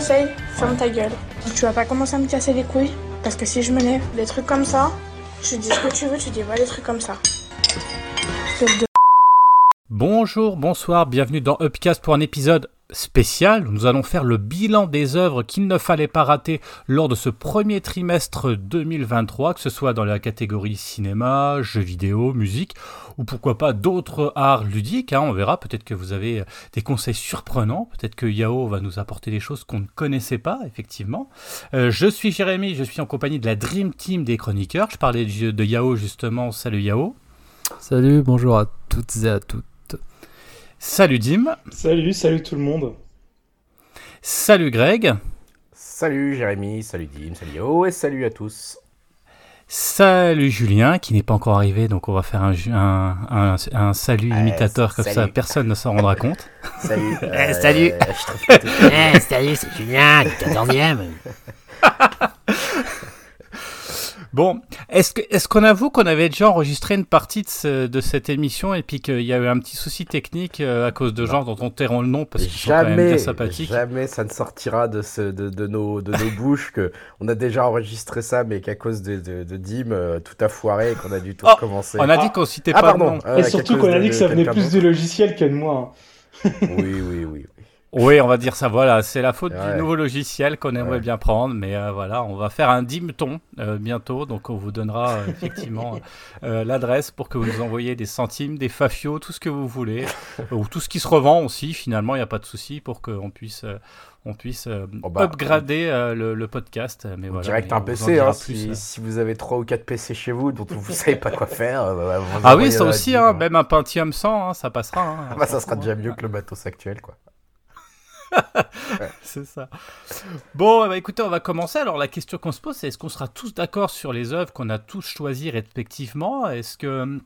conseil, ferme ta gueule. Tu vas pas commencer à me casser les couilles, parce que si je me lève des trucs comme ça, tu dis ce que tu veux, tu dis pas des trucs comme ça. Bonjour, bonsoir, bienvenue dans Upcast pour un épisode spécial. Nous allons faire le bilan des œuvres qu'il ne fallait pas rater lors de ce premier trimestre 2023, que ce soit dans la catégorie cinéma, jeux vidéo, musique, ou pourquoi pas d'autres arts ludiques. Hein. on verra, peut-être que vous avez des conseils surprenants, peut-être que Yao va nous apporter des choses qu'on ne connaissait pas, effectivement. Euh, je suis Jérémy, je suis en compagnie de la Dream Team des chroniqueurs. Je parlais de Yao justement. Salut Yao. Salut, bonjour à toutes et à toutes. Salut Dim. Salut, salut tout le monde. Salut Greg. Salut Jérémy, salut Dim, salut Yo et salut à tous. Salut Julien, qui n'est pas encore arrivé, donc on va faire un, un, un, salut imitateur, comme ça personne ne s'en rendra compte. Salut. Eh, salut. Eh, salut, c'est Julien, du 14e. Bon, est-ce que est-ce qu'on avoue qu'on avait déjà enregistré une partie de, de cette émission et puis qu'il y a eu un petit souci technique euh, à cause de gens dont on tairont le nom parce qu'ils sont quand même bien sympathiques Jamais ça ne sortira de, ce, de, de nos, de nos bouches que on a déjà enregistré ça mais qu'à cause de, de, de Dim euh, tout a foiré et qu'on a dû tout Oh, recommencer. On a dit qu'on citait Ah pas pardon. le nom. euh, Et surtout qu'on a dit que ça de venait plus du logiciel que de moi. hein. Oui, oui, oui. Oui, on va dire ça. Voilà, c'est la faute Ouais. du nouveau logiciel qu'on aimerait Ouais. bien prendre, mais euh, voilà, on va faire un dimton euh, bientôt, donc on vous donnera euh, effectivement euh, l'adresse pour que vous nous envoyiez des centimes, des fafios, tout ce que vous voulez, ou tout ce qui se revend aussi. Finalement, il n'y a pas de souci pour qu'on puisse. on puisse euh, Oh bah, upgrader euh, le, le podcast. Mais voilà, Direct mais un PC, hein, plus, si, euh. si vous avez 3 ou 4 PC chez vous dont vous savez pas quoi faire. bah, vous Ah oui, ça aussi, hein, hein. même un Pentium 100, hein, ça passera. bah, ça sera déjà mieux que le matos actuel quoi. C'est ça. Bon, eh ben, écoutez, on va commencer. Alors, la question qu'on se pose, c'est est-ce qu'on sera tous d'accord sur les œuvres qu'on a tous choisies respectivement? Est-ce que.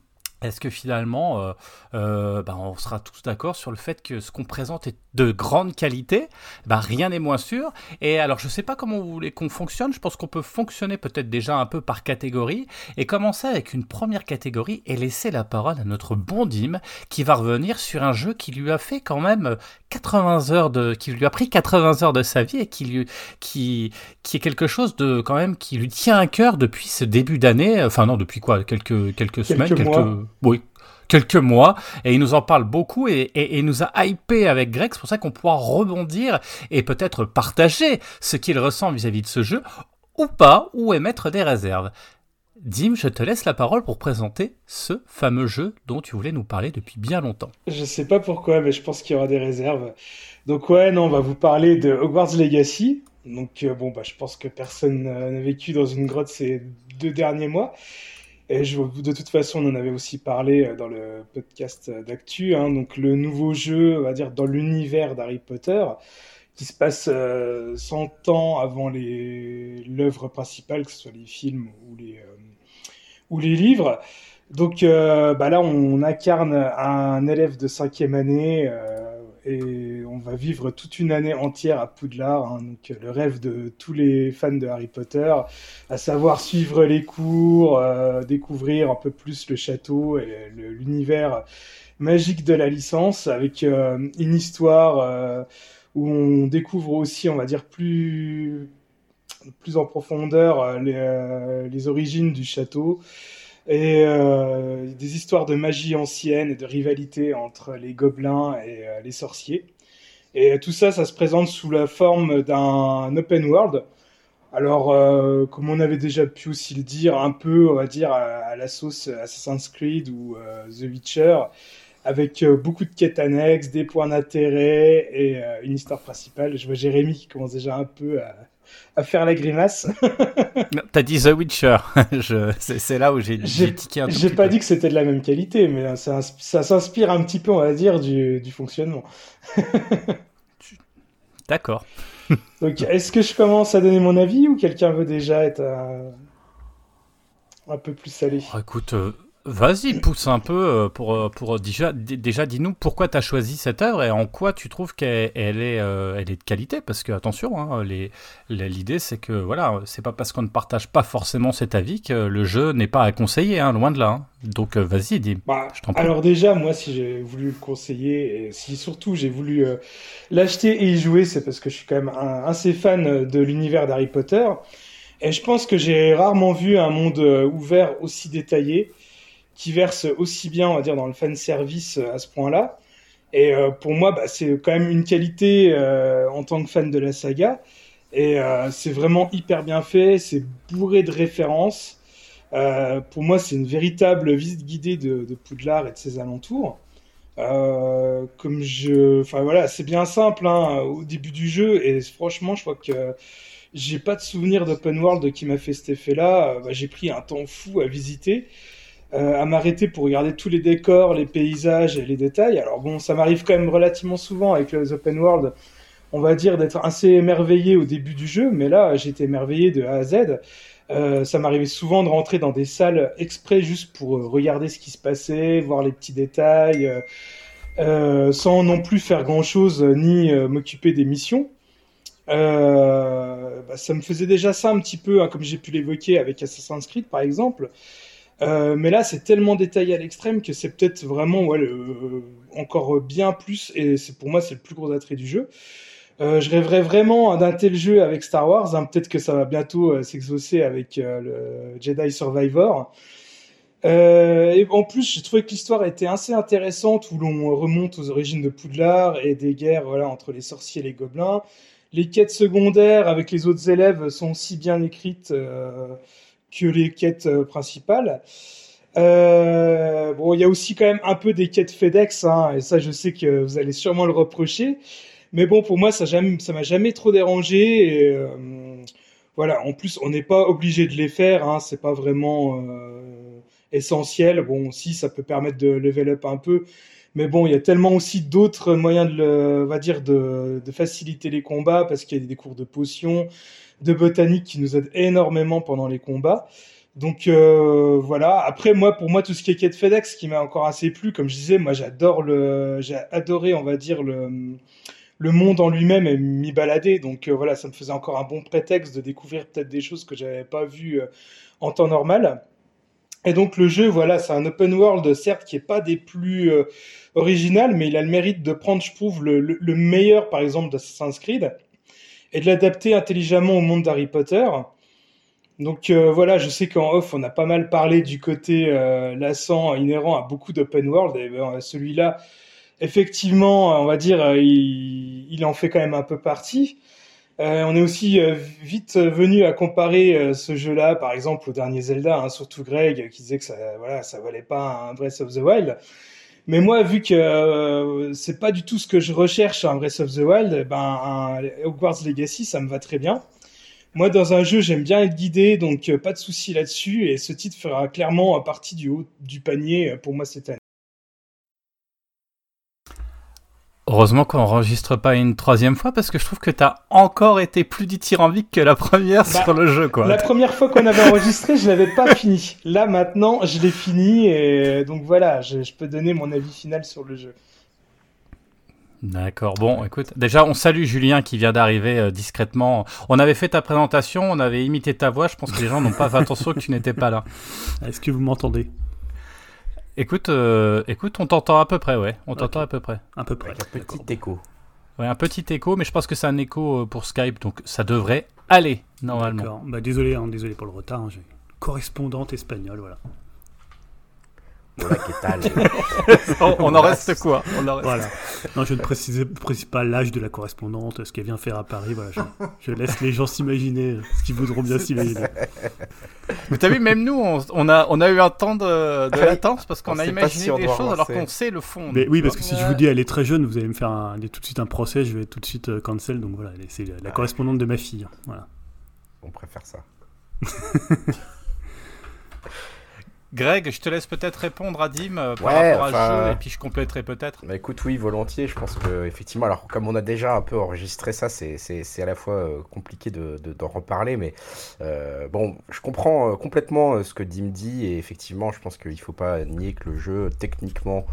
Est-ce que finalement, euh, euh, ben, on sera tous d'accord sur le fait que ce qu'on présente est de grande qualité? Ben, Rien n'est moins sûr. Et alors, je ne sais pas comment vous voulez qu'on fonctionne. Je pense qu'on peut fonctionner peut-être déjà un peu par catégorie et commencer avec une première catégorie et laisser la parole à notre bon Dim qui va revenir sur un jeu qui lui a fait quand même 80 heures de, qui lui a pris 80 heures de sa vie et qui lui, qui, qui est quelque chose de quand même qui lui tient à cœur depuis ce début d'année. Enfin non, depuis quoi? Quelques quelques semaines, quelques. Oui. Quelques mois, et il nous en parle beaucoup et, et, nous a hypé avec Greg. C'est pour ça qu'on pourra rebondir et peut-être partager ce qu'il ressent vis-à-vis de ce jeu, ou pas, ou émettre des réserves. Dim, je te laisse la parole pour présenter ce fameux jeu dont tu voulais nous parler depuis bien longtemps. Je sais pas pourquoi, mais je pense qu'il y aura des réserves. Donc ouais, non, on va vous parler de Hogwarts Legacy. Donc euh, bon, bah, je pense que personne n'a vécu dans une grotte ces deux derniers mois. Et de toute façon, on en avait aussi parlé euh, dans le podcast d'actu. Hein, donc le nouveau jeu, on va dire, dans l'univers d'Harry Potter, qui se passe euh, 100 ans avant l'œuvre principale, que ce soit les films ou les, euh, livres. Donc euh, bah là, on incarne un élève de cinquième année et on va vivre toute une année entière à Poudlard. hein, donc le rêve de tous les fans de Harry Potter, à savoir suivre les cours, euh, découvrir un peu plus le château et l'univers magique de la licence, avec euh, une histoire euh, où on découvre aussi, on va dire plus plus en profondeur euh, euh, les origines du château et euh, des histoires de magie ancienne et de rivalité entre les gobelins et euh, les sorciers. Et tout ça, ça se présente sous la forme d'un open world. Alors, euh, comme on avait déjà pu aussi le dire, un peu, on va dire, à, à la sauce Assassin's Creed ou euh, The Witcher, avec euh, beaucoup de quêtes annexes, des points d'intérêt et une histoire principale. Je vois Jérémy qui commence déjà un peu à, à faire la grimace. T'as dit The Witcher. Je- c'est là où j'ai tiqué un j'ai pas peu. dit que c'était de la même qualité, mais ça, ça s'inspire un petit peu, on va dire, du, du fonctionnement. D'accord. Donc, est-ce que je commence à donner mon avis ou quelqu'un veut déjà être un, un peu plus salé? Oh, écoute, euh, Vas-y, pousse un peu euh, pour, euh, pour déjà, d- déjà dis-nous pourquoi tu as choisi cette œuvre et en quoi tu trouves qu'elle elle est, euh, elle est de qualité? Parce que, attention, hein, les- l'idée c'est que voilà, c'est pas parce qu'on ne partage pas forcément cet avis que le jeu n'est pas à conseiller, hein, loin de là. hein. Donc euh, vas-y, dis. Bah, Je alors déjà, moi, si j'ai voulu le conseiller, et si surtout j'ai voulu euh, l'acheter et y jouer, c'est parce que je suis quand même un- assez fan de l'univers d'Harry Potter. Et je pense que j'ai rarement vu un monde euh, ouvert aussi détaillé, qui verse aussi bien, on va dire, dans le fan service à ce point-là. Et euh, pour moi, bah, c'est quand même une qualité euh, en tant que fan de la saga. Et euh, c'est vraiment hyper bien fait, c'est bourré de références. Euh, pour moi, c'est une véritable visite guidée de, Poudlard et de ses alentours. Euh, comme je, enfin voilà, c'est bien simple hein, au début du jeu et franchement, je crois que j'ai pas de souvenir d'open world qui m'a fait cet effet-là. Euh, bah, j'ai pris un temps fou à visiter, euh, à m'arrêter pour regarder tous les décors, les paysages et les détails. Alors bon, ça m'arrive quand même relativement souvent avec les open world, on va dire d'être assez émerveillé au début du jeu, mais là, été émerveillé de A à Z. Euh, ça m'arrivait souvent de rentrer dans des salles exprès juste pour euh, regarder ce qui se passait, voir les petits détails, sans non plus faire grand-chose ni m'occuper des missions. Bah, ça me faisait déjà ça un petit peu, hein, comme j'ai pu l'évoquer avec Assassin's Creed par exemple. Euh, mais là, c'est tellement détaillé à l'extrême que c'est peut-être vraiment le- encore bien plus, et pour moi c'est le plus gros attrait du jeu. Euh, je rêverais vraiment d'un tel jeu avec Star Wars. hein. Peut-être que ça va bientôt euh, s'exaucer avec euh, le Jedi Survivor. Euh, et en plus, j'ai trouvé que l'histoire était assez intéressante, où l'on remonte aux origines de Poudlard et des guerres entre les sorciers et les gobelins. Les quêtes secondaires avec les autres élèves sont aussi bien écrites euh, que les quêtes euh, principales. Euh, bon, il y a aussi quand même un peu des quêtes FedEx, hein, et ça, je sais que vous allez sûrement le reprocher. Mais bon, pour moi, ça m'a jamais trop dérangé. Et, euh, voilà. En plus, on n'est pas obligé de les faire. Hein, c'est pas vraiment euh, essentiel. Bon, si ça peut permettre de level up un peu, mais bon, il y a tellement aussi d'autres moyens de, le, va dire, de faciliter les combats parce qu'il y a des cours de potions, de botanique qui nous aident énormément pendant les combats. Donc euh, voilà. Après moi, pour moi, tout ce qui est quête FedEx, qui m'a encore assez plu, comme je disais, moi j'adore le, j'ai adoré, on va dire le le monde en lui-même et m'y balader. Donc euh, voilà, ça me faisait encore un bon prétexte de découvrir peut-être des choses que j'avais pas vues euh, en temps normal. Et donc le jeu, voilà, c'est un open world, certes, qui est pas des plus euh, original, mais il a le mérite de prendre, je trouve, le, le- le meilleur, par exemple, d'Assassin's Creed et de l'adapter intelligemment au monde d'Harry Potter. Donc euh, voilà, je sais qu'en off, on a pas mal parlé du côté euh, lassant inhérent à beaucoup d'open world, et ben, celui-là, effectivement, on va dire, euh, il, en fait quand même un peu partie. Euh, on est aussi euh, vite venu à comparer euh, ce jeu-là, par exemple, au dernier Zelda, hein, surtout Greg qui disait que ça, voilà, ça valait pas un Breath of the Wild. Mais moi, vu que euh, c'est pas du tout ce que je recherche un Breath of the Wild, eh ben un Hogwarts Legacy, ça me va très bien. Moi, dans un jeu, j'aime bien être guidé, donc euh, pas de souci là-dessus. Et ce titre fera clairement partie du haut du panier euh, pour moi cette année. Heureusement qu'on enregistre pas une troisième fois parce que je trouve que t'as encore été plus dithyrambique que la première Bah, sur le jeu, quoi. La première fois qu'on avait enregistré, je l'avais pas fini. Là, maintenant, je l'ai fini, et donc voilà, je, je peux donner mon avis final sur le jeu. D'accord. Bon, écoute, déjà, on salue Julien qui vient d'arriver euh, discrètement. On avait fait ta présentation, on avait imité ta voix. Je pense que les gens n'ont pas fait attention que tu n'étais pas là. Est-ce que vous m'entendez? Écoute, euh, écoute, on t'entend à peu près, ouais. On t'entend à peu près. À peu près. Avec un petit écho. Ouais, un petit écho, mais je pense que c'est un écho euh, pour Skype, donc ça devrait aller normalement. D'accord. Bah, désolé, hein, désolé pour le retard. hein, J'ai une correspondante espagnole, voilà. Tal. on, on en reste quoi? On en reste- Voilà. Non, je ne précise, précise pas l'âge de la correspondante, ce qu'elle vient faire à Paris. Voilà, je, je laisse les gens s'imaginer ce qu'ils voudront bien s'imaginer. Mais t'as vu, même nous, on, on a, on a eu un temps de, de Oui. latence parce qu'on On a imaginé si des choses alors qu'on sait le fond. Mais oui, parce que si je vous dis elle est très jeune, vous allez me faire un- tout de suite un procès, je vais tout de suite euh, cancel. Donc voilà, c'est la, la correspondante de ma fille. Voilà. On préfère ça. Greg, je te laisse peut-être répondre à Dim euh, par Ouais, rapport à enfin, ce jeu et puis je compléterai peut-être. Bah écoute, oui, volontiers. Je pense que effectivement, alors comme on a déjà un peu enregistré ça, c'est à la fois euh, compliqué de de- d'en reparler, mais euh, bon, je comprends complètement ce que Dim dit et effectivement, je pense qu'il faut pas nier que le jeu techniquement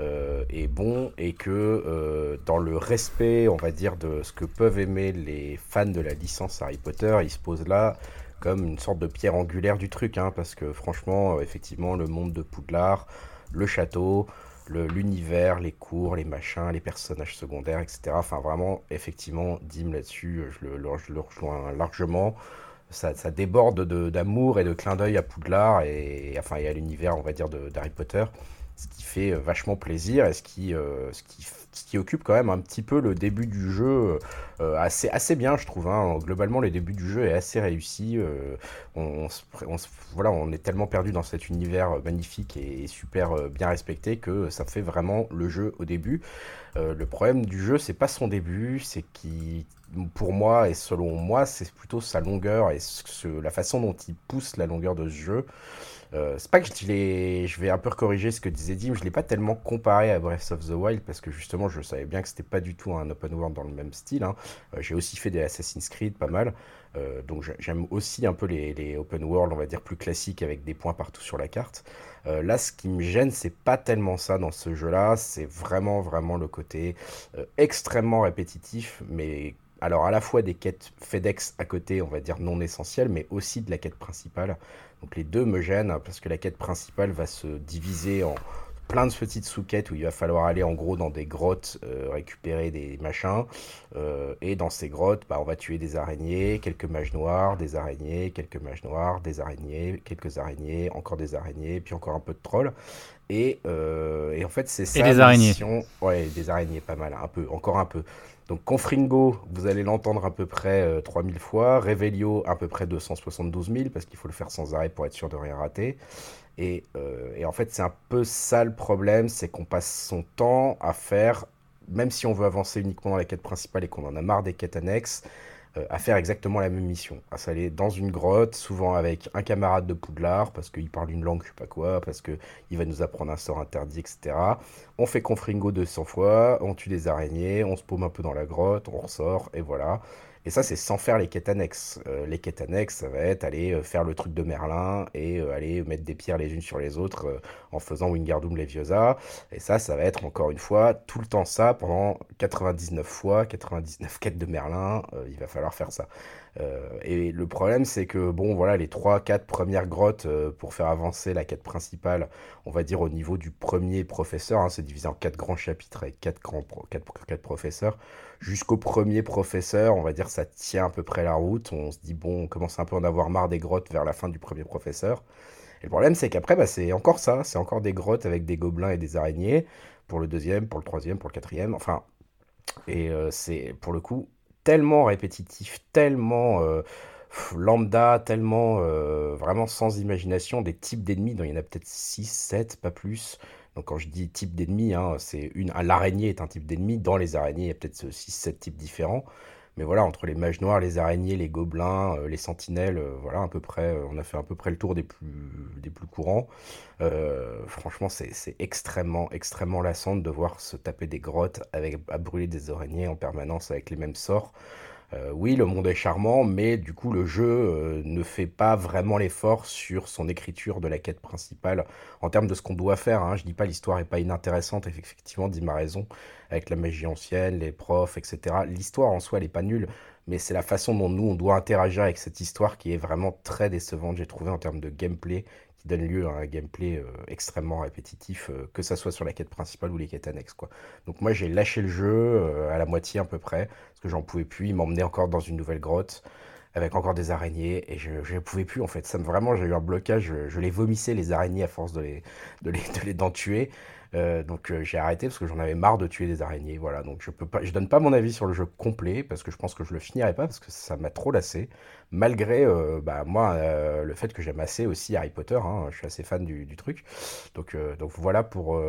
euh, est bon et que euh, dans le respect, on va dire, de ce que peuvent aimer les fans de la licence Harry Potter, il se pose là comme une sorte de pierre angulaire du truc, hein, parce que franchement, euh, effectivement, le monde de Poudlard, le château, l'univers, les cours, les machins, les personnages secondaires, etc. Enfin, vraiment, effectivement, Dim là-dessus, euh, je le, rejoins largement. Ça, déborde de- d'amour et de clin d'œil à Poudlard et, enfin, et à l'univers, on va dire, d'Harry Potter. Ce qui fait euh, vachement plaisir et ce qui, ce, qui, ce qui occupe quand même un petit peu le début du jeu euh, assez, assez bien, je trouve. hein. Globalement, le début du jeu est assez réussi. euh, on, on se voilà, on est tellement perdu dans cet univers magnifique et super euh, bien respecté que ça fait vraiment le jeu au début. Euh, le problème du jeu, c'est pas son début, c'est qui, pour moi et selon moi, c'est plutôt sa longueur et ce- la façon dont il pousse la longueur de ce jeu. Euh, c'est pas que je, vais un peu corriger ce que disait Dim, je l'ai pas tellement comparé à Breath of the Wild parce que justement je savais bien que c'était pas du tout un open world dans le même style. hein. Euh, j'ai aussi fait des Assassin's Creed pas mal, euh, donc j'a- j'aime aussi un peu les, open world, on va dire plus classiques avec des points partout sur la carte. Là, ce qui me gêne, c'est pas tellement ça dans ce jeu-là, c'est vraiment vraiment le côté extrêmement répétitif, mais alors à la fois des quêtes FedEx à côté, on va dire non essentielles, mais aussi de la quête principale. Donc les deux me gênent parce que la quête principale va se diviser en plein de petites sous-quêtes où il va falloir aller en gros dans des grottes euh, récupérer des machins Euh, et dans ces grottes bah, on va tuer des araignées, quelques mages noirs, des araignées, quelques mages noirs, des araignées, quelques araignées, encore des araignées, puis encore un peu de trolls. Et, euh, et en fait c'est ça. des la araignées. mission. Ouais, des araignées pas mal, un peu, encore un peu. Donc Confringo, vous allez l'entendre à peu près euh, 3000 fois. Revelio, à peu près 272 000, parce qu'il faut le faire sans arrêt pour être sûr de rien rater. Et, euh, et en fait, c'est un peu ça le problème, c'est qu'on passe son temps à faire, même si on veut avancer uniquement dans la quête principale et qu'on en a marre des quêtes annexes, à faire exactement la même mission. À s'aller dans une grotte, souvent avec un camarade de Poudlard, parce qu'il parle une langue, je sais pas quoi, parce qu'il va nous apprendre un sort interdit, etc. On fait Confringo 200 fois, on tue des araignées, on se paume un peu dans la grotte, on ressort, et voilà. Et ça, c'est sans faire les quêtes annexes. Euh, les quêtes annexes, ça va être aller euh, faire le truc de Merlin et euh, aller mettre des pierres les unes sur les autres en faisant Wingardium Leviosa. Et ça, ça va être encore une fois tout le temps ça pendant 99 fois, 99 quêtes de Merlin. il va falloir faire ça. Euh, et le problème, c'est que, bon, voilà, les 3-4 premières grottes euh, pour faire avancer la quête principale, on va dire au niveau du premier professeur, hein, c'est divisé en 4 grands chapitres avec 4 grands professeurs. Jusqu'au premier professeur, on va dire ça tient à peu près la route. On se dit, bon, on commence un peu à en avoir marre des grottes vers la fin du premier professeur. Et le problème, c'est qu'après, bah, c'est encore ça. C'est encore des grottes avec des gobelins et des araignées pour le deuxième, pour le troisième, pour le quatrième. Enfin, et euh, c'est pour le coup tellement répétitif, tellement euh, lambda, tellement euh, vraiment sans imagination. Des types d'ennemis, dont il y en a peut-être 6, 7, pas plus. Donc quand je dis type d'ennemi, hein, c'est une, un- l'araignée est un type d'ennemi. Dans les araignées, il y a peut-être 6, 7 types différents. Mais voilà, entre les mages noirs, les araignées, les gobelins, euh, les sentinelles, euh, voilà à peu près, euh, on a fait à peu près le tour des plus, courants. Franchement, c'est extrêmement, extrêmement lassant de devoir se taper des grottes à brûler des araignées en permanence avec les mêmes sorts. Euh, oui, le monde est charmant, mais du coup, le jeu euh, ne fait pas vraiment l'effort sur son écriture de la quête principale en termes de ce qu'on doit faire. Hein. Je dis pas l'histoire est pas inintéressante, effectivement, Dim a raison, avec la magie ancienne, les profs, etc. L'histoire en soi, elle est pas nulle, mais c'est la façon dont nous, on doit interagir avec cette histoire qui est vraiment très décevante, j'ai trouvé, en termes de gameplay, qui donne lieu à un gameplay euh, extrêmement répétitif, euh, que ça soit sur la quête principale ou les quêtes annexes, quoi. Donc moi, j'ai lâché le jeu euh, à la moitié à peu près, parce que j'en pouvais plus. Il m'emmenait encore dans une nouvelle grotte avec encore des araignées et je ne pouvais plus en fait. Ça me vraiment, j'ai eu un blocage. Je, les vomissais les araignées à force de les de les de les d'en tuer. Euh, donc euh, j'ai arrêté parce que j'en avais marre de tuer des araignées. Voilà. Donc je peux pas, je donne pas mon avis sur le jeu complet parce que je pense que je le finirai pas parce que ça m'a trop lassé. Malgré euh, bah, moi le fait que j'aime assez aussi Harry Potter. hein. je suis assez fan du, du truc. Donc donc voilà pour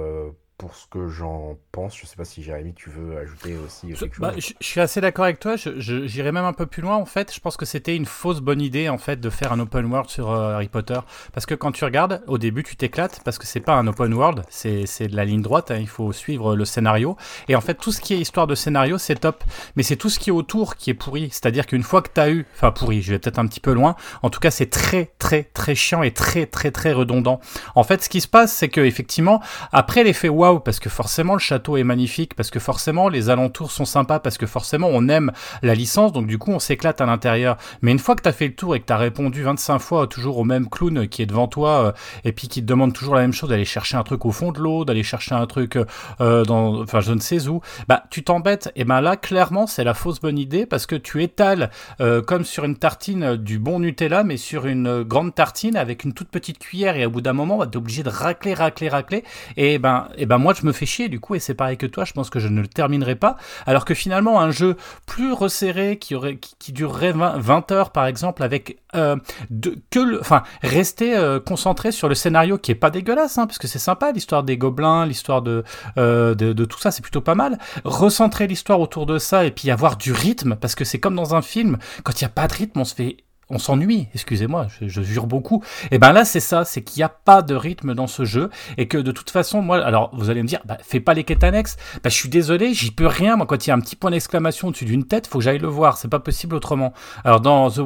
pour ce que j'en pense. Je sais pas si Jérémy, tu veux ajouter aussi quelque chose. Bah, je, je suis assez d'accord avec toi. J'irais même un peu plus loin. En fait, je pense que c'était une fausse bonne idée en fait de faire un open world sur euh, Harry Potter, parce que quand tu regardes, au début, tu t'éclates parce que c'est pas un open world, c'est de la ligne droite. hein, il faut suivre le scénario. Et en fait, tout ce qui est histoire de scénario, c'est top. Mais c'est tout ce qui est autour qui est pourri. C'est-à-dire qu'une fois que tu as eu, enfin pourri, je vais peut-être un petit peu loin. En tout cas, c'est très très très chiant et très très très redondant. En fait, ce qui se passe, c'est que effectivement, après l'effet parce que forcément le château est magnifique, parce que forcément les alentours sont sympas, parce que forcément on aime la licence, donc du coup on s'éclate à l'intérieur. Mais une fois que tu as fait le tour et que tu as répondu 25 fois toujours au même clown qui est devant toi, euh, et puis qui te demande toujours la même chose, d'aller chercher un truc au fond de l'eau, d'aller chercher un truc euh, dans, enfin je ne sais où, bah tu t'embêtes. Et ben là, clairement, c'est la fausse bonne idée, parce que tu étales euh, comme sur une tartine euh, du bon Nutella, mais sur une euh, grande tartine avec une toute petite cuillère, et au bout d'un moment, bah, t'es obligé de racler, racler, racler. Et ben, et ben moi, je me fais chier du coup, et c'est pareil que toi, je pense que je ne le terminerai pas. Alors que finalement, un jeu plus resserré qui aurait, qui, durerait 20, 20 heures par exemple, avec euh, que le, enfin, rester euh, concentré sur le scénario qui est pas dégueulasse, hein, parce que c'est sympa l'histoire des gobelins, l'histoire de, euh, de, de tout ça, c'est plutôt pas mal. Recentrer l'histoire autour de ça et puis avoir du rythme, parce que c'est comme dans un film, quand il y a pas de rythme, on se fait on s'ennuie, excusez-moi, je, jure beaucoup. Et ben là, c'est ça, c'est qu'il n'y a pas de rythme dans ce jeu et que de toute façon, moi, alors vous allez me dire, bah, fais pas les quêtes annexes. Bah, je suis désolé, j'y peux rien. Moi, quand il y a un petit point d'exclamation au-dessus d'une tête, faut que j'aille le voir. C'est pas possible autrement. Alors dans The,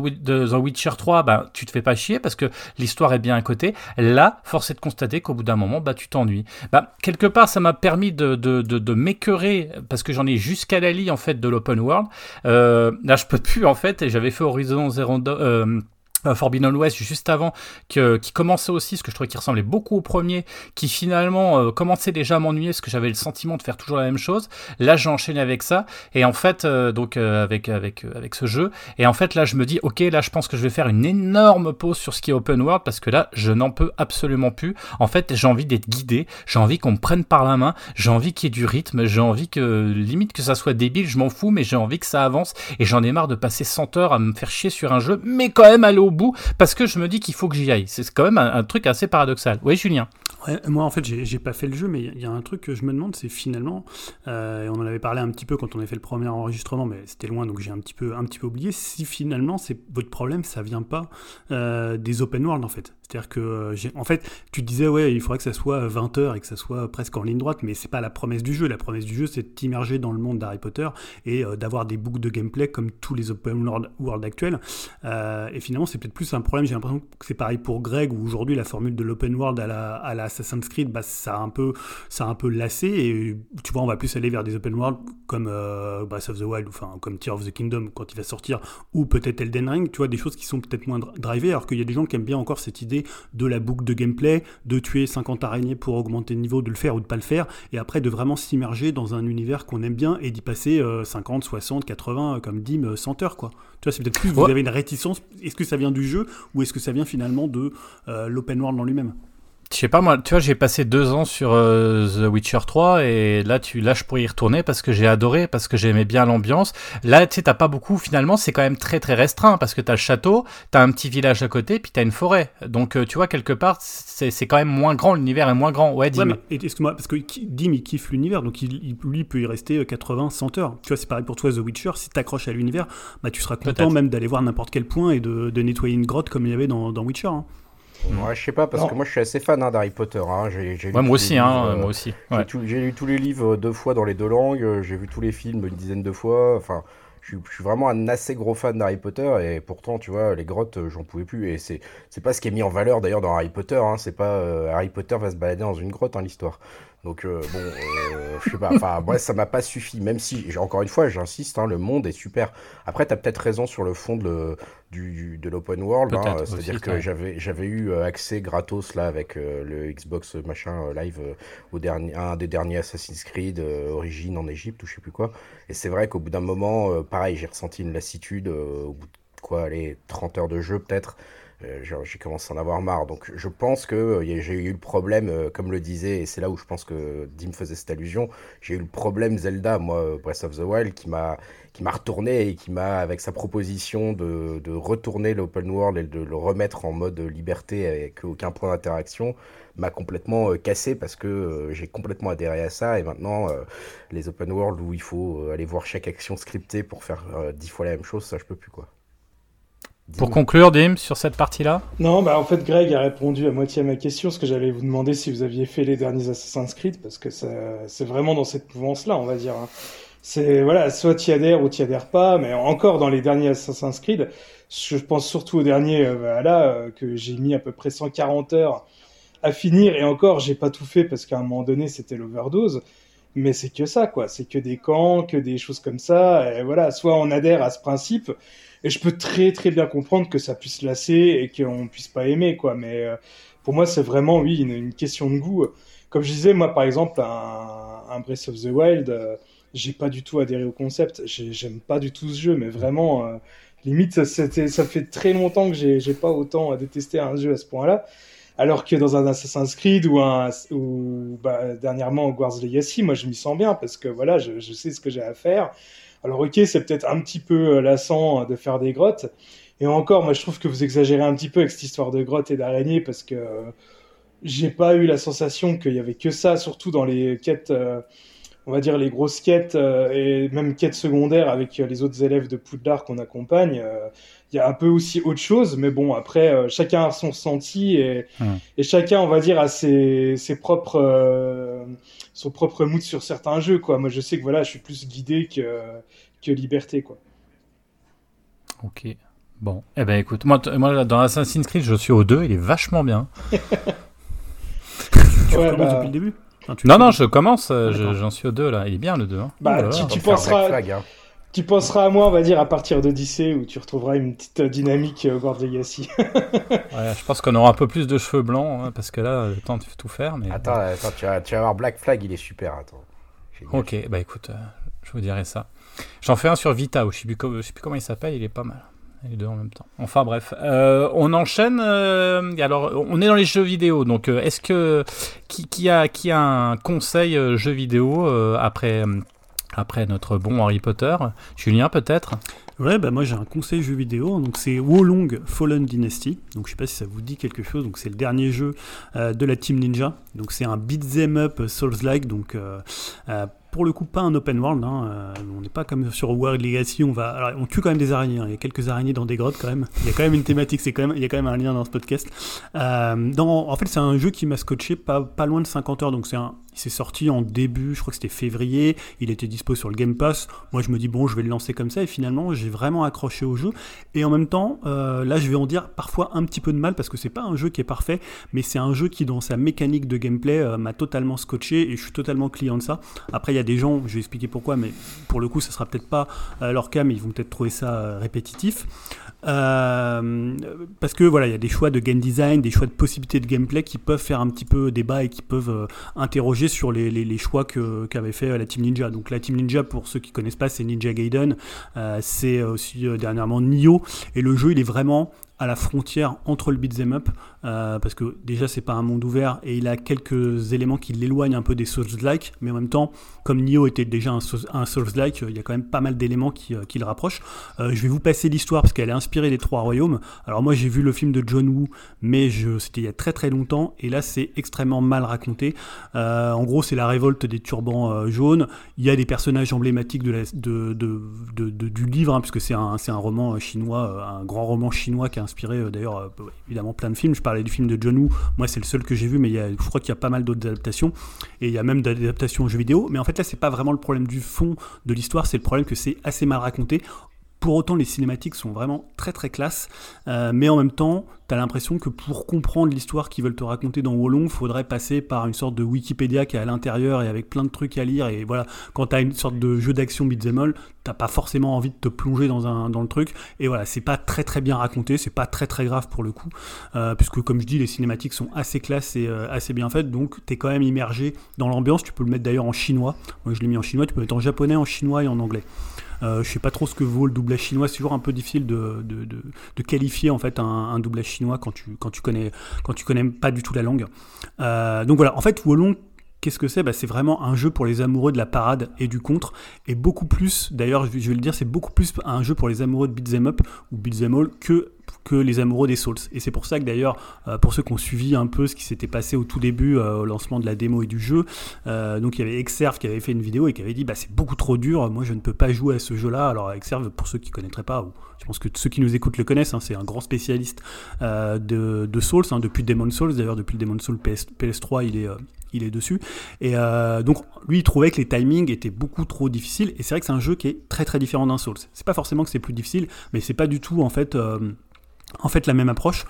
Witcher 3, bah, tu te fais pas chier parce que l'histoire est bien à côté. Là, force est de constater qu'au bout d'un moment, bah, tu t'ennuies. Bah, quelque part, ça m'a permis de, de, de, de m'écœurer parce que j'en ai jusqu'à la lie en fait de l'open world. Euh, là, je peux plus en fait. Et j'avais fait Horizon Zero euh, euh, Forbidden West juste avant que, qui commençait aussi, ce que je trouvais qui ressemblait beaucoup au premier, qui finalement euh, commençait déjà à m'ennuyer parce que j'avais le sentiment de faire toujours la même chose. Là, j'ai enchaîné avec ça et en fait, euh, donc euh, avec avec euh, avec ce jeu. Et en fait, là, je me dis, ok, là, je pense que je vais faire une énorme pause sur ce qui est open world parce que là, je n'en peux absolument plus. En fait, j'ai envie d'être guidé, j'ai envie qu'on me prenne par la main, j'ai envie qu'il y ait du rythme, j'ai envie que limite que ça soit débile, je m'en fous, mais j'ai envie que ça avance et j'en ai marre de passer 100 heures à me faire chier sur un jeu, mais quand même aller au parce que je me dis qu'il faut que j'y aille. C'est quand même un, truc assez paradoxal. Oui, Julien. Ouais, moi, en fait, j'ai pas fait le jeu, mais il y a un truc que je me demande, c'est finalement, euh, et on en avait parlé un petit peu quand on avait fait le premier enregistrement, mais c'était loin, donc j'ai un petit peu, un petit peu oublié. Si finalement, c'est votre problème, ça vient pas euh, des open world, en fait. C'est-à-dire que, euh, en fait, tu disais, ouais, il faudrait que ça soit 20 heures et que ça soit presque en ligne droite, mais c'est pas la promesse du jeu. La promesse du jeu, c'est de t'immerger dans le monde d'Harry Potter et euh, d'avoir des boucles de gameplay comme tous les open world, actuels. Euh, et finalement, c'est peut-être plus un problème. J'ai l'impression que c'est pareil pour Greg, où aujourd'hui, la formule de l'open world à la, à Creed, bah, ça, a un peu, ça a un peu lassé. Et tu vois, on va plus aller vers des open world comme euh, Breath of the Wild, enfin, comme Tear of the Kingdom quand il va sortir, ou peut-être Elden Ring. Tu vois, des choses qui sont peut-être moins dr- drivées, alors qu'il y a des gens qui aiment bien encore cette idée de la boucle de gameplay, de tuer 50 araignées pour augmenter le niveau, de le faire ou de pas le faire, et après de vraiment s'immerger dans un univers qu'on aime bien et d'y passer euh, 50, 60, 80, euh, comme Dim, euh, 100 heures, quoi. Tu vois, c'est peut-être plus, vous Ouais. avez une réticence, est-ce que ça vient du jeu, ou est-ce que ça vient finalement de euh, l'open world en lui-même? Je sais pas moi, tu vois, j'ai passé deux ans sur euh, The Witcher 3 et là, tu, là, je pourrais y retourner parce que j'ai adoré, parce que j'aimais bien l'ambiance. Là, tu sais, t'as pas beaucoup. Finalement, c'est quand même très très restreint parce que t'as le château, t'as un petit village à côté, puis t'as une forêt. Donc, euh, tu vois, quelque part, c'est c'est quand même moins grand. L'univers est moins grand. Ouais, dis Ouais, excuse-moi, parce que Dim, il kiffe l'univers, donc il, il- lui peut y rester euh, 80, 100 heures. Tu vois, c'est pareil pour toi, The Witcher, si t'accroches à l'univers, bah, tu seras content même d'aller voir n'importe quel point et de, de nettoyer une grotte comme il y avait dans, dans Witcher. hein. Ouais, je sais pas, parce Non. que moi je suis assez fan hein, d'Harry Potter. Hein. J'ai, j'ai lu Ouais, moi aussi, hein, livres, euh, moi aussi. j'ai Ouais. tout- J'ai lu tous les livres deux fois dans les deux langues, j'ai vu tous les films une dizaine de fois. Enfin, je suis, je suis vraiment un assez gros fan d'Harry Potter et pourtant, tu vois, les grottes, euh, j'en pouvais plus. Et c'est, c'est pas ce qui est mis en valeur d'ailleurs dans Harry Potter. Hein. C'est pas euh, Harry Potter va se balader dans une grotte, hein, l'histoire. Donc euh, bon, euh, je sais pas. Enfin, moi, ça m'a pas suffi. Même si, encore une fois, j'insiste, hein, le monde est super. Après, t'as peut-être raison sur le fond de, le- du, du- de l'open world. hein. C'est-à-dire que j'avais j'avais eu euh, accès gratos là avec euh, le Xbox machin euh, live euh, au dernier un des derniers Assassin's Creed Origins en Égypte ou je sais plus quoi. Et c'est vrai qu'au bout d'un moment, pareil, j'ai ressenti une lassitude au bout de quoi, allez, 30 heures de jeu peut-être. Euh, j'ai commencé à en avoir marre. Donc je pense que euh, j'ai eu le problème, euh, comme le disait, et c'est là où je pense que Dim faisait cette allusion, j'ai eu le problème Zelda, moi, Breath of the Wild, qui m'a qui m'a retourné et qui m'a, avec sa proposition de, de retourner l'open world et de le remettre en mode liberté avec aucun point d'interaction, m'a complètement cassé parce que j'ai complètement adhéré à ça et maintenant les open world où il faut aller voir chaque action scriptée pour faire dix fois la même chose, ça je peux plus quoi. Pour conclure, Dim, sur cette partie-là Non, bah en fait, Greg a répondu à moitié à ma question, parce que j'allais vous demander si vous aviez fait les derniers Assassin's Creed, parce que ça, c'est vraiment dans cette mouvance-là, on va dire. hein. C'est, voilà, soit tu adhères ou tu adhères pas, mais encore dans les derniers Assassin's Creed, je pense surtout au dernier, euh, voilà, euh, que j'ai mis à peu près 140 heures à finir, et encore, j'ai pas tout fait, parce qu'à un moment donné, c'était l'overdose. Mais c'est que ça, quoi. C'est que des camps, que des choses comme ça. Et voilà, soit on adhère à ce principe, et je peux très très bien comprendre que ça puisse lasser et qu'on puisse pas aimer, quoi. Mais euh, pour moi, c'est vraiment, oui, une, question de goût. Comme je disais, moi, par exemple, un, Breath of the Wild, euh, j'ai pas du tout adhéré au concept. J'ai- J'aime pas du tout ce jeu, mais vraiment, euh, limite, ça, fait très longtemps que j'ai pas autant à détester un jeu à ce point-là. Alors que dans un Assassin's Creed ou, un, ou bah, dernièrement Hogwarts Legacy, moi je m'y sens bien parce que voilà, je sais ce que j'ai à faire. Alors ok, c'est peut-être un petit peu euh, lassant euh, de faire des grottes. Et encore, moi je trouve que vous exagérez un petit peu avec cette histoire de grottes et d'araignées parce que euh, j'ai pas eu la sensation qu'il y avait que ça, surtout dans les quêtes, on va dire les grosses quêtes et même quêtes secondaires avec les autres élèves de Poudlard qu'on accompagne. Il y a un peu aussi autre chose, mais bon, après, euh, chacun a son ressenti et, et chacun, on va dire, a ses, ses propres, euh, son propre mood sur certains jeux, quoi. Moi, je sais que voilà, je suis plus guidé que, que liberté, quoi. Ok. Bon, eh ben écoute, moi, moi dans Assassin's Creed, je suis au 2, il est vachement bien. Tu Ouais, recommences bah- depuis le début? Enfin, tu Non, non, je commence, euh, je- D'accord. j'en suis au 2 là, il est bien le 2. Hein. Bah, Oh là tu- tu penseras- Flag, hein. Tu penseras à moi, on va dire, à partir d'Odyssée, où tu retrouveras une petite euh, dynamique euh, Hogwarts Legacy. Ouais, je pense qu'on aura un peu plus de cheveux blancs, hein, parce que là, le temps de tout faire. Mais... Attends, attends, tu vas, tu vas voir Black Flag, il est super. Attends. Ok, bah écoute, euh, je vous dirai ça. J'en fais un sur Vita, où je sais plus, je sais plus comment il s'appelle, il est pas mal. Les deux en même temps. Enfin bref, Euh, on enchaîne. euh, alors, on est dans les jeux vidéo, donc euh, est-ce que qui, qui a qui a un conseil euh, jeu vidéo euh, après euh, après notre bon Harry Potter. Julien peut-être? Ouais, bah moi j'ai un conseil jeu vidéo, donc c'est Wolong Fallen Dynasty, donc je sais pas si ça vous dit quelque chose, donc c'est le dernier jeu euh, de la Team Ninja, donc c'est un beat'em up Souls-like, donc euh, euh, pour le coup pas un open world, hein, on n'est pas comme sur World Legacy, on va, on tue quand même des araignées, hein, il y a quelques araignées dans des grottes quand même, il y a quand même une thématique, c'est quand même, il y a quand même un lien dans ce podcast. En fait c'est un jeu qui m'a scotché pas, pas loin de 50 heures, donc c'est un, s'est sorti en début, je crois que c'était février, il était dispo sur le Game Pass, moi je me dis bon je vais le lancer comme ça et finalement j'ai vraiment accroché au jeu. Et en même temps euh, là je vais en dire parfois un petit peu de mal parce que c'est pas un jeu qui est parfait mais c'est un jeu qui dans sa mécanique de gameplay euh, m'a totalement scotché et je suis totalement client de ça. Après il y a des gens je vais expliquer pourquoi mais pour le coup ça sera peut-être pas euh, leur cas mais ils vont peut-être trouver ça euh, répétitif euh, parce que voilà, il y a des choix de game design, des choix de possibilités de gameplay qui peuvent faire un petit peu débat et qui peuvent euh, interroger sur les, les- choix qu'avait fait euh, la Team Ninja. Donc la Team Ninja, pour ceux qui connaissent pas, c'est Ninja Gaiden, c'est aussi dernièrement Nioh, et le jeu il est vraiment à la frontière entre le beat'em up, euh, parce que déjà c'est pas un monde ouvert et il a quelques éléments qui l'éloignent un peu des Souls-like, mais en même temps, comme Nioh était déjà un, Souls- un Souls-like, il y a quand même pas mal d'éléments qui, euh, qui le rapprochent. Euh, je vais vous passer l'histoire parce qu'elle est inspirée des Trois Royaumes. Alors moi j'ai vu le film de John Woo, mais c'était il y a très très longtemps, et là c'est extrêmement mal raconté. En gros c'est la révolte des turbans jaunes. Il y a des personnages emblématiques de du livre, hein, puisque c'est un, un roman chinois, un grand roman chinois qui a inspiré euh, d'ailleurs euh, évidemment plein de films. Je parlais du film de John Woo, moi c'est le seul que j'ai vu, mais il y a, je crois qu'il y a pas mal d'autres adaptations, et il y a même des adaptations aux jeux vidéo. Mais en fait là c'est pas vraiment le problème du fond de l'histoire, c'est le problème que c'est assez mal raconté. Pour autant, les cinématiques sont vraiment très très classe, euh, mais en même temps, tu as l'impression que pour comprendre l'histoire qu'ils veulent te raconter dans Wolong, faudrait passer par une sorte de Wikipédia qui est à l'intérieur et avec plein de trucs à lire. Et voilà, quand tu as une sorte de jeu d'action beat'em all, t'as pas forcément envie de te plonger dans, un, dans le truc. Et voilà, c'est pas très très bien raconté, c'est pas très très grave pour le coup, euh, puisque comme je dis, les cinématiques sont assez classes et euh, assez bien faites, donc tu es quand même immergé dans l'ambiance. Tu peux le mettre d'ailleurs en chinois. Moi je l'ai mis en chinois, tu peux le mettre en japonais, en chinois et en anglais. Euh, je sais pas trop ce que vaut le doublage chinois. C'est toujours un peu difficile de, de, de, qualifier en fait un, un, doublage chinois quand tu, quand tu connais quand tu connais pas du tout la langue. Euh, donc voilà, en fait, Wolong Qu'est-ce que c'est? Bah, C'est vraiment un jeu pour les amoureux de la parade et du contre, et beaucoup plus, d'ailleurs je vais le dire, c'est beaucoup plus un jeu pour les amoureux de beat'em up ou beat'em all que que les amoureux des Souls. Et c'est pour ça que d'ailleurs, euh, pour ceux qui ont suivi un peu ce qui s'était passé au tout début, euh, au lancement de la démo et du jeu, euh, donc il y avait Exerve qui avait fait une vidéo et qui avait dit bah, c'est beaucoup trop dur, moi je ne peux pas jouer à ce jeu-là. Alors Exerve, pour ceux qui ne connaîtraient pas, ou je pense que ceux qui nous écoutent le connaissent, hein, c'est un grand spécialiste de, de, Souls, hein, depuis Demon Souls, d'ailleurs depuis le Demon Souls PS, PS3 il est, il est dessus. Et donc lui il trouvait que les timings étaient beaucoup trop difficiles, et c'est vrai que c'est un jeu qui est très très différent d'un Souls. C'est pas forcément que c'est plus difficile, mais c'est pas du tout en fait en fait la même approche.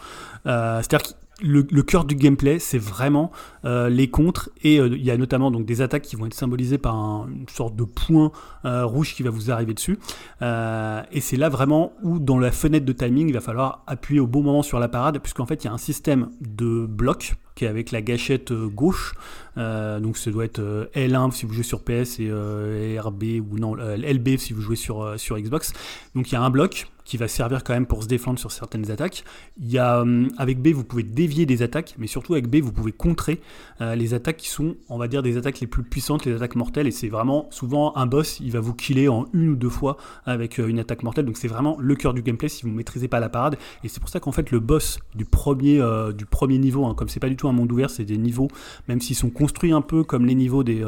Euh, c'est-à-dire que le, cœur du gameplay, c'est vraiment euh, les contres et euh, il y a notamment donc des attaques qui vont être symbolisées par une sorte de point rouge qui va vous arriver dessus. et c'est là vraiment où dans la fenêtre de timing, il va falloir appuyer au bon moment sur la parade, puisqu'en fait il y a un système de blocs qui est avec la gâchette gauche. donc ça doit être L1 si vous jouez sur PS et, RB ou non LB si vous jouez sur, sur Xbox. Donc il y a un bloc qui va servir quand même pour se défendre sur certaines attaques. Il y a, avec B, vous pouvez dévier des attaques, mais surtout avec B, vous pouvez contrer euh, les attaques qui sont, on va dire, des attaques les plus puissantes, les attaques mortelles. Et c'est vraiment souvent un boss, il va vous killer en une ou deux fois avec euh, une attaque mortelle. Donc c'est vraiment le cœur du gameplay si vous ne maîtrisez pas la parade. Et c'est pour ça qu'en fait, le boss du premier, euh, du premier niveau, hein, comme c'est pas du tout un monde ouvert, c'est des niveaux, même s'ils sont construits un peu comme les niveaux des,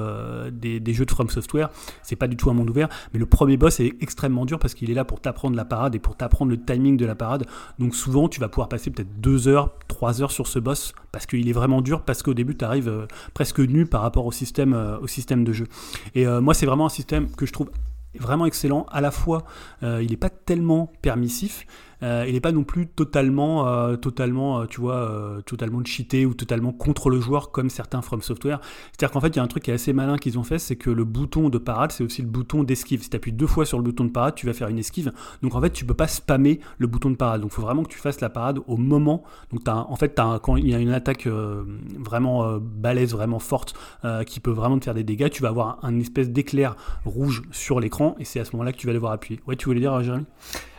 des, jeux de From Software, c'est pas du tout un monde ouvert. Mais le premier boss est extrêmement dur parce qu'il est là pour t'apprendre la parade et pour t'apprendre le timing de la parade. Donc souvent, tu vas pouvoir passer peut-être 2 heures, 3 heures sur ce boss parce qu'il est vraiment dur, parce qu'au début, tu arrives euh, presque nu par rapport au système, euh, au système de jeu. Et euh, moi, c'est vraiment un système que je trouve vraiment excellent. À la fois, il n'est pas tellement permissif, euh, il n'est pas non plus totalement, euh, totalement, euh, tu vois, totalement cheaté ou totalement contre le joueur comme certains From Software. C'est-à-dire qu'en fait, il y a un truc qui est assez malin qu'ils ont fait, c'est que le bouton de parade, c'est aussi le bouton d'esquive. Si tu appuies deux fois sur le bouton de parade, tu vas faire une esquive. Donc en fait, tu peux pas spammer le bouton de parade. Donc il faut vraiment que tu fasses la parade au moment. Donc as en fait, as quand il y a une attaque vraiment balèze, vraiment forte, qui peut vraiment te faire des dégâts, tu vas avoir un, espèce d'éclair rouge sur l'écran et c'est à ce moment-là que tu vas devoir appuyer. Ouais, tu voulais dire, Jérémy?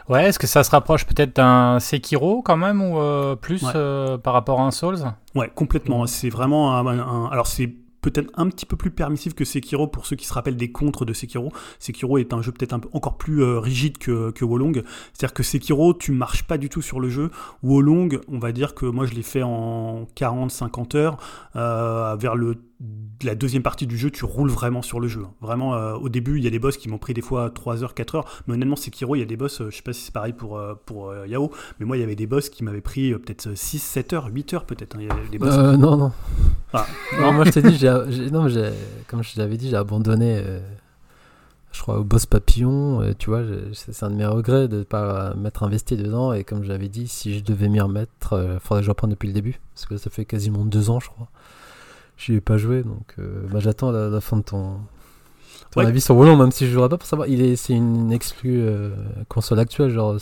Ouais, est-ce que ça se rapproche peut-être d'un Sekiro quand même ou euh, plus euh, par rapport à un Souls? Ouais, complètement. C'est vraiment un, alors c'est peut-être un petit peu plus permissif que Sekiro pour ceux qui se rappellent des contres de Sekiro. Sekiro est un jeu peut-être un peu encore plus euh, rigide que, que Wolong. C'est-à-dire que Sekiro, tu marches pas du tout sur le jeu. Wolong, on va dire que moi je l'ai fait en 40-50 heures. vers le la deuxième partie du jeu, tu roules vraiment sur le jeu. Vraiment, euh, au début, il y a des boss qui m'ont pris des fois 3 heures, 4 heures. Mais honnêtement, Sekiro, il y a des boss, euh, je sais pas si c'est pareil pour, euh, pour Yao, mais moi, il y avait des boss qui m'avaient pris peut-être 6, 7 heures, 8 heures peut-être. Hein. Boss. non, non. Ah, non. moi, je t'ai dit, j'ai, non, comme je t'avais dit, j'ai abandonné, je crois, au boss papillon. tu vois, c'est un de mes regrets de ne pas m'être investi dedans. Et comme j'avais dit, si je devais m'y remettre, il faudrait que je reprenne depuis le début. Parce que ça fait quasiment 2 ans, je crois. Je ai pas joué, donc euh, bah, j'attends la, fin de ton, ton avis sur Wallon, même si je jouerai pas pour savoir. Il est, c'est une exclue euh, console actuelle, genre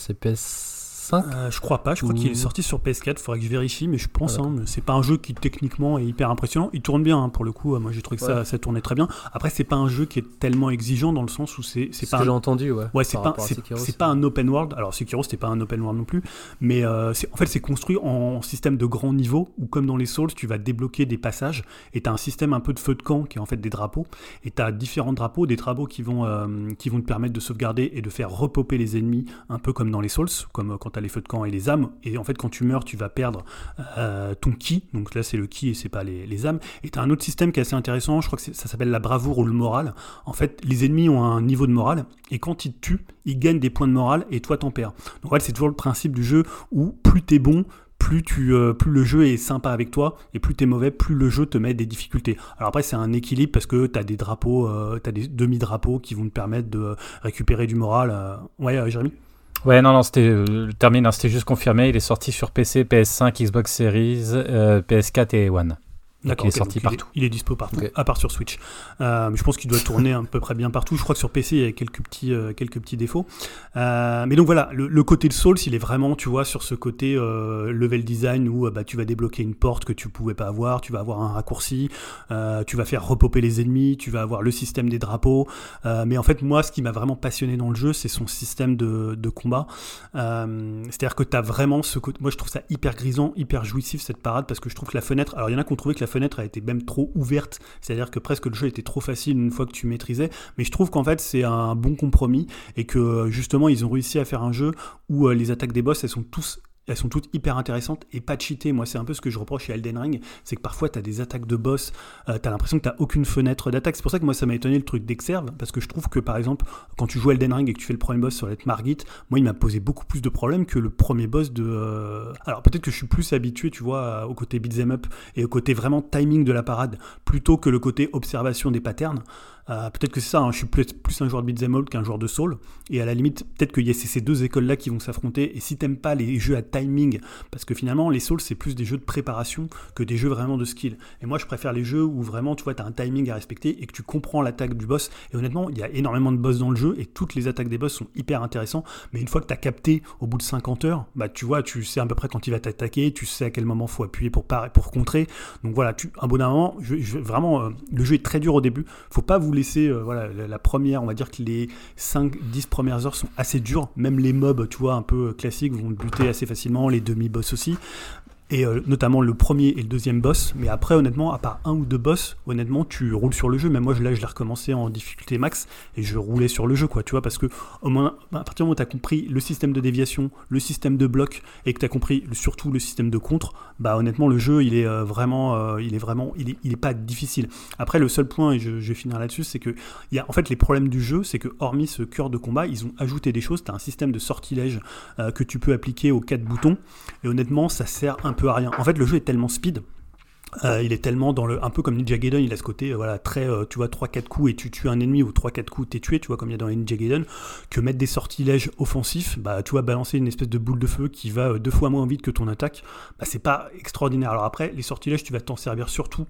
Euh, je crois pas, je crois qu'il est sorti sur PS4, il faudrait que je vérifie, mais je pense, hein, c'est pas un jeu qui techniquement est hyper impressionnant. Il tourne bien hein, pour le coup, moi j'ai trouvé que ça, ça tournait très bien. Après, c'est pas un jeu qui est tellement exigeant dans le sens où c'est pas. que j'ai entendu, ouais. Ouais, c'est pas, c'est pas un open world. Alors Sekiro, c'était pas un open world non plus, mais euh, en fait, c'est construit en système de grand niveau où, comme dans les Souls, tu vas débloquer des passages et tu as un système un peu de feu de camp qui est en fait des drapeaux. Et tu as différents drapeaux, des drapeaux qui vont, euh, qui vont te permettre de sauvegarder et de faire repopper les ennemis, un peu comme dans les Souls, comme quand tu as les feux de camp et les âmes. Et en fait, quand tu meurs, tu vas perdre euh, ton ki. Donc là, c'est le ki et c'est pas les, âmes. Et tu as un autre système qui est assez intéressant. Je crois que ça s'appelle la bravoure ou le moral. En fait, les ennemis ont un niveau de morale. Et quand ils te tuent, ils gagnent des points de morale et toi, t'en perds. Donc ouais, c'est toujours le principe du jeu où plus t'es bon, plus, tu, euh, plus le jeu est sympa avec toi, et plus t'es mauvais, plus le jeu te met des difficultés. Alors après, c'est un équilibre parce que t'as des drapeaux, euh, t'as des demi-drapeaux qui vont te permettre de récupérer du moral. Ouais, Jérémy? Ouais, non, non, c'était euh, terminé, c'était juste confirmé. Il est sorti sur PC, PS5, Xbox Series, euh, PS4 et One. D'accord, il est sorti partout. Il est, dispo partout, à part sur Switch. Euh, je pense qu'il doit tourner à peu près bien partout. Je crois que sur PC, il y a quelques petits, euh, quelques petits défauts. Euh, mais donc voilà, le, le côté de Souls, il est vraiment, tu vois, sur ce côté level design où bah, tu vas débloquer une porte que tu pouvais pas avoir, tu vas avoir un raccourci, tu vas faire repopper les ennemis, tu vas avoir le système des drapeaux. Mais en fait, moi, ce qui m'a vraiment passionné dans le jeu, c'est son système de, de combat. C'est-à-dire que tu as vraiment ce côté. Moi, je trouve ça hyper grisant, hyper jouissif cette parade parce que je trouve que la fenêtre. Alors, il y en a qui ont trouvé que la fenêtre a été même trop ouverte, c'est-à-dire que presque le jeu était trop facile une fois que tu maîtrisais. Mais je trouve qu'en fait, c'est un bon compromis et que justement, ils ont réussi à faire un jeu où euh, les attaques des boss, elles sont tous elles sont toutes hyper intéressantes et pas cheatées. Moi, c'est un peu ce que je reproche chez Elden Ring, c'est que parfois, tu as des attaques de boss, euh, tu as l'impression que tu aucune fenêtre d'attaque. C'est pour ça que moi, ça m'a étonné le truc d'Exerve, parce que je trouve que, par exemple, quand tu joues Elden Ring et que tu fais le premier boss sur l'être Margit, moi, il m'a posé beaucoup plus de problèmes que le premier boss de... euh, Alors, peut-être que je suis plus habitué, tu vois, au côté beat'em up et au côté vraiment timing de la parade, plutôt que le côté observation des patterns. Euh, peut-être que c'est ça, hein, je suis plus, plus un joueur de beat'em up qu'un joueur de soul. Et à la limite, peut-être qu'il y a ces, deux écoles-là qui vont s'affronter. Et si t'aimes pas les jeux à timing, parce que finalement, les souls, c'est plus des jeux de préparation que des jeux vraiment de skill. Et moi, je préfère les jeux où vraiment, tu vois, t'as un timing à respecter et que tu comprends l'attaque du boss. Et honnêtement, il y a énormément de boss dans le jeu et toutes les attaques des boss sont hyper intéressantes. Mais une fois que t'as capté au bout de 50 heures, bah tu vois, tu sais à peu près quand il va t'attaquer, tu sais à quel moment faut appuyer pour pour contrer. Donc voilà, tu, un bon moment, vraiment, euh, le jeu est très dur au début. Faut pas vous euh, voilà, la, première, on va dire que les 5-10 premières heures sont assez dures. Même les mobs, tu vois, un peu euh, classiques vont te buter assez facilement, les demi-boss aussi. Et euh, notamment le premier et le deuxième boss. Mais après, honnêtement, à part un ou deux boss, honnêtement, tu roules sur le jeu. Même moi, je- l'ai recommencé en difficulté max et je roulais sur le jeu, quoi, tu vois, parce que au moins, à partir du moment où tu as compris le système de déviation, le système de bloc et que tu as compris surtout le système de contre, bah honnêtement, le jeu, il est euh, vraiment, euh, il est vraiment, il est, il est pas difficile. Après, le seul point, et je, je vais finir là-dessus, c'est que il y a en fait les problèmes du jeu, c'est que hormis ce cœur de combat, ils ont ajouté des choses. Tu as un système de sortilège que tu peux appliquer aux quatre boutons. Et honnêtement, ça sert un peu à rien. En fait, le jeu est tellement speed. euh, il est tellement dans le un peu comme Ninja Gaiden il a ce côté euh, voilà très euh, tu vois 3 4 coups et tu tues un ennemi ou 3 4 coups t'es tué tu vois comme il y a dans Ninja Gaiden que mettre des sortilèges offensifs bah tu vois balancer une espèce de boule de feu qui va deux fois moins vite que ton attaque bah c'est pas extraordinaire alors après les sortilèges tu vas t'en servir surtout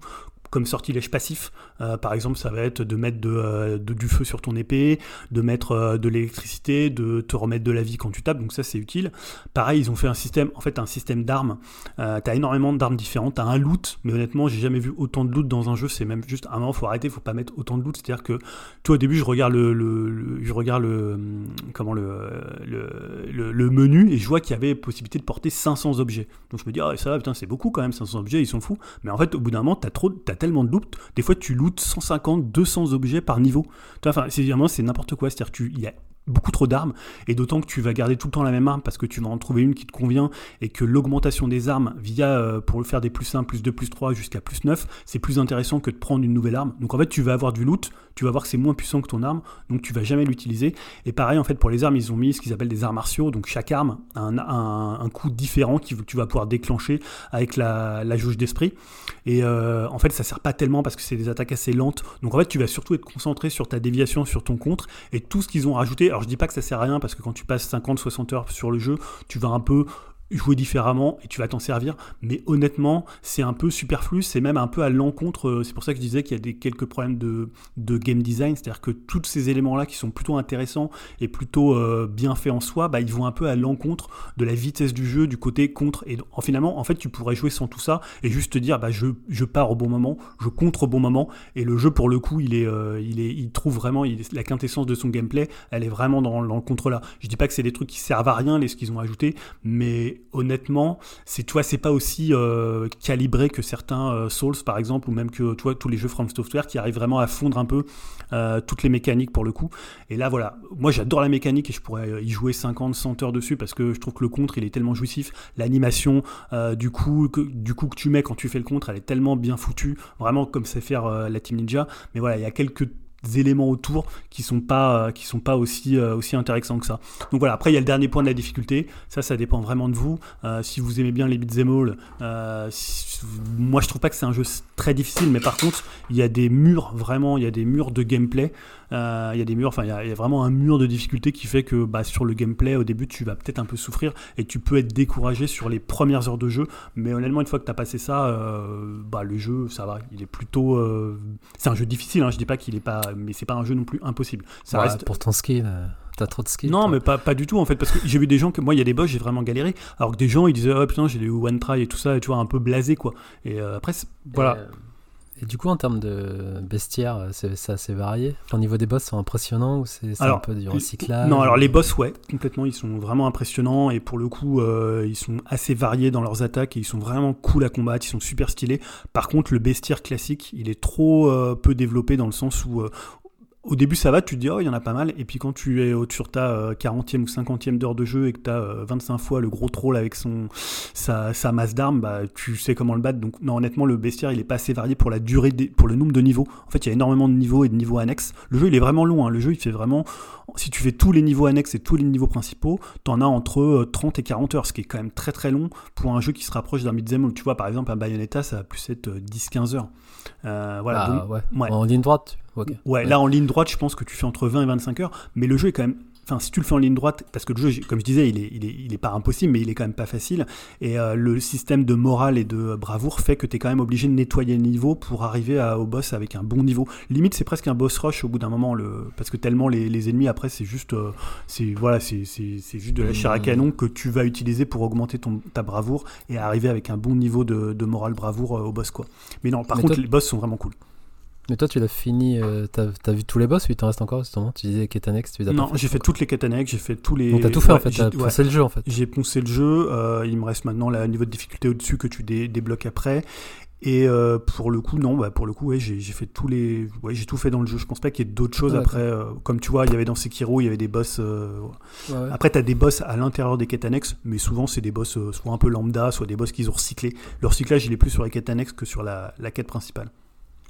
comme sortilège passif. Euh, par exemple, ça va être de mettre euh, du feu sur ton épée, de mettre euh, de l'électricité, de te remettre de la vie quand tu tapes, donc ça c'est utile. Pareil, ils ont fait un système, en fait, un système d'armes. T'as énormément d'armes différentes, t'as un loot, mais honnêtement, j'ai jamais vu autant de loot dans un jeu. C'est même juste un moment, faut arrêter, faut pas mettre autant de loot. C'est-à-dire que toi, au début, je regarde le, je regarde le, hum, comment le, le, menu et je vois qu'il y avait possibilité de porter 500 objets. Donc je me dis, ah ça putain, c'est beaucoup quand même, 500 objets, ils sont fous. Mais en fait, au bout d'un moment, t'as trop, t'as tellement de loot. Des fois, tu lootes 150, 200 objets par niveau. Enfin, c'est vraiment, c'est n'importe quoi. C'est-à-dire tu, il y a beaucoup trop d'armes et d'autant que tu vas garder tout le temps la même arme parce que tu vas en trouver une qui te convient et que l'augmentation des armes via euh, pour le faire des plus 1, plus 2, plus 3 jusqu'à plus 9 c'est plus intéressant que de prendre une nouvelle arme donc en fait tu vas avoir du loot tu vas voir que c'est moins puissant que ton arme donc tu vas jamais l'utiliser. Et pareil en fait pour les armes ils ont mis ce qu'ils appellent des arts martiaux. Donc chaque arme a un, un, coup différent que tu vas pouvoir déclencher avec la, la jauge d'esprit. Et euh, en fait ça sert pas tellement parce que c'est des attaques assez lentes. Donc en fait tu vas surtout être concentré sur ta déviation sur ton contre et tout ce qu'ils ont rajouté. Alors je dis pas que ça sert à rien parce que quand tu passes 50-60 heures sur le jeu tu vas un peu jouer différemment et tu vas t'en servir. Mais honnêtement c'est un peu superflu c'est même un peu à l'encontre euh, c'est pour ça que je disais qu'il y a des quelques problèmes de, de game design c'est à dire que tous ces éléments là qui sont plutôt intéressants et plutôt euh, bien faits en soi bah, ils vont un peu à l'encontre de la vitesse du jeu du côté contre. Et en, finalement en fait tu pourrais jouer sans tout ça et juste te dire bah, je, je pars au bon moment je contre au bon moment. Et le jeu pour le coup il est euh, il est il trouve vraiment il, la quintessence de son gameplay elle est vraiment dans, dans le contre là je dis pas que c'est des trucs qui servent à rien les ce qu'ils ont ajouté mais honnêtement, c'est toi, c'est pas aussi euh, calibré que certains euh, Souls par exemple, ou même que toi tous les jeux From Software qui arrivent vraiment à fondre un peu euh, toutes les mécaniques pour le coup. Et là voilà, moi j'adore la mécanique et je pourrais y jouer 50, 100 heures dessus parce que je trouve que le contre il est tellement jouissif, l'animation du coup que du coup que tu mets quand tu fais le contre, elle est tellement bien foutue, vraiment comme c'est faire la Team Ninja. Mais voilà, il y a quelques éléments autour qui sont pas, euh, qui sont pas aussi, euh, aussi intéressants que ça. Donc voilà, après il y a le dernier point de la difficulté, ça ça dépend vraiment de vous. Euh, si vous aimez bien les beat'em all, si- moi je trouve pas que c'est un jeu très difficile, mais par contre il y a des murs, vraiment, il y a des murs de gameplay. Euh, il y a des murs, enfin il y, a il y a vraiment un mur de difficulté qui fait que bah, sur le gameplay au début tu vas peut-être un peu souffrir et tu peux être découragé sur les premières heures de jeu. Mais honnêtement une fois que tu as passé ça, euh, bah, le jeu ça va, il est plutôt, euh, c'est un jeu difficile. Hein, je dis pas qu'il est pas, mais c'est pas un jeu non plus impossible. Ça Ouais, reste Pour ton skill, t'as trop de skill. non, toi. mais pas, pas du tout en fait, parce que j'ai vu des gens que moi il y a des boss, j'ai vraiment galéré, alors que des gens ils disaient oh putain j'ai des one try et tout ça, et tu vois un peu blasé quoi. Et euh, après c'est- voilà. Et, euh, Et du coup, en termes de bestiaire, c'est assez varié. Au niveau des boss, c'est impressionnant ou c'est un peu du recyclage Non, alors les boss, ouais, complètement, ils sont vraiment impressionnants et pour le coup, euh, ils sont assez variés dans leurs attaques et ils sont vraiment cool à combattre, ils sont super stylés. Par contre, le bestiaire classique, il est trop euh, peu développé dans le sens où euh, au début ça va, tu te dis oh il y en a pas mal, et puis quand tu es sur ta euh, 40e ou 50e d'heure de jeu et que tu as 25 fois le gros troll avec son sa, sa masse d'armes, bah, tu sais comment le battre. Donc non honnêtement le bestiaire il est pas assez varié pour la durée, des- pour le nombre de niveaux. En fait il y a énormément de niveaux et de niveaux annexes. Le jeu il est vraiment long, hein. le jeu il fait vraiment si tu fais tous les niveaux annexes et tous les niveaux principaux, t'en as entre euh, 30 et 40 heures, ce qui est quand même très très long pour un jeu qui se rapproche d'un beat'em all. Tu vois, par exemple, un Bayonetta, ça va plus être euh, 10-15 heures. Euh, voilà. Ah, donc- ouais. ouais. En ligne droite ouais, là en ligne droite, je pense que tu fais entre 20 et 25 heures, mais le jeu est quand même. Enfin, si tu le fais en ligne droite, parce que le jeu, comme je disais, il est, il est, il est pas impossible, mais il est quand même pas facile. Et euh, le système de morale et de bravoure fait que tu es quand même obligé de nettoyer le niveau pour arriver à- au boss avec un bon niveau. Limite, c'est presque un boss rush au bout d'un moment, le, parce que tellement les, les ennemis après, c'est juste, euh, c'est voilà, juste de la chair à canon que tu vas utiliser pour augmenter ton, ta bravoure et arriver avec un bon niveau de, de morale bravoure euh, au boss, quoi. Mais non, par Mais contre, les boss sont vraiment cool. Mais toi, tu l'as fini, euh, t'as as vu tous les boss ou il t'en reste encore justement? Tu disais Ketanex, tu les as Non, j'ai fait toutes les quêtes annexes, j'ai fait tous les. Donc t'as tout fait en fait, t'as ouais. poussé le jeu en fait. J'ai poncé le jeu, euh, il me reste maintenant le niveau de difficulté au-dessus que tu dé- débloques après. Et euh, pour le coup, non, bah, pour le coup, ouais, j'ai fait tous les, ouais, j'ai tout fait dans le jeu. Je pense pas qu'il y ait d'autres choses Ah, après. euh, comme tu vois, il y avait dans Sekiro, il y avait des boss. euh, Ouais, ouais. Après, t'as des boss à l'intérieur des quêtes annexes, mais souvent c'est des boss soit un peu lambda, soit des boss qu'ils ont recyclés. Le recyclage, il est plus sur les quêtes annexes que sur la, la quête principale.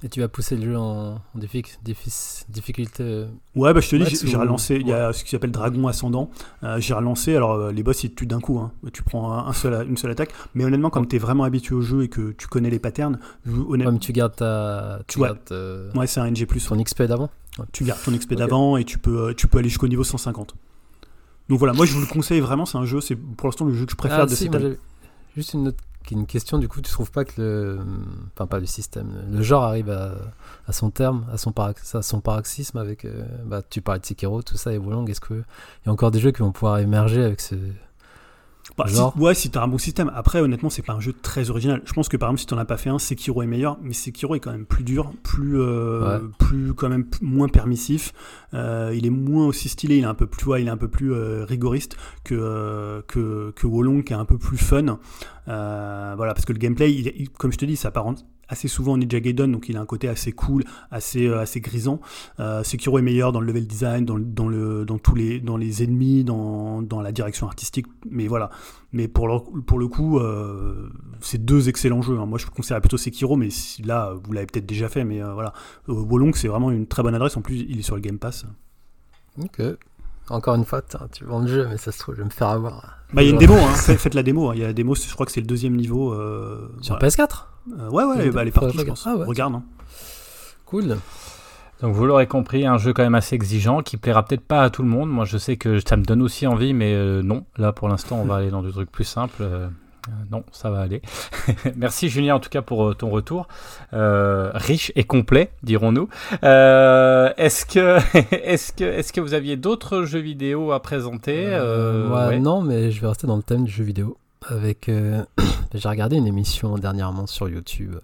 Et tu vas pousser le jeu en, en diffic- diffic- difficulté. euh, Ouais, bah je te dis, j'ai ou- relancé. Il y a ce qui s'appelle Dragon Ascendant. Euh, j'ai relancé. Alors, euh, les boss, ils te tuent d'un coup. hein. Tu prends un, seul, une seule attaque. Mais honnêtement, comme tu es vraiment habitué au jeu et que tu connais les patterns, Ouais, honnêtement, mais tu gardes ta. Tu Ouais. gardes euh, ouais, c'est un NG. ton XP d'avant. Tu gardes ton XP d'avant et tu peux, tu peux aller jusqu'au niveau 150. Donc voilà, moi je vous le conseille vraiment. C'est un jeu, c'est pour l'instant le jeu que je préfère Ah, de si, cette année. Juste une, autre- une question, du coup, tu trouves pas que le. Enfin, pas le système, le genre arrive à, son terme, à son, parax- à son paroxysme avec. euh, bah, tu parlais de Sekiro, tout ça, et Wolong. Est-ce qu'il y a encore des jeux qui vont pouvoir émerger avec ce. Bah, si- ouais, si t'as un bon système. Après, honnêtement, c'est pas un jeu très original. Je pense que par exemple, si t'en as pas fait un, Sekiro est meilleur, mais Sekiro est quand même plus dur, plus, euh, Ouais. plus quand même moins permissif. Euh, il est moins aussi stylé, il est un peu plus, ouais, il est un peu plus euh, rigoriste que, euh, que que Wolong, qui est un peu plus fun. Euh, voilà, parce que le gameplay, il- comme je te dis, ça apparente assez souvent en Ninja Gaiden, donc il a un côté assez cool, assez, euh, assez grisant. Euh, Sekiro est meilleur dans le level design, dans, le- dans, tous les, dans les ennemis, dans, dans la direction artistique, mais voilà. Mais pour le, pour le coup, euh, c'est deux excellents jeux. hein. Moi, je conseillerais plutôt Sekiro, mais là, vous l'avez peut-être déjà fait, mais voilà. Wolong, c'est vraiment une très bonne adresse. En plus, il est sur le Game Pass. Ok. Encore une fois, tu vends le jeu, mais ça se trouve, je vais me faire avoir. Bah, il y a une démo, hein. Faites, faites la démo. hein. Il y a la démo, je crois que c'est le deuxième niveau. euh, Sur voilà. PS4 Euh, ouais, ouais, bah, elle est partout, je pense. Ah ouais. Regarde. hein. Cool. Donc vous l'aurez compris, un jeu quand même assez exigeant qui plaira peut-être pas à tout le monde. Moi je sais que ça me donne aussi envie, mais euh, non. Là pour l'instant on va aller dans des trucs plus simples. Euh, non, ça va aller. Merci Julien en tout cas pour euh, ton retour. Euh, riche et complet, dirons-nous. Euh, est-ce que, est-ce que, est-ce que vous aviez d'autres jeux vidéo à présenter? Euh, ouais. non, mais je vais rester dans le thème du jeu vidéo. Avec, euh, j'ai regardé une émission dernièrement sur YouTube.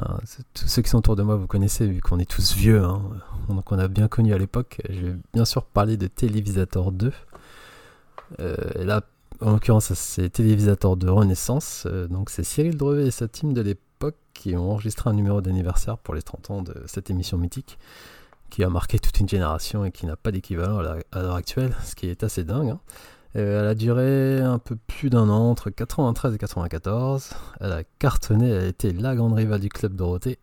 Hein, tous ceux qui sont autour de moi, vous connaissez, vu qu'on est tous vieux, hein, donc on a bien connu à l'époque. Je vais bien sûr parler de Télévisateur 2. Euh, et là, en l'occurrence, c'est Télévisateur de Renaissance. Euh, donc c'est Cyril Drevet et sa team de l'époque qui ont enregistré un numéro d'anniversaire pour les 30 ans de cette émission mythique qui a marqué toute une génération et qui n'a pas d'équivalent à l'heure actuelle, ce qui est assez dingue. hein. Euh, elle a duré un peu plus d'un an, entre 93 et 94. Elle a cartonné, elle a été la grande rivale du Club Dorothée.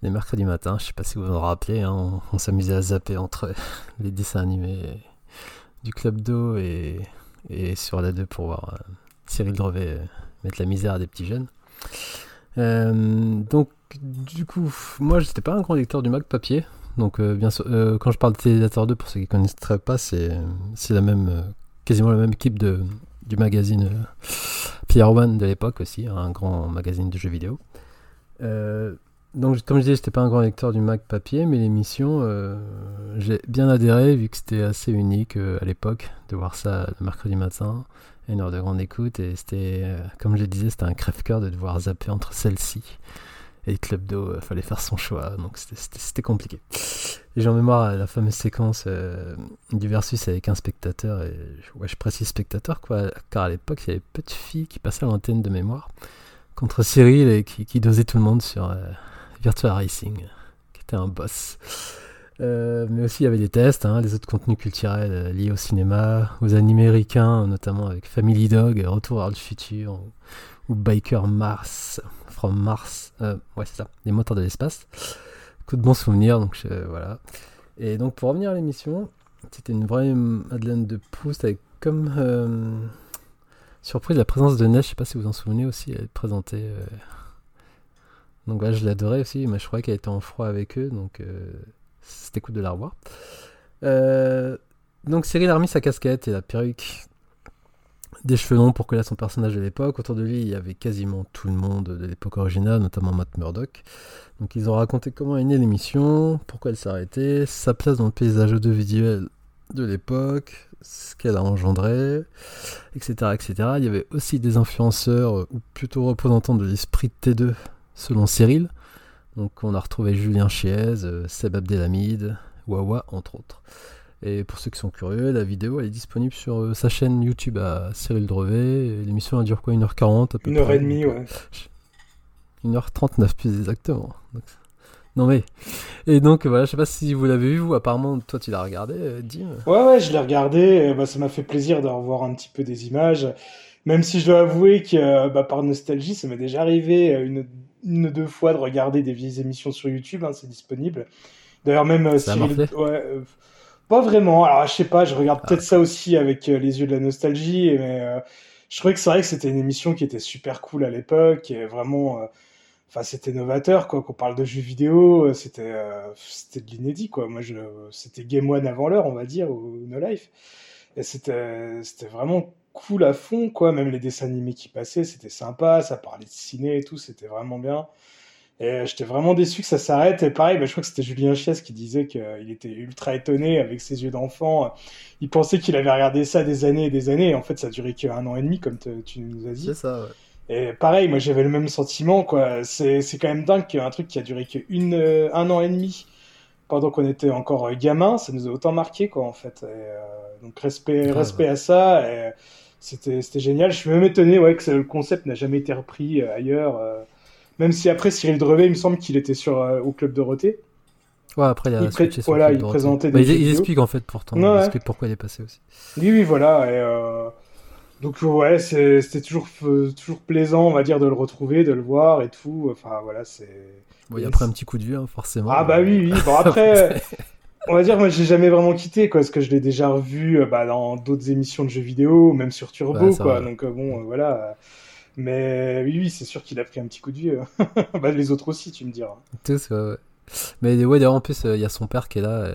les mercredis matins, je sais pas si vous vous en rappelez, hein, on, on s'amusait à zapper entre les dessins animés du Club d'eau et, et sur la 2 pour voir euh, Cyril Drevet euh, mettre la misère à des petits jeunes. Euh, donc, du coup, moi, j'étais pas un grand lecteur du Mac papier. Donc, bien sûr, quand je parle de Télédateur 2, pour ceux qui connaisseraient pas, c'est la même, quasiment la même équipe de, du magazine Player One de l'époque aussi, hein, un grand magazine de jeux vidéo. Donc, comme je disais, j'étais pas un grand lecteur du Mac papier, mais l'émission, euh, j'ai bien adhéré vu que c'était assez unique euh, à l'époque de voir ça le mercredi matin, une heure de grande écoute, et c'était, euh, comme je le disais, c'était un crève-cœur de devoir zapper entre celle-ci et Club d'eau, il fallait faire son choix, donc c'était- compliqué. J'ai en mémoire la fameuse séquence du versus avec un spectateur, et ouais, je précise spectateur, quoi, car à l'époque, il y avait peu de filles qui passaient à l'antenne de mémoire, contre Cyril et qui, dosait tout le monde sur Virtua Racing, qui était un boss. Euh, mais aussi il y avait des tests, hein, les autres contenus culturels euh, liés au cinéma, aux animés américains, notamment avec Family Dog, Retour vers le futur, ou, Biker Mars, From Mars, euh, ouais c'est ça, les moteurs de l'espace. Coup de bons souvenirs, donc voilà. Et donc pour revenir à l'émission, c'était une vraie Madeleine de Proust avec comme euh, surprise la présence de Neige, je sais pas si vous en souvenez aussi, elle présentait. euh, Donc voilà, je l'adorais aussi, mais je croyais qu'elle était en froid avec eux, donc euh, c'était cool de la revoir. Euh, donc Cyril a remis sa casquette et la perruque des cheveux longs pour coller son personnage de l'époque. Autour de lui, il y avait quasiment tout le monde de l'époque originale, notamment Matt Murdock. Donc ils ont raconté comment est née l'émission, pourquoi elle s'est arrêtée, sa place dans le paysage audiovisuel de l'époque, ce qu'elle a engendré, etc., etc. Il y avait aussi des influenceurs, ou plutôt représentants de l'esprit de T2, selon Cyril. Donc on a retrouvé Julien Chiez, euh, Seb Abdelhamid, Wawa, entre autres. Et pour ceux qui sont curieux, la vidéo elle est disponible sur euh, sa chaîne YouTube à Cyril Drevet. Et L'émission elle dure quoi? 1h40 à peu Une heure près, et demie, donc, euh, ouais. 1h39 plus exactement. Donc, non mais. Et donc voilà, je sais pas si vous l'avez vu, vous, apparemment, toi tu l'as regardé, euh, Dim. Ouais, ouais, je l'ai regardé. bah, ça m'a fait plaisir de revoir un petit peu des images. Même si je dois avouer que euh, bah, par nostalgie, ça m'est déjà arrivé une, une ou deux fois de regarder des vieilles émissions sur YouTube. hein, c'est disponible. D'ailleurs, même euh, Ça Cyril- ouais, euh, pas vraiment. Alors, je sais pas, je regarde Ah. peut-être ça aussi avec euh, les yeux de la nostalgie. Mais euh, je trouvais que c'est vrai que c'était une émission qui était super cool à l'époque. Et vraiment, enfin, c'était novateur, quoi. Qu'on parle de jeux vidéo, c'était c'était de l'inédit, quoi. Moi, je, c'était Game One avant l'heure, on va dire, ou No Life. Et c'était, c'était vraiment cool à fond, quoi. Même les dessins animés qui passaient, c'était sympa. Ça parlait de ciné et tout, c'était vraiment bien. Et j'étais vraiment déçu que ça s'arrête. Et pareil, bah, je crois que c'était Julien Chies qui disait qu'il était ultra étonné avec ses yeux d'enfant. Il pensait qu'il avait regardé ça des années et des années. Et en fait, ça a duré qu'un an et demi, comme te- tu nous as dit. C'est ça, ouais. Et pareil, moi j'avais le même sentiment, quoi. C'est, c'est quand même dingue qu'un truc qui a duré que une, euh, un an et demi, pendant qu'on était encore euh, gamin, ça nous a autant marqué, quoi, en fait. Et, euh, donc respect, respect à ça. Et c'était, génial. Je suis même étonné, ouais, que le concept n'a jamais été repris euh, ailleurs. euh. même si après Cyril Drevet, il me semble qu'il était sur euh, au club Dorothée. Ouais, après il a Il sur voilà, il présentait des en fait pourtant, Ouais, pourquoi il est passé aussi. Oui, oui, voilà. Et, euh, donc ouais, c'était toujours, toujours plaisant, on va dire, de le retrouver, de le voir et tout. Enfin voilà, c'est. Bon, il a Et pris c'est- un petit coup de vieux, hein, forcément. Ah bah oui, oui. Bon après, on va dire, moi j'ai jamais vraiment quitté, quoi, parce que je l'ai déjà revu euh, bah, dans d'autres émissions de jeux vidéo, même sur Turbo, quoi. Donc euh, bon, euh, voilà. Mais oui, oui, c'est sûr qu'il a pris un petit coup de vieux. bah, les autres aussi, tu me diras. Tous, ouais, ouais. Mais ouais, d'ailleurs, en plus, il y a son père qui est là,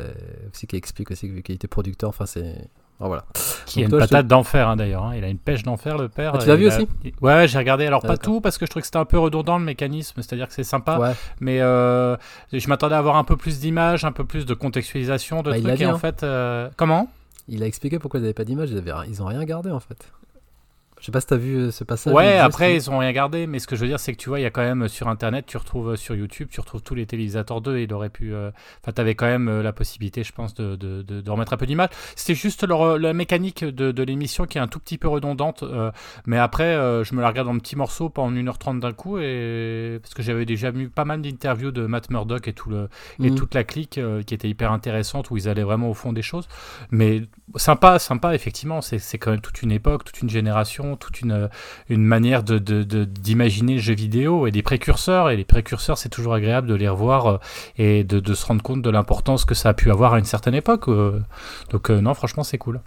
aussi, qui explique aussi qu'il était producteur. Enfin, c'est. Ah, voilà. Qui a Donc une je te- patate d'enfer hein, d'ailleurs. hein. Il a une pêche d'enfer le père. Ah, tu l'as Il vu a- aussi il- Ouais, ouais, j'ai regardé. Alors Ah, pas tout parce que je trouvais que c'était un peu redondant le mécanisme. C'est-à-dire que c'est sympa, Ouais. mais euh, je m'attendais à avoir un peu plus d'images, un peu plus de contextualisation de Bah, il l'a trucs. dit, Et en hein. fait, euh, comment? Il a expliqué pourquoi ils n'avaient pas d'image. Ils, avaient ils ont rien gardé, en fait. Je sais pas si t'as vu euh, ce passage. Ouais, après ils ont rien gardé, mais ce que je veux dire c'est que tu vois, il y a quand même euh, sur internet, tu retrouves euh, sur YouTube, tu retrouves tous les télévisateurs 2 et il aurait pu. euh, Enfin, t'avais quand même la possibilité, je pense, de, de, de, de remettre un peu d'image. C'était juste leur, la mécanique de, l'émission qui est un tout petit peu redondante, euh, mais après euh, je me la regarde en petits morceaux, pas en 1h30 d'un coup, et parce que j'avais déjà vu pas mal d'interviews de Matt Murdock et, tout le, et Mhm. toute la clique qui était hyper intéressante, où ils allaient vraiment au fond des choses. Mais sympa, sympa, effectivement, c'est quand même toute une époque, toute une génération toute une, une manière de, de- de- d'imaginer le jeu vidéo et des précurseurs. Et les précurseurs, c'est toujours agréable de les revoir euh, et de, de se rendre compte de l'importance que ça a pu avoir à une certaine époque. euh. Donc euh, non, franchement, c'est cool.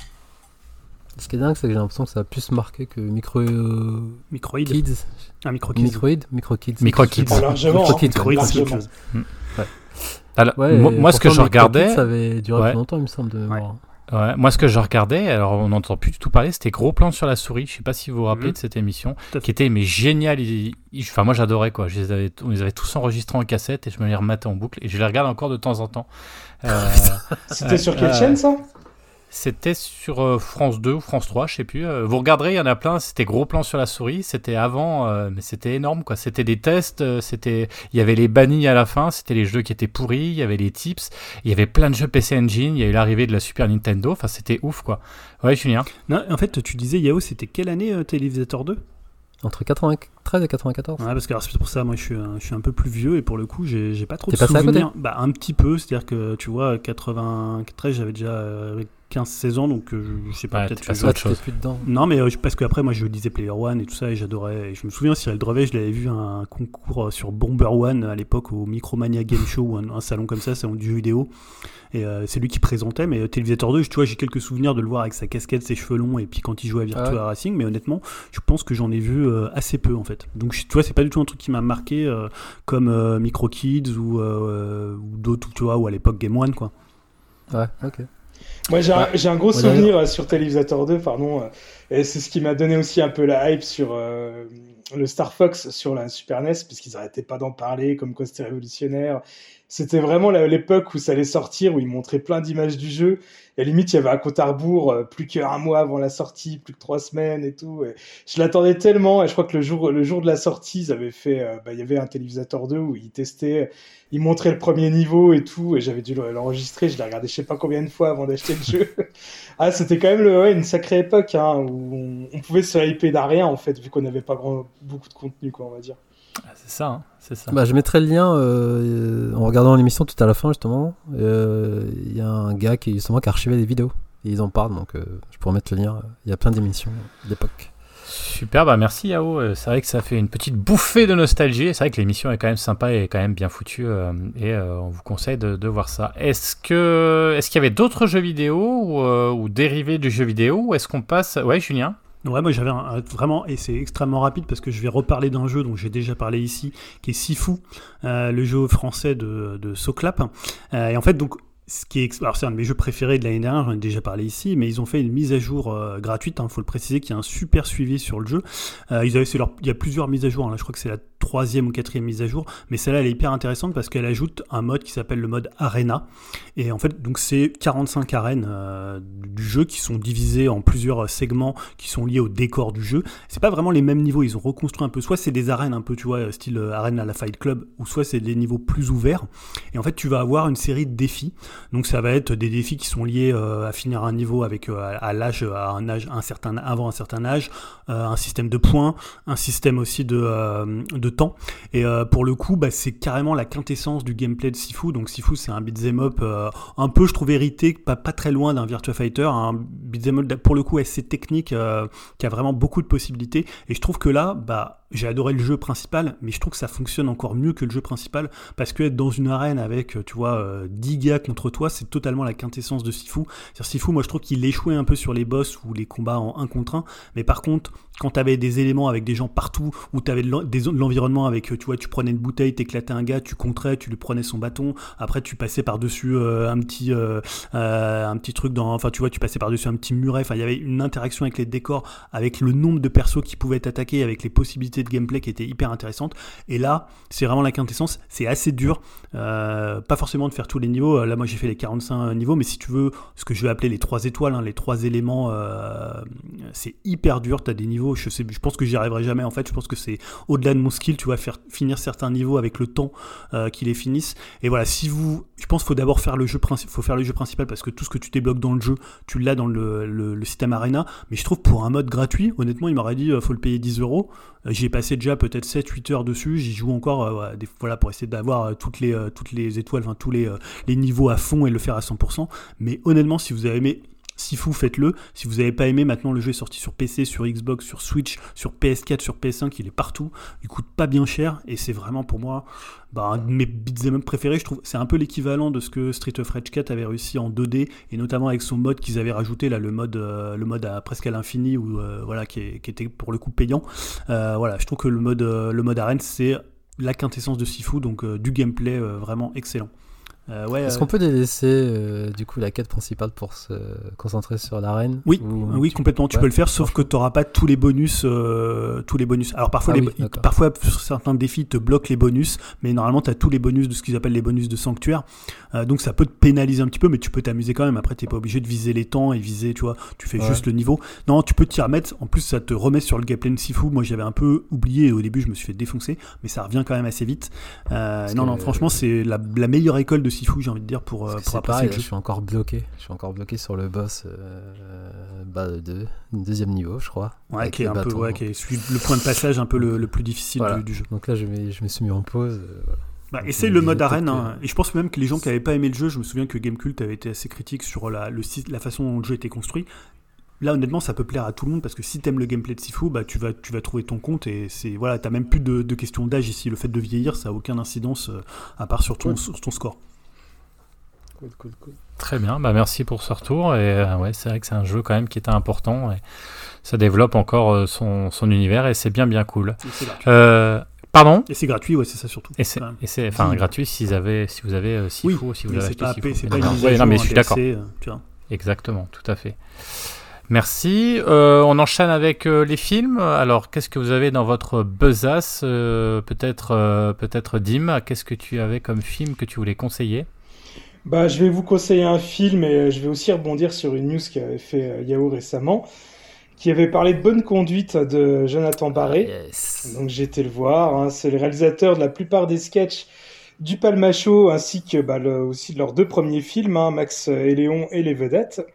Ce qui est dingue, c'est que j'ai l'impression que ça a plus marqué que Micro euh, Microïd. Kids. Un micro kids. Microïd Micro Kids. Micro Kids. Micro hein. Kids, Microïd, c'est autre largement. chose. Alors, Ouais, moi, ce que je Micro regardais, Kids, ça avait duré Ouais. plus longtemps, il me semble, de mémoire. Ouais, moi, ce que je regardais, alors on n'entend plus du tout parler, c'était Gros Plan sur la souris. Je sais pas si vous vous rappelez Mhm. de cette émission, qui était mais génial. Il- il- Enfin, moi, j'adorais quoi. Je les avais, on les avait tous enregistrés en cassette et je me les rematais en boucle et je les regarde encore de temps en temps. Euh, C'était sur quelle euh, chaîne ça? C'était sur euh, France 2 ou France 3, je sais plus. Euh, vous regarderez, il y en a plein. C'était Gros Plan sur la souris. C'était avant, euh, mais c'était énorme quoi. C'était des tests. euh, c'était, il y avait les bannis à la fin. C'était les jeux qui étaient pourris. Il y avait les tips. Il y avait plein de jeux PC Engine. Il y a eu l'arrivée de la Super Nintendo. Enfin, c'était ouf quoi. Ouais, Julien. Non, en fait, tu disais Yao, c'était quelle année euh, Télévisateur 2 Entre 93 et 94. Ouais, parce que c'est pour ça, moi je suis, un, je suis un peu plus vieux et pour le coup, j'ai j'ai pas trop de souvenirs. Bah, un petit peu, c'est-à-dire que tu vois, 93, j'avais déjà euh, 15-16 ans, donc euh, je, je sais pas, Ouais, peut-être que je- autre chose. plus dedans. Non, mais euh, parce qu'après, moi je lisais Player One et tout ça et j'adorais. Et je me souviens, Cyril Drevet, je l'avais vu à un concours euh, sur Bomber One à l'époque au Micromania Game Show, ou un, un salon comme ça, salon du jeu vidéo. Et euh, c'est lui qui présentait, mais euh, Télévisateur 2, tu vois, j'ai quelques souvenirs de le voir avec sa casquette, ses cheveux longs et puis quand il jouait à Virtua Ah ouais. Racing, mais honnêtement, je pense que j'en ai vu euh, assez peu en fait. Donc tu vois, c'est pas du tout un truc qui m'a marqué euh, comme euh, Micro Kids ou, euh, ou d'autres, tu vois, ou à l'époque Game One quoi. Ouais, ok. Moi, j'ai un, un gros Ouais, souvenir euh, sur Télévisateur 2, pardon. euh, Et c'est ce qui m'a donné aussi un peu la hype sur euh, le Star Fox sur la Super NES, parce qu'ils arrêtaient pas d'en parler, comme quoi c'était révolutionnaire. C'était vraiment l'époque où ça allait sortir, où ils montraient plein d'images du jeu. Et limite, il y avait un à rebours, euh, plus qu'un mois avant la sortie, plus que trois semaines et tout. Je l'attendais tellement, et je crois que le jour, le jour de la sortie, ils avaient fait, euh, bah, il y avait un Télévisateur 2 où ils testaient, ils montraient le premier niveau et tout, et j'avais dû le- l'enregistrer. Je l'ai regardé je sais pas combien de fois avant d'acheter le jeu. Ah, c'était quand même le, une sacrée époque hein, où on, pouvait se hyper d'arrière en fait, vu qu'on n'avait pas grand, beaucoup de contenu, quoi, on va dire. Ah, c'est ça, hein, c'est ça. Bah, je mettrai le lien euh, en regardant l'émission tout à la fin, justement. Euh, Il y a un gars qui, justement, qui a archivé des vidéos. Et ils en parlent, donc euh, je pourrais mettre le lien. Il y a plein d'émissions d'époque. Super, bah merci Yao. Euh, C'est vrai que ça fait une petite bouffée de nostalgie. C'est vrai que l'émission est quand même sympa et quand même bien foutue euh, et euh, on vous conseille de, de voir ça. Est-ce que est-ce qu'il y avait d'autres jeux vidéo ou, euh, ou dérivés du jeu vidéo ou est-ce qu'on passe Ouais, Julien? Ouais, moi j'avais un- vraiment, et c'est extrêmement rapide parce que je vais reparler d'un jeu dont j'ai déjà parlé ici, qui est Sifu, euh, le jeu français de, de Soclap. Euh, et en fait, donc, ce qui est, alors c'est un de mes jeux préférés de l'année dernière, j'en ai déjà parlé ici, mais ils ont fait une mise à jour euh, gratuite, il faut le préciser, qui a un super suivi sur le jeu. Euh, ils avaient, leur- il y a plusieurs mises à jour, hein, là, je crois que c'est la troisième ou quatrième mise à jour, mais celle-là elle est hyper intéressante parce qu'elle ajoute un mode qui s'appelle le mode Arena. Et en fait, donc c'est 45 arènes euh, du jeu qui sont divisées en plusieurs segments qui sont liés au décor du jeu. C'est pas vraiment les mêmes niveaux, ils ont reconstruit un peu. Soit c'est des arènes un peu, tu vois, style euh, arène à la Fight Club, ou soit c'est des niveaux plus ouverts. Et en fait, tu vas avoir une série de défis. Donc ça va être des défis qui sont liés euh, à finir un niveau avec euh, à, l'âge, à un âge, un certain avant un certain âge, euh, un système de points, un système aussi de, euh, temps. Et euh, pour le coup, bah, c'est carrément la quintessence du gameplay de Sifu. Donc Sifu, c'est un beat'em up euh, un peu, je trouve, hérité, pas, très loin d'un Virtua Fighter, un beat'em up pour le coup assez technique, euh, qui a vraiment beaucoup de possibilités. Et je trouve que là, bah, j'ai adoré le jeu principal, mais je trouve que ça fonctionne encore mieux que le jeu principal, parce que être dans une arène avec, tu vois, euh, 10 gars contre toi, c'est totalement la quintessence de Sifu. C'est-à-dire Sifu, moi je trouve qu'il échouait un peu sur les boss ou les combats en 1 contre 1, mais par contre, quand tu avais des éléments avec des gens partout, ou tu avais de l'en- avec, euh, tu vois, tu prenais une bouteille, t'éclatais un gars, tu contrais, tu lui prenais son bâton, après tu passais par-dessus euh, un petit euh, un petit truc dans, enfin tu vois, tu passais par-dessus un petit muret, enfin il y avait une interaction avec les décors, avec le nombre de persos qui pouvaient t'attaquer, avec les possibilités de gameplay qui étaient hyper intéressantes. Et là, c'est vraiment la quintessence, c'est assez dur, pas forcément de faire tous les niveaux. Là, moi j'ai fait les 45 niveaux, mais si tu veux, ce que je vais appeler les trois étoiles, hein, les trois éléments, c'est hyper dur. T'as des niveaux, je sais, je pense que j'y arriverai jamais. En fait, je pense que c'est au-delà de mon skill. Tu vas faire finir certains niveaux avec le temps euh, qui les finissent. Et voilà, si vous, je pense qu'il faut d'abord faire le jeu principal, faire le jeu principal parce que tout ce que tu débloques dans le jeu, tu l'as dans le, système Arena. Mais je trouve pour un mode gratuit, honnêtement, il m'aurait dit euh, faut le payer 10 euros. Euh, J'y ai passé déjà peut-être 7-8 heures dessus. J'y joue encore, euh, des- voilà, pour essayer d'avoir toutes les étoiles, enfin tous les les niveaux à fond et le faire à 100%. Mais honnêtement, si vous avez aimé Sifu, faites-le. Si vous n'avez pas aimé, maintenant le jeu est sorti sur PC, sur Xbox, sur Switch, sur PS4, sur PS5, il est partout. Il coûte pas bien cher et c'est vraiment pour moi bah, un de mes beat'em préférés. Je trouve c'est un peu l'équivalent de ce que Street of Rage 4 avait réussi en 2D et notamment avec son mode qu'ils avaient rajouté là, le mode, euh, à presque à l'infini ou euh, voilà qui, était pour le coup payant. Euh, voilà, je trouve que le mode, le mode c'est la quintessence de Sifu, donc du gameplay vraiment excellent. Euh, ouais, Est-ce euh, qu'on peut délaisser euh, du coup la quête principale pour se concentrer sur l'arène Oui, Ou oui, tu- complètement. Tu ouais, peux le faire, sauf que tu n'auras pas tous les bonus, euh, tous les bonus. Alors parfois, Ah les, oui, parfois sur certains défis te bloquent les bonus, mais normalement tu as tous les bonus de ce qu'ils appellent les bonus de sanctuaire. Euh, donc ça peut te pénaliser un petit peu, mais tu peux t'amuser quand même. Après, t'es pas obligé de viser les temps et viser, tu vois, tu fais Ouais. juste le niveau. Non, tu peux t'y remettre. En plus, ça te remet sur le gameplay Sifu. Moi, j'avais un peu oublié au début, je me suis fait défoncer, mais ça revient quand même assez vite. Euh, non, non, franchement, c'est la, la meilleure école de Sifu, j'ai envie de dire, pour, euh, Parce que pour apprécier le jeu. je suis encore bloqué. Je suis encore bloqué sur le boss euh, bah, de deuxième niveau, je crois. Ouais, avec qui est un peu, ouais, qui est celui- le point de passage un peu le, le plus difficile Voilà. du, du jeu. Donc là, je, me suis mis en pause. euh, voilà. Bah, essaye le mode arène, hein. et je pense même que les gens qui n'avaient pas aimé le jeu, je me souviens que Gamecult avait été assez critique sur la, le, sy- la façon dont le jeu était construit. Là, honnêtement, ça peut plaire à tout le monde parce que si t'aimes le gameplay de Sifu, bah, tu, vas, tu vas trouver ton compte et c'est voilà, t'as même plus de, de question d'âge ici. Le fait de vieillir, ça a aucune incidence euh, à part sur ton, Cool. sur ton score. Cool, cool, cool. Très bien, bah merci pour ce retour. Et euh, ouais, c'est vrai que c'est un jeu quand même qui était important et ça développe encore euh, son, son univers et c'est bien bien cool. Euh, pardon? Et c'est gratuit, ouais, c'est ça surtout. Et c'est Enfin, dis- gratuit s'ils avaient si vous avez euh, Sifu, Oui, si vous avez c'est pas, c'est pas une Ouais, non mais je suis d'accord. Exactement, tout à fait. Merci. Euh, on enchaîne avec euh, les films. Alors, qu'est-ce que vous avez dans votre besace? Euh, Peut-être, peut-être Dim. Qu'est-ce que tu avais comme film que tu voulais conseiller? Bah, je vais vous conseiller un film et euh, je vais aussi rebondir sur une news qui avait fait euh, Yahoo récemment, qui avait parlé de bonne conduite de Jonathan Barré. Ah, Yes. Donc j'ai été le voir. hein. C'est le réalisateur de la plupart des sketchs du Palmacho ainsi que bah, le- aussi de leurs deux premiers films, hein, Max et Léon et les vedettes.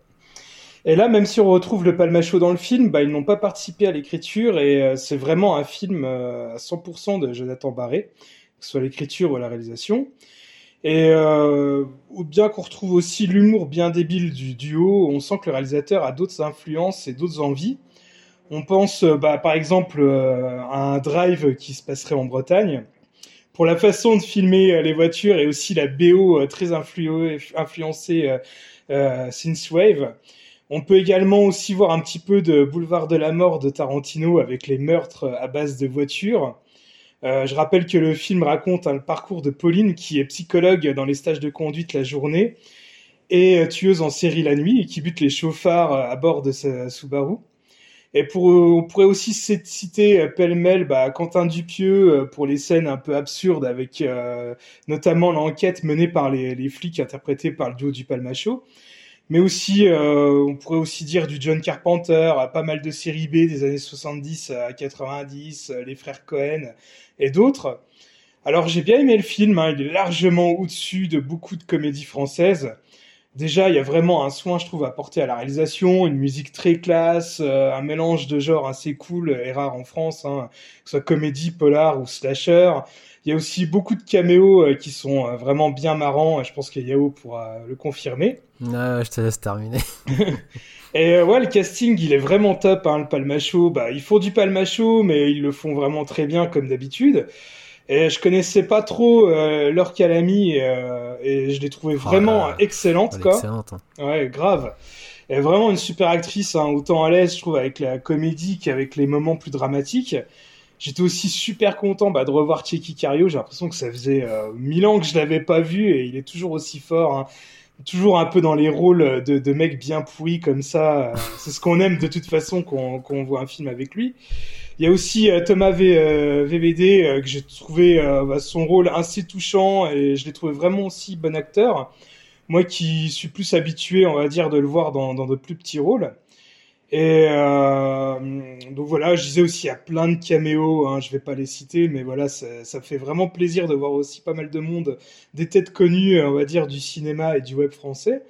Et là, même si on retrouve le Palmacho dans le film, bah, ils n'ont pas participé à l'écriture et euh, c'est vraiment un film euh, à 100% de Jonathan Barré, que ce soit l'écriture ou la réalisation. Et euh, bien qu'on retrouve aussi l'humour bien débile du duo, on sent que le réalisateur a d'autres influences et d'autres envies. On pense euh, bah, par exemple euh, à un drive qui se passerait en Bretagne. Pour la façon de filmer euh, les voitures et aussi la BO très influ- influencée euh, Synthwave. On peut également aussi voir un petit peu de Boulevard de la Mort de Tarantino avec les meurtres à base de voitures. Euh, je rappelle que le film raconte hein, le parcours de Pauline qui est psychologue dans les stages de conduite la journée et euh, tueuse en série la nuit et qui bute les chauffards euh, à bord de sa Subaru. Et pour, on pourrait aussi citer pêle-mêle bah, Quentin Dupieux pour les scènes un peu absurdes avec euh, notamment l'enquête menée par les, les flics interprétés par le duo du Palmacho. Mais aussi, euh, on pourrait aussi dire du John Carpenter, à pas mal de séries B des années 70 à 90, euh, les frères Cohen et d'autres. Alors j'ai bien aimé le film, hein, il est largement au-dessus de beaucoup de comédies françaises. Déjà, il y a vraiment un soin, je trouve, apporté à la réalisation, une musique très classe, euh, un mélange de genres assez cool et rare en France, hein, que ce soit comédie, polar ou slasher. Il y a aussi beaucoup de caméos euh, qui sont euh, vraiment bien marrants, et je pense que Yao pourra le confirmer. Ah, je te laisse terminer. Et euh, ouais, le casting, il est vraiment top, hein, le Palmacho. Bah, ils font du Palmacho, mais ils le font vraiment très bien, comme d'habitude. Et je connaissais pas trop euh, Laure Calamy, euh, et je l'ai trouvée Oh vraiment excellente, quoi. excellente. hein. Ouais, grave. Est vraiment une super actrice, hein, autant à l'aise, je trouve, avec la comédie qu'avec les moments plus dramatiques. J'étais aussi super content bah, de revoir Checky Cario. J'ai l'impression que ça faisait euh, mille ans que je l'avais pas vu et il est toujours aussi fort. hein. Toujours un peu dans les rôles de, de mecs bien pourris comme ça. Euh, C'est ce qu'on aime de toute façon quand quand on voit un film avec lui. Il y a aussi euh, Thomas v, euh, VVD euh, que j'ai trouvé euh, bah, son rôle assez touchant et je l'ai trouvé vraiment aussi bon acteur. Moi qui suis plus habitué, on va dire, de le voir dans, dans de plus petits rôles. Et euh, donc voilà, je disais aussi, il y a plein de caméos, hein, je vais pas les citer, mais voilà, ça, fait vraiment plaisir de voir aussi pas mal de monde, des têtes connues, on va dire, du cinéma et du web français.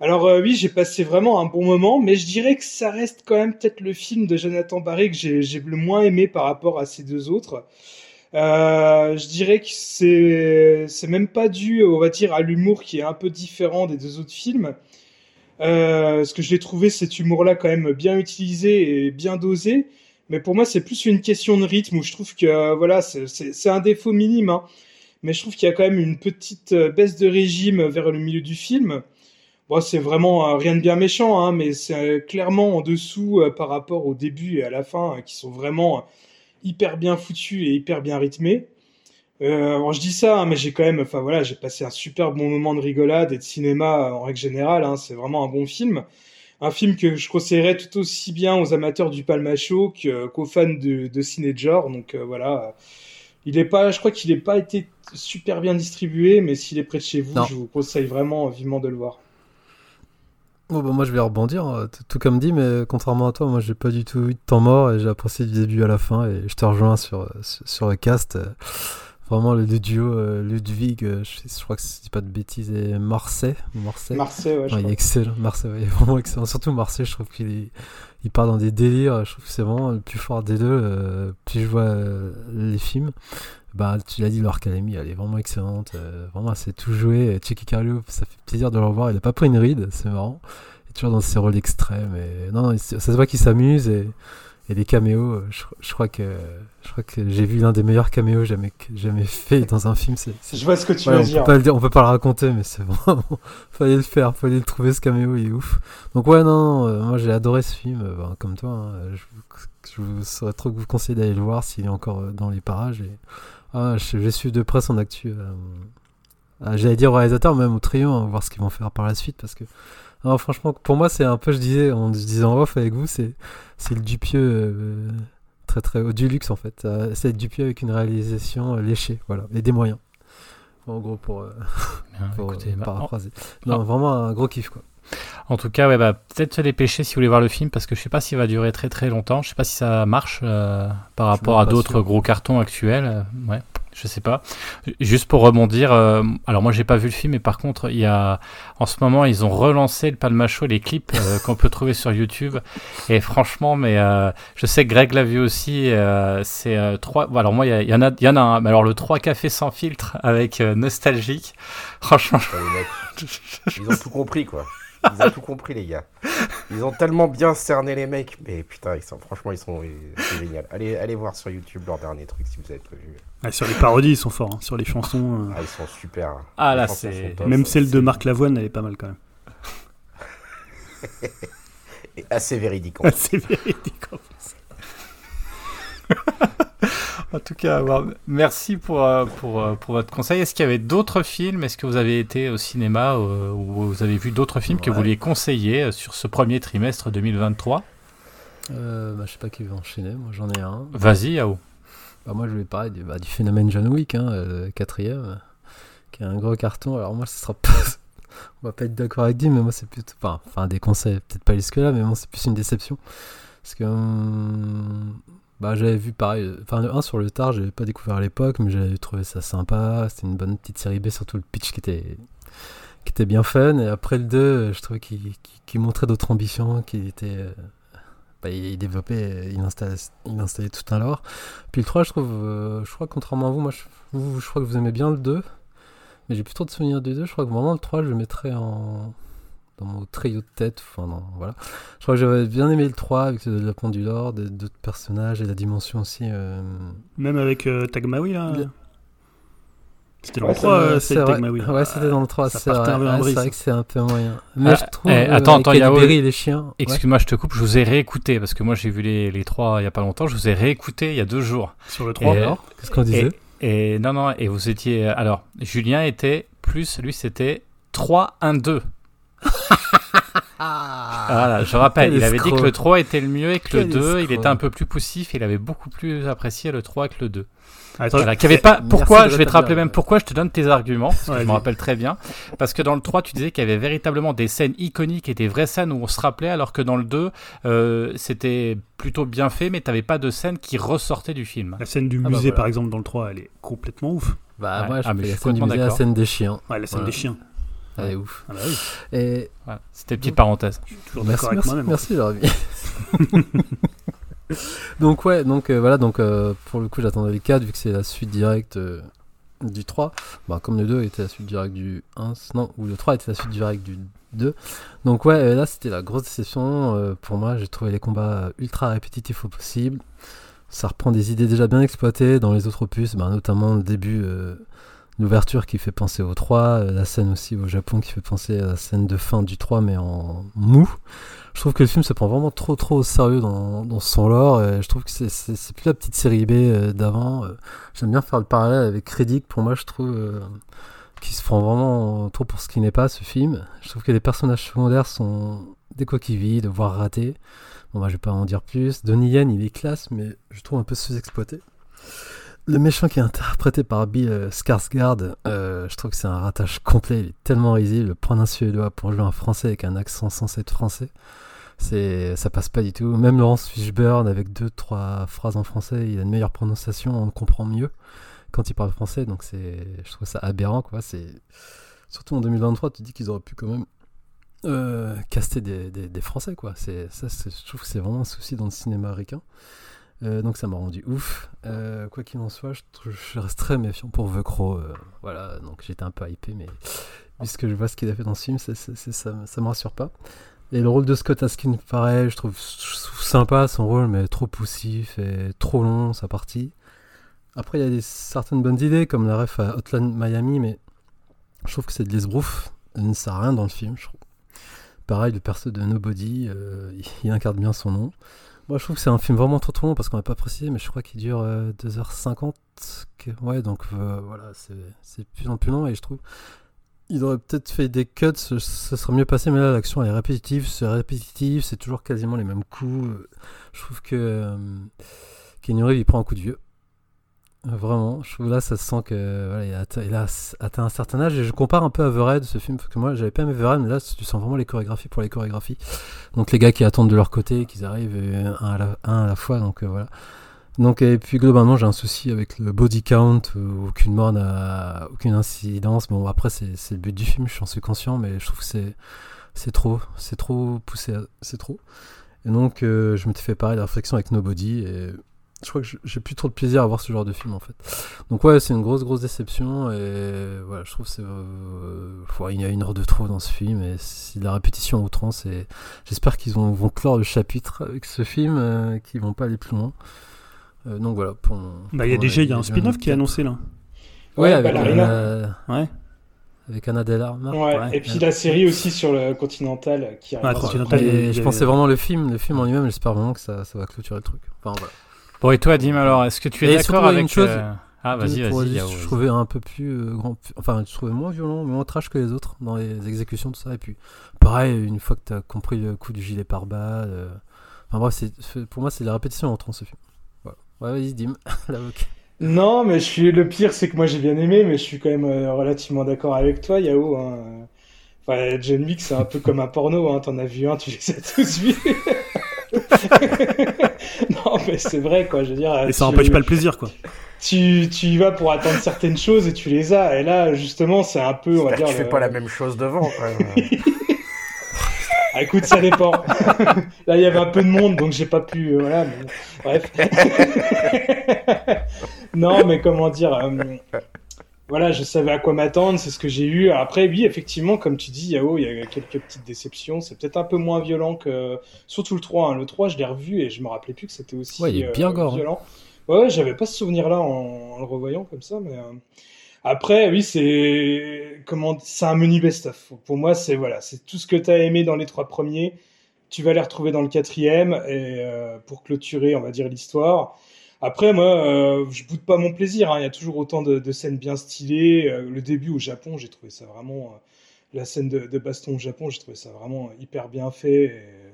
Alors euh, oui, j'ai passé vraiment un bon moment, mais je dirais que ça reste quand même peut-être le film de Jonathan Barré que j'ai le moins aimé par rapport à ces deux autres. Euh, je dirais que c'est même pas dû, on va dire, à l'humour qui est un peu différent des deux autres films. Euh, parce que je l'ai trouvé cet humour-là quand même bien utilisé et bien dosé. Mais pour moi, c'est plus une question de rythme où je trouve que euh, voilà, c'est- un défaut minime. hein. Mais je trouve qu'il y a quand même une petite euh, baisse de régime vers le milieu du film. Bon, c'est vraiment rien de bien méchant, hein, mais c'est clairement en dessous par rapport au début et à la fin, euh, qui sont vraiment hyper bien foutus et hyper bien rythmés. Euh, alors je dis ça, hein, mais j'ai quand même, enfin voilà, j'ai passé un super bon moment de rigolade et de cinéma euh, en règle générale. hein, c'est vraiment un bon film, un film que je conseillerais tout aussi bien aux amateurs du palmacho que- qu'aux fans de, de ciné de genre. Donc euh, voilà, il est pas, je crois qu'il n'est pas été super bien distribué, mais s'il est près de chez vous, Non. je vous conseille vraiment vivement de le voir. Bon, bah, moi je vais rebondir, euh, tout- comme dit, mais contrairement à toi, moi j'ai pas du tout eu de temps mort et j'ai apprécié du début à la fin et je te rejoins sur, euh, sur, sur le cast. Euh, Vraiment le duo euh, Ludwig, euh, je, je crois que si je dis pas de bêtises, et Marseille. Marseille. Marseille, ouais, je Ouais, il est excellent, Marseille, ouais, il est vraiment excellent. Surtout Marseille, je trouve qu'il est, il part dans des délires. Je trouve que c'est vraiment le plus fort des deux. euh, plus je vois euh, les films, bah tu l'as dit, l'Orcadémie, elle est vraiment excellente. euh, vraiment, c'est tout joué. Chicky Carlio, ça fait plaisir de le revoir. Il a pas pris une ride, c'est marrant. Il est toujours dans ses rôles extrêmes. Et non, non, ça se voit qu'il s'amuse et, et les caméos. euh, Je, je crois que, je crois que j'ai vu l'un des meilleurs caméos jamais jamais fait dans un film. Je vois ce que tu Ouais, veux on dire. peut pas le on peut pas le raconter, mais c'est vraiment. fallait le faire, fallait le trouver ce caméo, il est ouf. Donc ouais, non, euh, moi j'ai adoré ce film, euh, ben, comme toi. hein, je, vous- je vous saurais trop vous conseiller d'aller le voir s'il est encore dans les parages. Et... Ah, je, je suis de près son actu. euh, ah, J'allais dire au réalisateur, même au trio, hein, voir ce qu'ils vont faire par la suite, parce que. Franchement, pour moi, c'est un peu, je disais, en se disant off avec vous, c'est c'est le Dupieux euh, très très haut du luxe en fait. Euh, c'est le Dupieux avec une réalisation euh, léchée, voilà, et des moyens. En gros, pour, Bien, pour écoutez, euh, bah, en- paraphraser. Non, vraiment un gros kiff quoi. En tout cas, ouais, bah, peut-être se dépêcher si vous voulez voir le film parce que je sais pas s'il va durer très très longtemps. Je sais pas si ça marche euh, par Je rapport à d'autres gros cartons actuels. euh, ouais, je sais pas. Juste pour rebondir, euh, alors moi j'ai pas vu le film, mais par contre, il y a en ce moment ils ont relancé le Palma les clips euh, qu'on peut trouver sur YouTube. Et franchement, mais euh, je sais que Greg l'a vu aussi. c'est trois. alors moi, il y, en a, il y en a un. Mais alors le 3 cafés sans filtre avec nostalgique. Franchement, je- ils ont tout compris, quoi. Ils ont tout compris, les gars. Ils ont tellement bien cerné les mecs. Mais putain, ils sont, franchement, ils sont c'est génial. Allez, allez voir sur YouTube leur dernier truc si vous avez pas vu. Ah, sur les parodies, ils sont forts. hein. Sur les chansons. euh, Ah, ils sont super. Ah, Les là, c'est-. Même celle de Marc Lavoine, elle est pas mal quand même. Et assez véridique. en. C'est véridique. en plus. En tout cas, bon, merci pour, euh, pour, euh, pour votre conseil. Est-ce qu'il y avait d'autres films? Est-ce que vous avez été au cinéma euh, ou vous avez vu d'autres films que vous vouliez conseiller sur ce premier trimestre 2023 Euh, bah, je sais pas qui veut enchaîner, moi j'en ai un. Vas-y, Yao. Bah, moi je vais parler du, bah, phénomène John Wick, hein, euh, quatrième, euh, qui est un gros carton. Alors moi ce sera pas. On va pas être d'accord avec Dim, mais moi c'est plutôt. Enfin, enfin des conseils, peut-être pas jusque-là, mais moi c'est plus une déception. Parce que. bah, j'avais vu pareil. euh, Enfin, le 1 sur le tard, j'avais pas découvert à l'époque, mais j'avais trouvé ça sympa. C'était une bonne petite série B, surtout le pitch qui était. qui était bien fun. Et après le 2, euh, je trouvais qu'il montrait d'autres ambitions, qu'il était. Bah, il développait, il installait, il installait tout un lore. Puis le 3, je trouve, euh, je crois que contrairement à vous, moi je, vous, je crois que vous aimez bien le 2, mais j'ai plus trop de souvenirs du 2. Je crois que vraiment le 3, je le mettrais en, dans mon trio de tête. Enfin, non, voilà. Je crois que j'avais bien aimé le 3 avec le développement du lore, d'autres personnages et la dimension aussi. euh, Même avec euh, Tagmaoui, là. Le- C'était dans Ouais, le 3, euh, c'est. Tagmaoui. Ouais, c'était dans le 3, ça c'est vrai. Ouais, c'est vrai ça. que c'est un peu moyen. Mais Ah, je trouve. eh, euh, attends, attends, Yao, Berry et les chiens. ouais. Excuse-moi, je te coupe, je vous ai réécouté parce que moi j'ai vu les, les trois il y a pas longtemps. Je vous ai réécouté il y a deux jours. Sur le 3. Et- Alors, qu'est-ce qu'on disait Et non, non, et vous étiez. Alors, Julien était plus, lui c'était 3-1-2. Voilà, je rappelle, il avait dit que le 3 était le mieux et que le Quel 2, il était un peu plus poussif. Il avait beaucoup plus apprécié le 3 que le 2. Attends, Voilà, qu'il y avait pas. Merci Pourquoi Je vais te rappeler même pourquoi je te donne tes arguments, parce que Ouais, je me rappelle très bien. Parce que dans le 3, tu disais qu'il y avait véritablement des scènes iconiques et des vraies scènes où on se rappelait, alors que dans le 2, euh, c'était plutôt bien fait, mais t'avais pas de scènes qui ressortaient du film. La scène du Ah bah musée, voilà. par exemple, dans le 3, elle est complètement ouf. Bah, Ouais. moi, je Ah, mais je la suis scène du complètement musée, la d'accord. scène des chiens. Ouais, la scène Ouais. des chiens. Elle est ouf. Ah bah oui, Et Voilà, c'était petite parenthèse. je suis toujours Merci, d'accord avec merci, moi-même. merci Jérémy. donc ouais, donc euh, voilà, donc euh, pour le coup j'attendais les 4 vu que c'est la suite directe. euh, du 3. Bah, comme le 2 était la suite directe du 1, non, ou le 3 était la suite directe du 2. Donc ouais, euh, là c'était la grosse déception. euh, pour moi, j'ai trouvé les combats ultra répétitifs au possible. Ça reprend des idées déjà bien exploitées dans les autres opus, bah, notamment le début, euh, l'ouverture qui fait penser au 3, euh, la scène aussi au Japon qui fait penser à la scène de fin du 3 mais en mou. Je trouve que le film se prend vraiment trop trop au sérieux dans, dans son lore. Et je trouve que c'est- plus la petite série B euh, d'avant. euh. J'aime bien faire le parallèle avec Riddick. Pour moi, je trouve qu'il se prend vraiment trop pour ce qui n'est pas ce film. Je trouve que les personnages secondaires sont des coquilles vides, voire ratés. Bon, bah, je vais pas en dire plus. Donnie Yen, il est classe, mais je trouve un peu sous-exploité. Le méchant qui est interprété par Bill euh, Skarsgård, euh, je trouve que c'est un ratage complet. Il est tellement risible. Prendre un suédois pour jouer un français avec un accent censé être français, c'est ça passe pas du tout. Même Laurence Fishburne, avec deux trois phrases en français, il a une meilleure prononciation, on le comprend mieux quand il parle français. Donc c'est, je trouve ça aberrant, quoi. C'est surtout en 2023, tu dis qu'ils auraient pu quand même euh, caster des, des- Français, quoi. C'est ça, je trouve que c'est vraiment un souci dans le cinéma américain. Euh, donc ça m'a rendu ouf. Euh, quoi qu'il en soit, je, reste très méfiant pour The Crow. euh, voilà, donc j'étais un peu hypé, mais puisque je vois ce qu'il a fait dans ce film, ça, ça me rassure pas. Et le rôle de Scott Askin, pareil, je trouve, sympa son rôle, mais trop poussif et trop long sa partie. Après, il y a des, certaines bonnes idées, comme la ref à Hotline Miami, mais je trouve que c'est de l'esbrouf. Elle ne sert à rien dans le film, je trouve. Pareil, le perso de Nobody, il incarne bien son nom. Moi, je trouve que c'est un film vraiment trop trop long parce qu'on n'a pas précisé, mais je crois qu'il dure euh, 2h50. que- Ouais, donc euh, voilà, c'est plus en plus long et je trouve. Il aurait peut-être fait des cuts, ce, serait mieux passé, mais là l'action elle est répétitive, c'est répétitif, c'est toujours quasiment les mêmes coups. Je trouve que euh, il prend un coup de vieux. Vraiment, je trouve là ça se sent que voilà, il, a atteint, un certain âge. Et je compare un peu Raid ce film parce que moi j'avais pas aimé The Raid mais là tu sens vraiment les chorégraphies pour les chorégraphies. Donc les gars qui attendent de leur côté qu'ils arrivent un à la, fois donc euh, voilà. Donc et puis globalement j'ai un souci avec le body count euh, aucune mort n'a aucune incidence. Bon après c'est le but du film j'en suis conscient mais je trouve que c'est c'est trop c'est trop poussé c'est trop. Et donc euh, je m'étais fait pareil la réflexion avec Nobody et je crois que je- j'ai plus trop de plaisir à voir ce genre de film en fait. Donc ouais, c'est une grosse grosse déception et voilà, je trouve c'est euh, il y a une heure de trop dans ce film et c'est de la répétition à outrance et j'espère qu'ils vont, vont clore le chapitre avec ce film, euh, qu'ils vont pas aller plus loin. Euh, donc voilà. Pour Bah, il y a déjà il y a un spin-off qui est annoncé là. Ouais, Ouais, avec Ballerina. Anna, Ouais. avec Anna. Ouais, Ouais. et puis la série aussi sur le Continental qui arrive. Ah, Continental, Et je pensais vraiment le film, le film en lui-même, j'espère vraiment que ça, ça va clôturer le truc. Enfin voilà. Bon, et toi, Dim, alors, est-ce que tu es d'accord avec... une chose- euh, Ah, vas-y, vas-y, Je trouvais un peu plus euh, grand. Enfin, je trouvais moins violent, moins trash que les autres dans les exécutions, tout ça. Et puis, pareil, une fois que tu as compris le coup du gilet pare-balles. euh, Enfin bref, c'est- pour moi, c'est la répétition entre ce film. Voilà. Ouais, vas-y, Dim, l'avocat. Non, mais je suis le pire, c'est que moi j'ai bien aimé, mais je suis quand même euh, relativement d'accord avec toi, Yao. Hein. Enfin, John Wick, c'est un peu comme un porno. Hein. T'en as vu un, tu les as tous vus. non, mais c'est vrai, quoi. Je veux dire, Et ça tu- empêche pas le plaisir quoi. tu, tu y vas pour attendre certaines choses et tu les as. Et là, justement, c'est un peu, on va dire. tu fais pas la même chose devant. même. Ah, écoute, ça dépend. Là, il y avait un peu de monde, donc j'ai pas pu. euh, voilà, mais bref. non, mais comment dire euh, Voilà, je savais à quoi m'attendre, c'est ce que j'ai eu. Après, oui, effectivement, comme tu dis, Yao, il y a quelques petites déceptions. C'est peut-être un peu moins violent que. Surtout le 3. hein. Le 3, je l'ai revu et je me rappelais plus que c'était aussi Ouais, il est bien gore, hein. violent. Ouais, ouais, j'avais pas ce souvenir-là en, en le revoyant comme ça, mais. euh, Après, oui, c'est comment c'est un menu best-of. Pour moi, c'est voilà, c'est tout ce que tu as aimé dans les trois premiers. Tu vas les retrouver dans le quatrième et euh, pour clôturer, on va dire l'histoire. Après, moi, euh, je boude pas mon plaisir. hein. Il y a toujours autant de, de scènes bien stylées. Euh, le début au Japon, j'ai trouvé ça vraiment euh, la scène de, de baston au Japon, j'ai trouvé ça vraiment hyper bien fait. et, euh,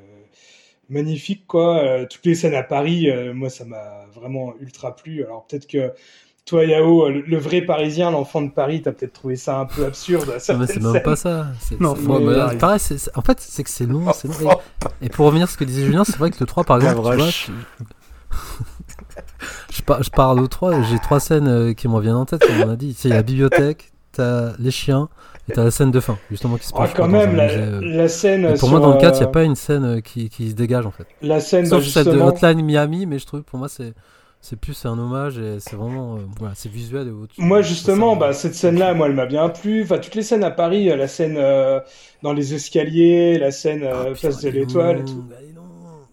magnifique quoi. Euh, toutes les scènes à Paris, euh, moi ça m'a vraiment ultra plu. Alors peut-être que toi Yao, le, le vrai Parisien, l'enfant de Paris, t'as peut-être trouvé ça un peu absurde. mais certaines c'est même pas ça. Non, bah, arriver. pareil, en fait, c'est que c'est long. c'est long. Et, et pour revenir à ce que disait Julien, c'est vrai que le 3, par exemple, tu vois, tu- par- je parle au 3, j'ai trois scènes euh, qui me reviennent en tête, comme on a dit. A la bibliothèque, t'as les chiens, et t'as la scène de fin, justement, qui se Ah, passe quand dans un même, la, euh. la scène. Et pour sur, moi, dans le 4, il n'y a pas une scène euh, qui, qui se dégage, en fait. La scène, bah, Sauf celle de justement. Hotline Miami, mais je trouve, pour moi, c'est C'est plus un hommage et c'est vraiment. euh, voilà, c'est visuel et autre. Moi, justement, Ça, bah, cette scène-là, moi, elle m'a bien plu. Enfin, toutes les scènes à Paris, la scène euh, dans les escaliers, la scène Ah, euh, place de est l'Étoile et tout. longue.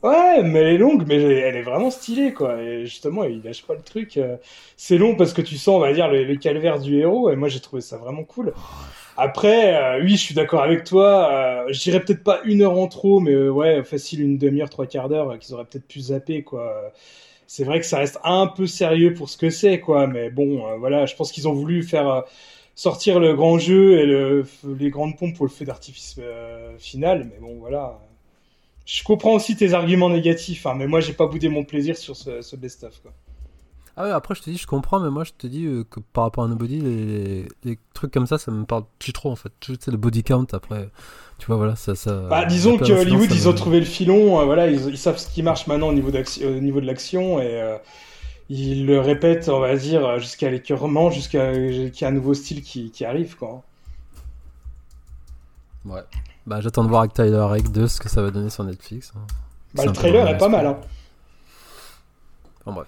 Ouais, mais elle est longue, mais elle est vraiment stylée, quoi. Et justement, il lâche pas le truc. euh. C'est long parce que tu sens, on va dire, le, calvaire du héros. Et moi, j'ai trouvé ça vraiment cool. Après, euh, oui, je suis d'accord avec toi. Euh, peut-être pas une heure en trop, mais euh, ouais, facile une demi-heure, trois quarts d'heure qu'ils auraient peut-être pu zapper, quoi. C'est vrai que ça reste un peu sérieux pour ce que c'est, quoi. Mais bon, voilà, je pense qu'ils ont voulu faire sortir le grand jeu et le, les grandes pompes pour le feu d'artifice final. Mais bon, voilà. Je comprends aussi tes arguments négatifs, hein, mais moi, j'ai pas boudé mon plaisir sur ce, ce best-of, quoi. Ah ouais, après, je te dis, je comprends, mais moi, je te dis euh, que par rapport à Nobody, les, les trucs comme ça, ça me parle plus trop en fait. Tu sais, le body count, après, tu vois, voilà, ça. ça Bah, disons que Hollywood, ils me- ont trouvé le filon, euh, voilà, ils, ils savent ce qui marche maintenant au niveau, d'action- au niveau de l'action, et euh, ils le répètent, on va dire, jusqu'à l'écœurement, jusqu'à qu'il y ait un nouveau style qui, qui arrive, quoi. Ouais. Bah, j'attends de voir avec Tyler Rake 2 ce que ça va donner sur Netflix. hein. Bah, le trailer est pas mal, hein. Enfin, bref.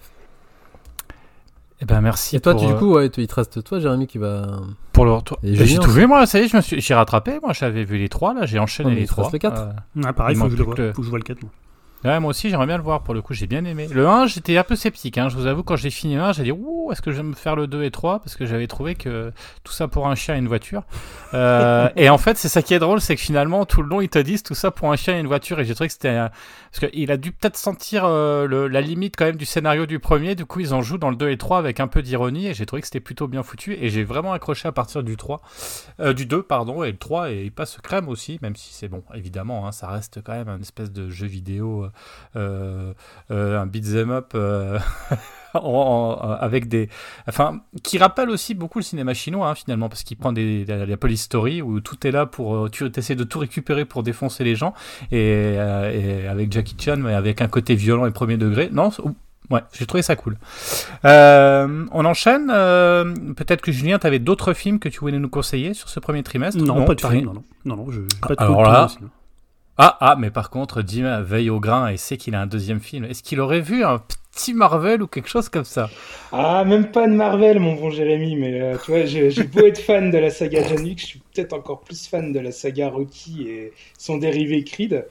Eh ben merci Et toi, pour, tu, du euh, coup, ouais, il te reste toi, Jérémy, qui va. pour le retour. Et Bah, J'ai tout vu moi, ça y est, je me suis j'ai rattrapé. Moi, j'avais vu les trois là, j'ai enchaîné les trois. les quatre. Euh, Ah, pareil, Il faut que, je le vois. le- faut que je vois le 4. moi. Ouais, moi aussi, j'aimerais bien le voir. Pour le coup, j'ai bien aimé. Le 1, j'étais un peu sceptique. Hein. Je vous avoue, quand j'ai fini le 1, j'ai dit Ouh, est-ce que je vais me faire le 2 et 3 Parce que j'avais trouvé que tout ça pour un chien et une voiture. Euh, et en fait, c'est ça qui est drôle, c'est que finalement, tout le long, ils te disent tout ça pour un chien et une voiture. Et j'ai trouvé que c'était. un- Parce qu'il a dû peut-être sentir euh, la limite quand même du scénario du premier. Du coup, ils en jouent dans le 2 et 3 avec un peu d'ironie. Et j'ai trouvé que c'était plutôt bien foutu. Et j'ai vraiment accroché à partir du 3. Euh, du 2, pardon. Et le 3, et il passe crème aussi, même si c'est bon, évidemment. hein, ça reste quand même un espèce de jeu vidéo. euh, un beat'em up en- en- avec des enfin qui rappelle aussi beaucoup le cinéma chinois hein, finalement parce qu'il prend des la, la police story où tout est là pour euh, tu essaies de tout récupérer pour défoncer les gens et, euh, et avec Jackie Chan mais avec un côté violent et premier degré non Ouais, j'ai trouvé ça cool. Euh, on enchaîne. euh, Peut-être que Julien, tu avais d'autres films que tu voulais nous conseiller sur ce premier trimestre? Non, pas de film. Non, non, non, non, je, Ah, pas de alors coup là- non. Ah, ah, mais par contre, Jim veille au grain et sait qu'il a un deuxième film. Est-ce qu'il aurait vu un petit Marvel ou quelque chose comme ça? Ah, même pas de Marvel, mon bon Jérémy, mais euh, tu vois, j'ai beau être fan de la saga John je suis peut-être encore plus fan de la saga Rocky et son dérivé Creed.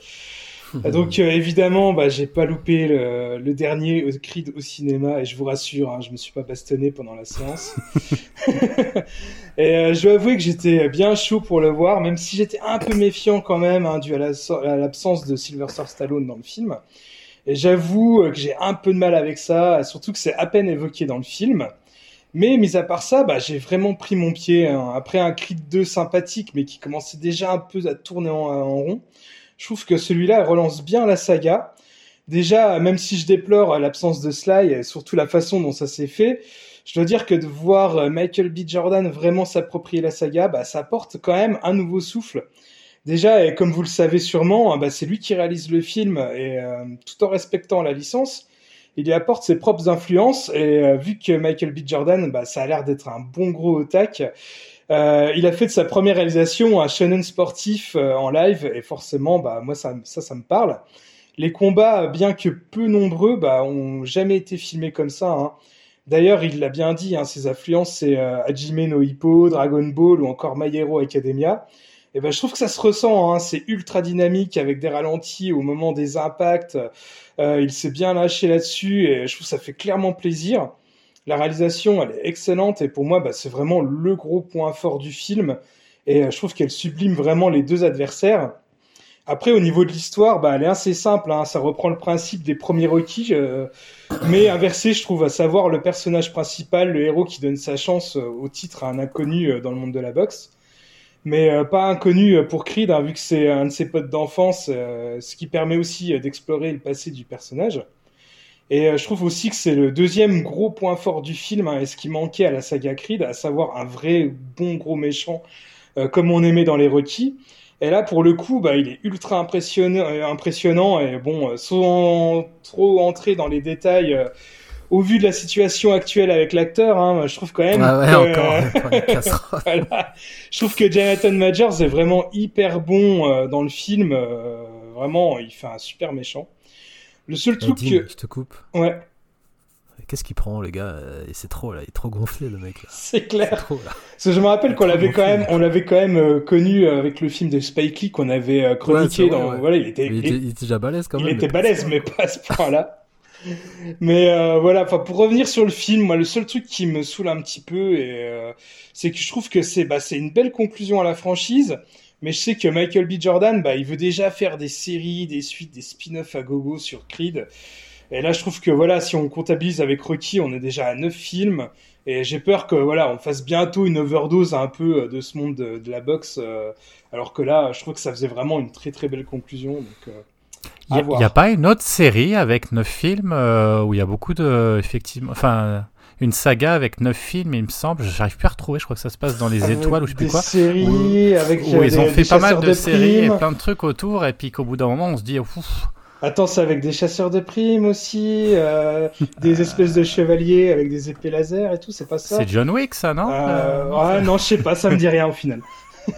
Donc euh, évidemment, bah, j'ai pas loupé le, le dernier Creed au cinéma et je vous rassure, hein, je me suis pas bastonné pendant la séance. et euh, je dois avouer que j'étais bien chaud pour le voir, même si j'étais un peu méfiant quand même, hein, dû à l'absence de Sylvester Stallone dans le film. Et j'avoue euh, que j'ai un peu de mal avec ça, surtout que c'est à peine évoqué dans le film. Mais mis à part ça, bah, j'ai vraiment pris mon pied hein. après un Creed 2 sympathique, mais qui commençait déjà un peu à tourner en rond. Je trouve que celui-là relance bien la saga. Déjà, même si je déplore l'absence de Sly et surtout la façon dont ça s'est fait, je dois dire que de voir Michael B. Jordan vraiment s'approprier la saga, bah, ça apporte quand même un nouveau souffle. Déjà, comme vous le savez sûrement, bah, c'est lui qui réalise le film et euh, tout en respectant la licence, il y apporte ses propres influences et euh, vu que Michael B. Jordan, bah, ça a l'air d'être un bon gros otac, euh, il a fait de sa première réalisation un shonen sportif euh, en live et forcément, bah, moi ça, ça, ça me parle. Les combats, bien que peu nombreux, bah, ont jamais été filmés comme ça. hein. D'ailleurs, il l'a bien dit, hein, ses influences, c'est euh, Hajime no Hippo, Dragon Ball ou encore My Hero Academia. Et ben, je trouve que ça se ressent, hein, c'est ultra dynamique avec des ralentis au moment des impacts. Euh, il s'est bien lâché là-dessus et je trouve que ça fait clairement plaisir. La réalisation, elle est excellente et pour moi, bah, c'est vraiment le gros point fort du film. Et euh, je trouve qu'elle sublime vraiment les deux adversaires. Après, au niveau de l'histoire, bah, elle est assez simple. Hein, ça reprend le principe des premiers euh, mais inversé, je trouve, à savoir le personnage principal, le héros qui donne sa chance euh, au titre à un inconnu euh, dans le monde de la boxe. Mais pas inconnu pour Creed, hein, vu que c'est un de ses potes d'enfance, ce qui permet aussi d'explorer le passé du personnage. Et euh, je trouve aussi que c'est le deuxième gros point fort du film, hein, et ce qui manquait à la saga Creed, à savoir un vrai bon gros méchant, euh, comme on aimait dans les Rocky. Et là, pour le coup, bah, il est ultra impressionnant, euh, impressionnant et bon, euh, sans trop entrer dans les détails, euh, au vu de la situation actuelle avec l'acteur, hein, je trouve quand même Ah ouais, que- encore, voilà. Je trouve que Jonathan Majors est vraiment hyper bon dans le film. vraiment, il fait un super méchant. Le seul truc que... je te coupe. Ouais. qu'est-ce qu'il prend, le gars Euh, c'est trop, là, il est trop gonflé, le mec. là. C'est clair. trop, là. Parce que je me rappelle qu'on l'avait quand même, on l'avait quand même euh, connu euh, avec le film de Spike Lee qu'on avait euh, chroniqué Ouais, c'est vrai, dans. ouais. Voilà, il était, il, était, il était déjà balèze quand il même. était mais- balèze, mais pas à ce point-là. Mais euh, voilà, enfin pour revenir sur le film, moi le seul truc qui me saoule un petit peu, c'est que je trouve que c'est bah, c'est une belle conclusion à la franchise. Mais je sais que Michael B. Jordan, bah, il veut déjà faire des séries, des suites, des spin-offs à gogo sur Creed. Et là, je trouve que voilà, si on comptabilise avec Rocky, on est déjà à 9 films. Et j'ai peur que voilà, on fasse bientôt une overdose un peu euh, de ce monde de, de la boxe. euh, alors que là, je trouve que ça faisait vraiment une très très belle conclusion. Donc, euh, Il n'y a, pas une autre série avec neuf films euh, où il y a beaucoup de. Effectivement. Enfin, une saga avec neuf films, il me semble. J'arrive plus à retrouver. Je crois que ça se passe dans les Avec étoiles ou je sais plus des quoi. séries avec Où euh, ils ont des- fait des pas mal chasseurs de, séries et primes. plein de trucs autour. Et puis qu'au bout d'un moment, on se dit. Ouf, Attends, c'est avec des chasseurs de primes aussi, euh, des espèces de chevaliers avec des épées laser et tout, c'est pas ça c'est John Wick, ça, non? Euh, Euh, ouais, non, je sais pas, ça me dit rien au final.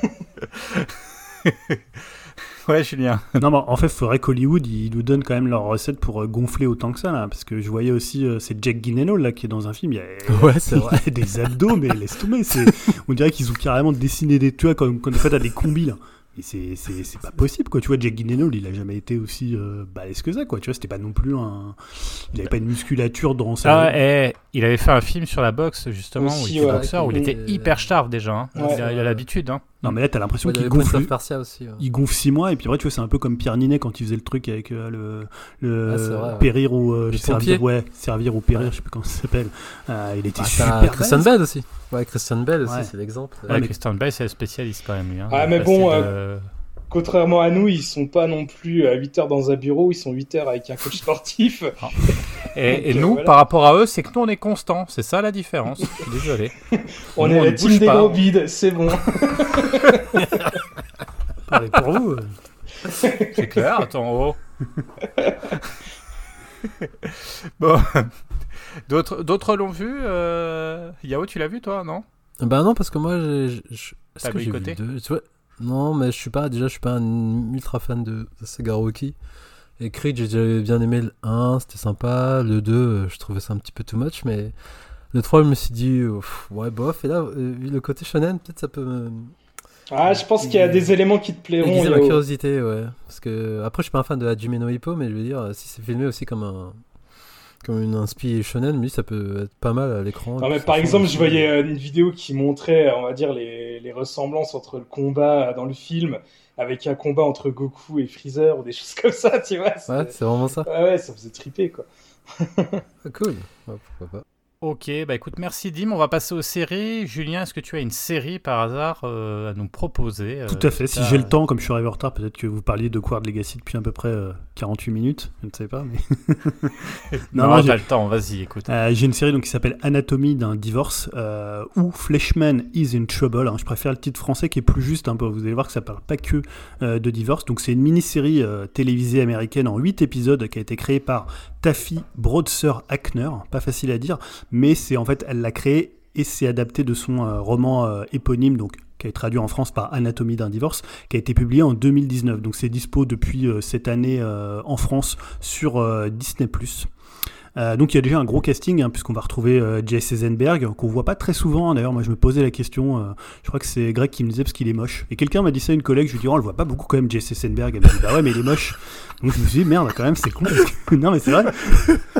Ouais, Julien. Non, mais en fait, il faudrait qu'Hollywood il nous donne quand même leur recette pour euh, gonfler autant que ça, là. Parce que je voyais aussi, euh, c'est Jack Gyllenhaal, là, qui est dans un film. Il y a, Ouais, c'est vrai. des abdos, mais laisse tomber. C'est, on dirait qu'ils ont carrément dessiné des, tu vois, comme quand en fait, t'as des combis, là. Et c'est, c'est, c'est pas possible, quoi. Tu vois, Jack Gyllenhaal, il a jamais été aussi euh, balèze que ça, quoi. Tu vois, c'était pas non plus un. Il avait pas une musculature dans sa. Ah, et il avait fait un film sur la boxe, justement, où il était ouais. boxeur, où il Et- était hyper sharp déjà. hein. Ouais. il a il a l'habitude. Hein. Non, mais là, t'as l'impression Ouais, qu'il gonfle. aussi. ouais. Il gonfle 6 mois, et puis après, tu vois, c'est un peu comme Pierre Ninet quand il faisait le truc avec euh, le, le Ah, c'est vrai, ouais. périr ou euh, servir, ouais, servir ou périr, je sais plus comment ça s'appelle. Euh, il était Ah, super Christian. Bale aussi. Ouais, Christian Bale aussi, c'est l'exemple. Ouais, mais- Christian Bale, c'est le spécialiste quand même, lui. hein. Ah, mais bon, de- Contrairement à nous, ils sont pas non plus à 8 heures dans un bureau, ils sont 8 heures avec un coach sportif. Et, et Donc, nous, voilà. par rapport à eux, c'est que nous, on est constant. C'est ça la différence. Je suis désolé. On Nous, est on la team des pas. gros bides, c'est bon. Parlez pour vous. euh. C'est clair, attends, oh. bon. D'autres, d'autres l'ont vu euh... Yao, tu l'as vu, toi, non? Bah non, parce que moi, je- je- est-ce que j'ai vu deux? Non, mais je suis pas, déjà, je suis pas un ultra fan de, Sega Rocky. Et Creed, j'ai bien aimé le 1, c'était sympa. Le 2, euh, je trouvais ça un petit peu too much, mais le 3, je me suis dit, euh, pff, ouais, bof. Et là, euh, vu le côté shonen, peut-être ça peut me Ah, je pense qu'il y a des éléments qui te plairont. aiguiser ma curiosité, ouais. Parce que, après, je suis pas un fan de Hajime no Hippo, mais je veux dire, si c'est filmé aussi comme un. Comme une inspi shonen, lui, ça peut être pas mal à l'écran. Non, mais par exemple, je voyais euh, une vidéo qui montrait, on va dire, les, les ressemblances entre le combat dans le film avec un combat entre Goku et Freezer ou des choses comme ça, tu vois. Ouais, c'est vraiment ça. ouais, ouais, ça faisait triper, quoi. Ah, cool. Ouais, pourquoi pas. Ok, bah écoute, merci Dim. On va passer aux séries. Julien, est-ce que tu as une série par hasard euh, à nous proposer euh, Tout à fait. Si j'ai le temps, comme je suis arrivé en retard, peut-être que vous parliez de Quard Legacy depuis à peu près euh, 48 minutes. Je ne sais pas. Mais... Non, non, j'ai- le temps, vas-y, écoute. Euh, j'ai une série donc, qui s'appelle Anatomie d'un divorce euh, ou Fleshman is in trouble. hein. Je préfère le titre français qui est plus juste un peu. Vous allez voir que ça parle pas que euh, de divorce. Donc c'est une mini-série euh, télévisée américaine en 8 épisodes qui a été créée par Taffy Broadser Hackner. Pas facile à dire, mais c'est en fait elle l'a créée et c'est adapté de son euh, roman euh, éponyme donc qui a été traduit en France par Anatomie d'un divorce, qui a été publié en 2019. Donc c'est dispo depuis euh, cette année en France sur Disney+. Euh, donc il y a déjà un gros casting, hein, puisqu'on va retrouver euh, Jesse Eisenberg, qu'on voit pas très souvent. hein. D'ailleurs, moi je me posais la question, euh, je crois que c'est Greg qui me disait parce qu'il est moche. Et quelqu'un m'a dit ça à une collègue, je lui dis, oh, on le voit pas beaucoup quand même, Jesse Eisenberg. Elle m'a dit, bah ouais, mais il est moche. Donc je me suis dit, merde, quand même, c'est con. non, mais c'est vrai.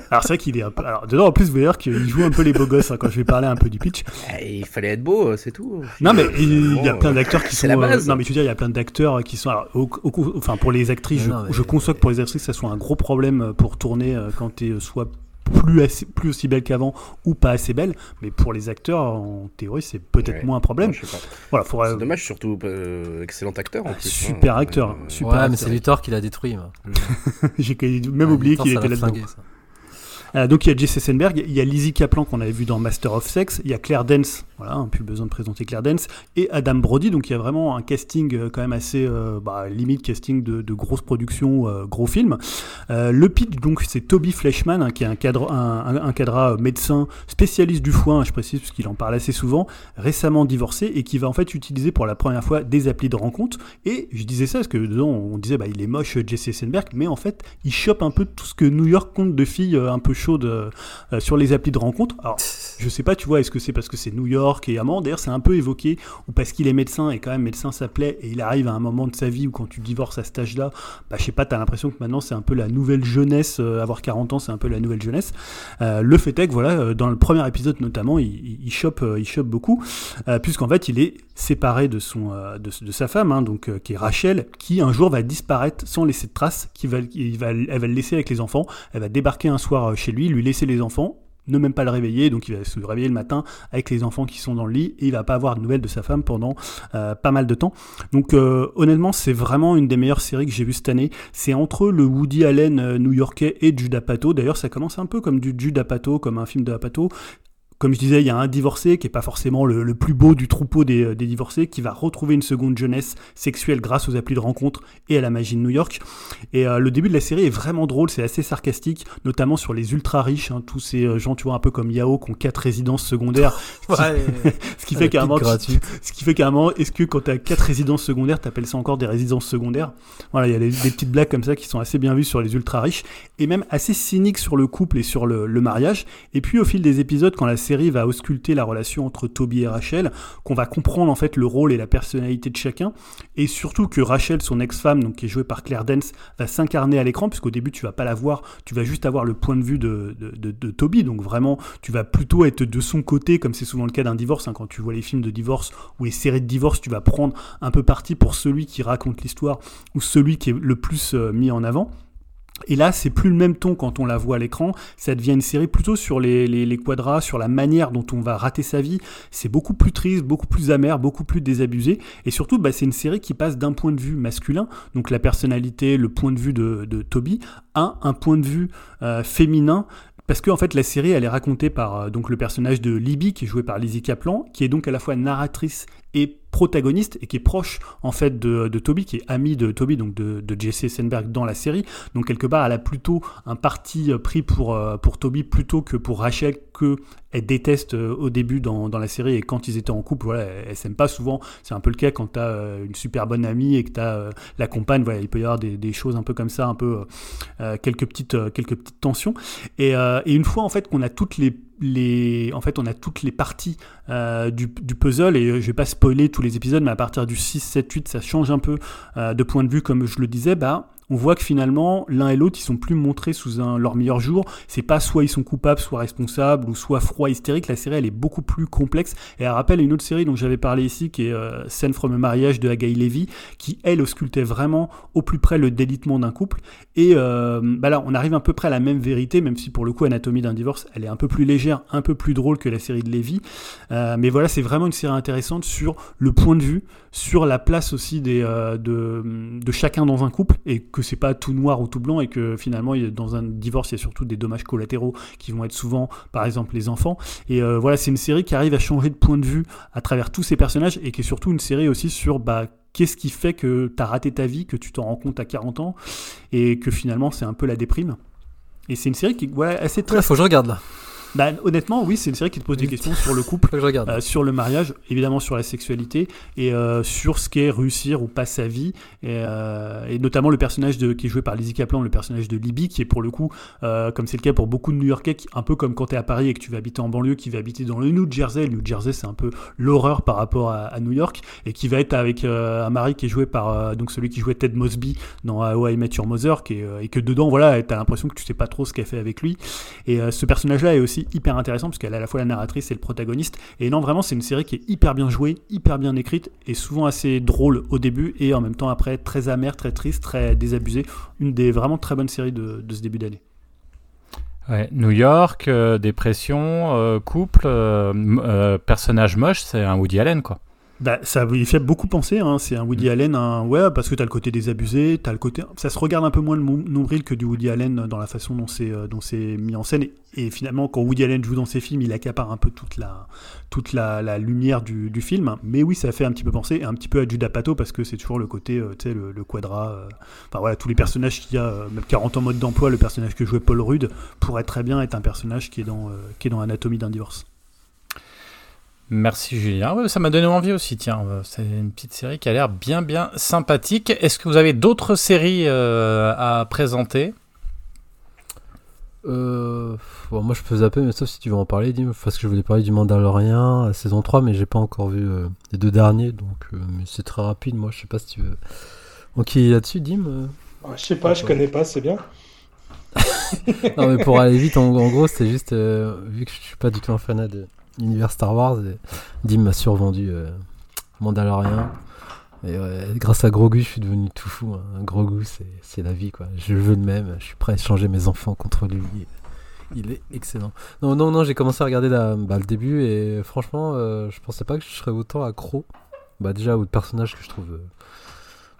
Alors c'est vrai qu'il est un peu. Alors dedans, en plus, vous allez voir qu'il joue un peu les beaux gosses hein, quand je vais parler un peu du pitch. Ah, Il fallait être beau, c'est tout. Non, mais il y a plein d'acteurs qui sont. la euh, base. non, mais je veux dire, il y a plein d'acteurs qui sont. alors, au- au- enfin, pour les actrices, je, non, mais- je conçois que pour les actrices, ça soit un gros problème pour tourner quand tu es soit plus, assez- plus aussi belle qu'avant ou pas assez belle. Mais pour les acteurs, en théorie, c'est peut-être Ouais. moins un problème. Voilà. C'est dommage, surtout euh, excellent acteur en Ah, plus. super hein. acteur, Euh, super. ouais, mais c'est Luthor qui l'a détruit. moi. J'ai même Ouais, oublié qu'il était là-dedans. Euh, donc il y a Jesse Eisenberg, il y a Lizzie Kaplan qu'on avait vu dans Master of Sex, il y a Claire Dance, voilà, hein, plus besoin de présenter Claire Dance, et Adam Brody, donc il y a vraiment un casting euh, quand même assez, euh, bah, limite casting de, de grosses productions, euh, gros films. Euh, le pitch, donc c'est Toby Fleshman, hein, qui est un cadre, un, euh, médecin spécialiste du foin, hein, je précise parce qu'il en parle assez souvent, récemment divorcé, et qui va en fait utiliser pour la première fois des applis de rencontre, et je disais ça parce que dedans on disait bah il est moche Jesse Eisenberg, mais en fait il chope un peu tout ce que New York compte de filles un peu chaude euh, sur les applis de rencontre. Je sais pas, tu vois, est-ce que c'est parce que c'est New York et amant? D'ailleurs, c'est un peu évoqué, ou parce qu'il est médecin et quand même médecin ça plaît, et il arrive à un moment de sa vie où quand tu divorces à cet âge-là, bah, je sais pas, t'as l'impression que maintenant c'est un peu la nouvelle jeunesse, euh, avoir 40 ans c'est un peu la nouvelle jeunesse. Euh, le fait est que voilà, euh, dans le premier épisode notamment, il, il, chope, euh, il chope beaucoup, euh, puisqu'en fait il est séparé de, son, euh, de, de sa femme, hein, donc, qui est Rachel, qui un jour va disparaître sans laisser de traces, qui va, il va, elle va le laisser avec les enfants, elle va débarquer un soir chez lui, lui laisser les enfants, ne même pas le réveiller, donc il va se réveiller le matin avec les enfants qui sont dans le lit et il va pas avoir de nouvelles de sa femme pendant euh, pas mal de temps. Donc euh, honnêtement, c'est vraiment une des meilleures séries que j'ai vues cette année. C'est entre le Woody Allen euh, new-yorkais et Judah Pato. D'ailleurs, ça commence un peu comme du Judah Pato, comme un film de Pato. Comme je disais, il y a un divorcé qui est pas forcément le, le plus beau du troupeau des, euh, des, divorcés, qui va retrouver une seconde jeunesse sexuelle grâce aux applis de rencontre et à la magie de New York. Et euh, le début de la série est vraiment drôle, c'est assez sarcastique, notamment sur les ultra riches, hein, tous ces euh, gens, tu vois, un peu comme Yao, qui ont quatre résidences secondaires. Ouais. ce qui fait gratuite. ce qui fait moment, est-ce que quand tu as quatre résidences secondaires, t'appelles ça encore des résidences secondaires? Voilà, il y a des, des petites blagues comme ça qui sont assez bien vues sur les ultra riches et même assez cyniques sur le couple et sur le, le mariage. Et puis au fil des épisodes, quand la série va ausculter la relation entre Toby et Rachel, qu'on va comprendre en fait le rôle et la personnalité de chacun, et surtout que Rachel, son ex-femme, donc qui est jouée par Claire Dance, va s'incarner à l'écran, puisqu'au début tu vas pas la voir, tu vas juste avoir le point de vue de, de, de, Toby, donc vraiment tu vas plutôt être de son côté, comme c'est souvent le cas d'un divorce, hein, quand tu vois les films de divorce ou les séries de divorce, tu vas prendre un peu parti pour celui qui raconte l'histoire ou celui qui est le plus euh, mis en avant. Et là, c'est plus le même ton quand on la voit à l'écran. Ça devient une série plutôt sur les, les, quadras, sur la manière dont on va rater sa vie. C'est beaucoup plus triste, beaucoup plus amer, beaucoup plus désabusé. Et surtout, bah, c'est une série qui passe d'un point de vue masculin, donc la personnalité, le point de vue de, de Toby, à un point de vue euh, féminin parce que en fait la série elle est racontée par euh, donc le personnage de Libby qui est joué par Lizzie Kaplan qui est donc à la fois narratrice et protagoniste et qui est proche en fait de, Toby, qui est ami de Toby, donc de, Jesse Eisenberg dans la série. Donc quelque part, elle a plutôt un parti pris pour, euh, pour Toby plutôt que pour Rachel que elle déteste euh, au début dans, la série et quand ils étaient en couple, voilà, elle, s'aime pas souvent. C'est un peu le cas quand tu as euh, une super bonne amie et que tu as la compagne. Voilà, il peut y avoir des, choses un peu comme ça, un peu quelques petites quelques petites tensions. Et, une fois en fait qu'on a toutes les en fait, on a toutes les parties euh, du, puzzle et je vais pas spoiler tous les épisodes, mais à partir du 6, 7, 8, ça change un peu euh, de point de vue, comme je le disais, bah, on voit que finalement, l'un et l'autre, ils sont plus montrés sous un, leur meilleur jour. C'est pas soit ils sont coupables, soit responsables, ou soit froid, hystérique. La série, elle est beaucoup plus complexe. Et elle rappelle une autre série dont j'avais parlé ici, qui est euh, Scène from a Mariage de Agaï Levy, qui, elle, auscultait vraiment au plus près le délitement d'un couple. Et euh, bah on arrive à peu près à la même vérité, même si pour le coup, Anatomie d'un divorce, elle est un peu plus légère, un peu plus drôle que la série de Levy. Euh, mais voilà, c'est vraiment une série intéressante sur le point de vue, sur la place aussi des, euh, de, de chacun dans un couple, et que c'est pas tout noir ou tout blanc et que finalement dans un divorce il y a surtout des dommages collatéraux qui vont être souvent par exemple les enfants et euh, voilà c'est une série qui arrive à changer de point de vue à travers tous ces personnages et qui est surtout une série aussi sur bah, qu'est-ce qui fait que tu as raté ta vie, que tu t'en rends compte à 40 ans et que finalement c'est un peu la déprime. Et c'est une série qui ouais, assez très... Ouais, faut que je regarde là. Bah, honnêtement, oui, c'est une série qui te pose des questions sur le couple, euh, sur le mariage, évidemment sur la sexualité et euh, sur ce qu'est réussir ou pas sa vie. Et, euh, et, notamment le personnage de, qui est joué par Lizzie Kaplan, le personnage de Libby, qui est pour le coup, euh, comme c'est le cas pour beaucoup de New Yorkais, qui, un peu comme quand tu es à Paris et que tu vas habiter en banlieue, qui va habiter dans le New Jersey. Le New Jersey, c'est un peu l'horreur par rapport à, à, New York et qui va être avec euh, un mari qui est joué par donc celui qui jouait Ted Mosby dans How I Met Your Mother, qui est, et que dedans, voilà, tu as l'impression que tu sais pas trop ce qu'elle fait avec lui. Et ce personnage-là est aussi hyper intéressant parce qu'elle est à la fois la narratrice et le protagoniste. Et non, vraiment, c'est une série qui est hyper bien jouée, hyper bien écrite et souvent assez drôle au début et en même temps après très amère, très triste, très désabusée. Une des vraiment très bonnes séries de, ce début d'année. New York, euh, dépression, euh, couple, euh, personnage moche, c'est un Woody Allen quoi. Bah, ça lui fait beaucoup penser, hein. c'est un Woody mmh. Allen, un... ouais, parce que t'as le côté désabusé, t'as le côté, ça se regarde un peu moins le nombril que du Woody Allen dans la façon dont c'est euh, dont c'est mis en scène, et, et, finalement quand Woody Allen joue dans ses films, il accapare un peu toute la toute la, la lumière du, du, film, mais oui, ça fait un petit peu penser, un petit peu à Judah Pato parce que c'est toujours le côté, euh, tu sais, le, le, quadra, euh... enfin voilà, tous les personnages qu'il y a, euh, même 40 ans mode d'emploi, le personnage que jouait Paul Rudd pourrait très bien être un personnage qui est dans qui est dans Anatomie d'un divorce. Merci Julien. Ouais, ça m'a donné envie aussi, tiens. C'est une petite série qui a l'air bien bien sympathique. Est-ce que vous avez d'autres séries euh, à présenter? Euh, bon, moi je peux zapper, mais sauf si tu veux en parler, Dim, parce que je voulais parler du Mandalorian, la saison 3, mais j'ai pas encore vu euh, les deux derniers, donc euh, mais c'est très rapide, moi je sais pas si tu veux. Ok, là-dessus, Dim euh, Ah, Je sais pas, je connais pas, c'est bien. Non, mais pour aller vite, en, en gros, c'est juste, euh, vu que je suis pas du tout un fanat de l'univers Star Wars, et Dim m'a survendu euh, Mandalorian. Et grâce à Grogu, je suis devenu tout fou. Hein. Grogu, c'est la vie, quoi. Je veux le même. Je suis prêt à échanger mes enfants contre lui. Il est excellent. Non, non, non, j'ai commencé à regarder bah, le début et franchement, euh, je pensais pas que je serais autant accro. Bah, déjà, au personnage que je trouve euh,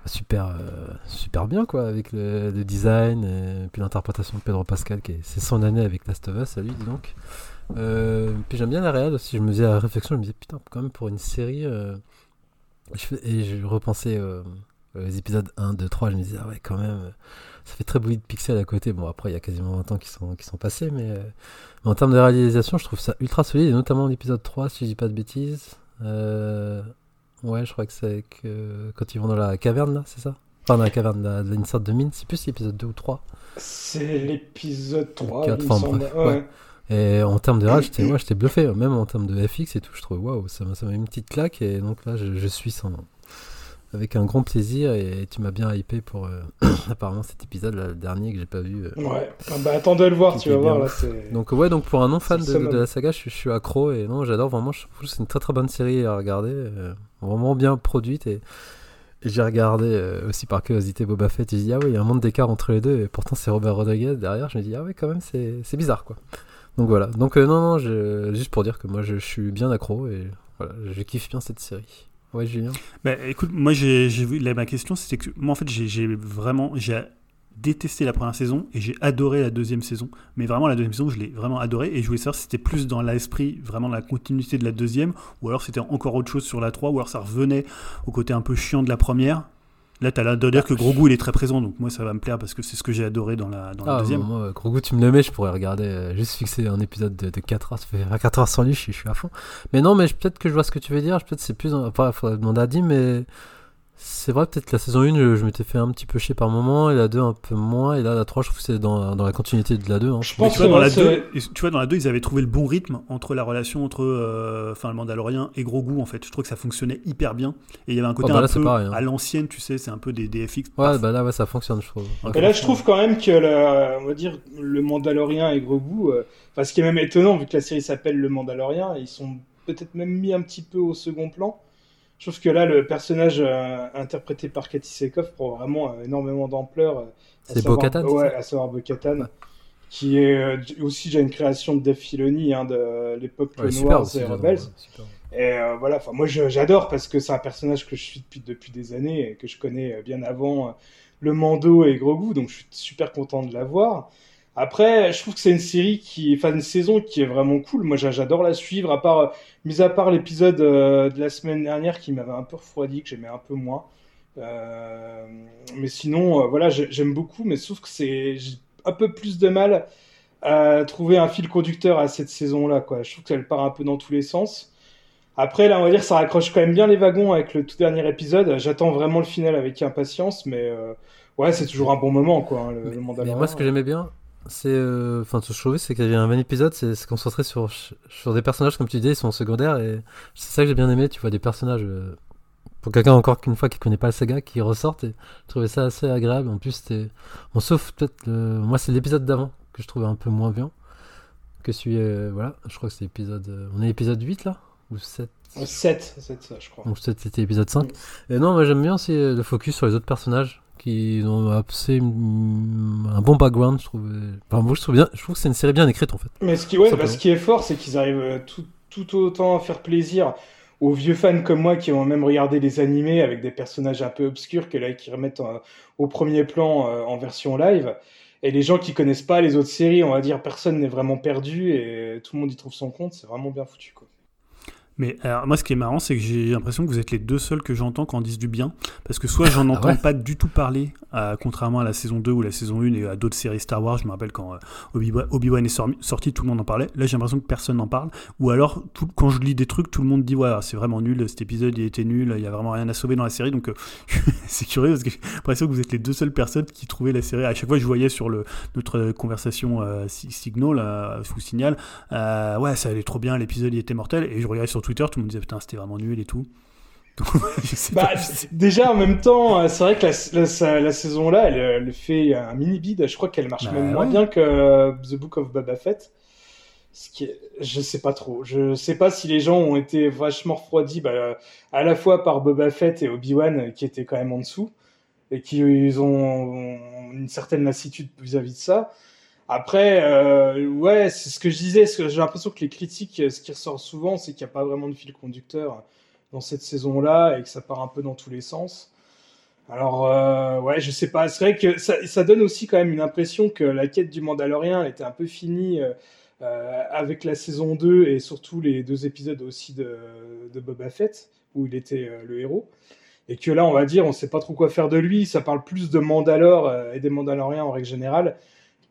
super, euh, super bien, quoi, avec le, design et puis l'interprétation de Pedro Pascal, qui est c'est son année avec Last of Us, à lui, dis donc. Euh, puis j'aime bien la réal aussi. Je me faisais la réflexion, je me disais, putain, quand même, pour une série. euh, et je repensais euh, aux épisodes 1, 2, 3, je me disais, ah ouais, quand même, euh, ça fait très de pixels à côté. Bon, après, il y a quasiment 20 ans qui sont, qui sont passés, mais, euh, en termes de réalisation, je trouve ça ultra solide, et notamment l'épisode 3, si je dis pas de bêtises. Euh, ouais, je crois que c'est euh, quand ils vont dans la caverne, là, c'est ça? Enfin, dans la caverne, la- une sorte de mine, c'est plus l'épisode 2 ou 3. C'est l'épisode 3, Quatre, il me enfin, semble. bref, Ouais. ouais. Et en termes de rage, j'étais ouais, bluffé, même en termes de FX et tout, je trouve waouh, ça m'a ça m'a mis une petite claque et donc là je, je suis sans avec un grand plaisir et tu m'as bien hypé pour euh, apparemment cet épisode là, le dernier que j'ai pas vu. euh. Ouais. Ah bah attends de le voir, tu vas voir là. Donc ouais, donc pour un non fan de, la saga, je, suis- je suis accro et non, j'adore vraiment, je trouve que c'est une très très bonne série à regarder, euh, vraiment bien produite et, et j'ai regardé aussi par curiosité Boba Fett et je dis ah ouais, il y a un monde d'écart entre les deux et pourtant c'est Robert Rodriguez derrière, je me dis ah ouais quand même c'est c'est bizarre quoi. Donc voilà, donc non non, je, juste pour dire que moi je, je suis bien accro et voilà, je kiffe bien cette série. Ouais Julien. Bah, écoute, moi, j'ai vu. ma question, c'était que moi, en fait, j'ai j'ai vraiment. J'ai détesté la première saison et j'ai adoré la deuxième saison. Mais vraiment, la deuxième saison, je l'ai vraiment adoré et je voulais savoir si c'était plus dans l'esprit, vraiment la continuité de la deuxième, ou alors c'était encore autre chose sur la 3, ou alors ça revenait au côté un peu chiant de la première. Là, t'as l'air de dire que Grogu, il est très présent, donc moi, ça va me plaire parce que c'est ce que j'ai adoré dans la, dans la Ah, deuxième. moi, gros goût, tu me le mets, je pourrais regarder, euh, juste fixer un épisode de, de 4 heures, ça fait 4 heures sans lui, je suis, je suis à fond. Mais non, mais peut-être que je vois ce que tu veux dire, peut-être c'est plus, enfin, faudrait demander à Dim, mais c'est vrai, peut-être que la saison 1, je, je m'étais fait un petit peu chier par moment, et la 2 un peu moins, et là, la 3, je trouve que c'est dans, dans la continuité de la 2. Hein. Je Mais pense tu vois, que dans la c'est- 2, tu vois, dans la 2, ils avaient trouvé le bon rythme entre la relation entre euh, le Mandalorien et Grogu, en fait. Je trouve que ça fonctionnait hyper bien. Et il y avait un côté Oh, bah là, un c'est peu pareil, hein. à l'ancienne, tu sais, c'est un peu des, des FX. Ouais, bah là, ouais, ça fonctionne, je trouve. Et là, je trouve quand même que, le, on va dire, le Mandalorien et Grogu, euh, enfin, ce qui est même étonnant, vu que la série s'appelle Le Mandalorien, ils sont peut-être même mis un petit peu au second plan. Je trouve que là, le personnage euh, interprété par Cathy Sekoff prend vraiment euh, énormément d'ampleur. euh, C'est Bo-Katan, Ouais, à savoir Bo-Katan, qui est euh, aussi déjà une création de Dave Filoni, hein, de l'époque Ouais, aussi, et Rebels. ouais. Et voilà, moi j'adore parce que c'est un personnage que je suis depuis, depuis des années et que je connais bien avant le Mando et Grogu, donc je suis super content de la voir. Après, je trouve que c'est une série qui, enfin une saison qui est vraiment cool. Moi j'a- j'adore la suivre, à part, mis à part l'épisode euh, de la semaine dernière qui m'avait un peu refroidi, que j'aimais un peu moins. Euh, mais sinon, euh, voilà, j'ai- j'aime beaucoup, mais sauf que c'est j'ai un peu plus de mal à trouver un fil conducteur à cette saison-là, quoi. Je trouve qu'elle part un peu dans tous les sens. Après, là, on va dire, ça raccroche quand même bien les wagons avec le tout dernier épisode. J'attends vraiment le final avec impatience, mais euh, ouais, c'est toujours un bon moment, quoi, hein, le, Mais, le mais moi, ce que j'aimais bien, c'est. euh, Enfin, ce que je trouvais, c'est qu'il y avait un bon épisode, c'est se concentrer sur, sur des personnages, comme tu disais, ils sont secondaires, et c'est ça que j'ai bien aimé. Tu vois des personnages. euh, pour quelqu'un, encore qu'une fois, qui connaît pas la saga, qui ressortent, et je trouvais ça assez agréable. En plus, c'était. Bon, sauf peut-être. le- Moi, c'est l'épisode d'avant que je trouvais un peu moins bien. Que celui. euh, voilà, je crois que c'est l'épisode. On est épisode 8 là Ou 7 7, c'est ça, je crois. donc peut-être c'était épisode 5. Et non, moi j'aime bien aussi le focus sur les autres personnages qui ont assez un bon background, je trouve. Enfin, moi je trouve bien, je trouve que c'est une série bien écrite en fait. Mais ce qui, ouais, bah, peut. ce qui est fort, c'est qu'ils arrivent euh, tout, tout autant à faire plaisir aux vieux fans comme moi qui ont même regardé des animés avec des personnages un peu obscurs que là qui remettent euh, au premier plan euh, en version live. Et les gens qui connaissent pas les autres séries, on va dire, personne n'est vraiment perdu et tout le monde y trouve son compte. C'est vraiment bien foutu, quoi. Mais alors, moi, ce qui est marrant, c'est que j'ai l'impression que vous êtes les deux seuls que j'entends quand on disent du bien. Parce que soit j'en entends ouais pas du tout parler, euh, contrairement à la saison 2 ou la saison 1 et à d'autres séries Star Wars. Je me rappelle quand euh, Obi-Wan est sorti, tout le monde en parlait. Là, j'ai l'impression que personne n'en parle. Ou alors, tout- quand je lis des trucs, tout le monde dit Ouais, c'est vraiment nul, cet épisode il était nul, il y a vraiment rien à sauver dans la série. Donc, euh, c'est curieux parce que j'ai l'impression que vous êtes les deux seules personnes qui trouvaient la série. À chaque fois, je voyais sur le, notre conversation euh, si- Signal, sous signal, euh, ouais, ça allait trop bien, l'épisode il était mortel. Et je regardais sur Twitter, tout le monde disait putain, c'était vraiment nul et tout. Bah, déjà, en même temps, euh, c'est vrai que la, la, la saison là, elle, elle fait un mini bid. Je crois qu'elle marche Bah, même moins bien que euh, The Book of Boba Fett. Ce qui est- je sais pas trop. Je sais pas si les gens ont été vachement refroidis, bah, euh, à la fois par Boba Fett et Obi-Wan, euh, qui étaient quand même en dessous, et qui ils ont une certaine lassitude vis-à-vis de ça. Après, euh, ouais, c'est ce que je disais. J'ai l'impression que les critiques, ce qui ressort souvent, c'est qu'il n'y a pas vraiment de fil conducteur dans cette saison-là et que ça part un peu dans tous les sens. Alors, euh, ouais, je sais pas. C'est vrai que ça, donne aussi quand même une impression que la quête du Mandalorien elle était un peu finie euh, avec la saison 2 et surtout les deux épisodes aussi de, de Boba Fett où il était le héros. Et que là, on va dire, on sait pas trop quoi faire de lui. Ça parle plus de Mandalore et des Mandaloriens en règle générale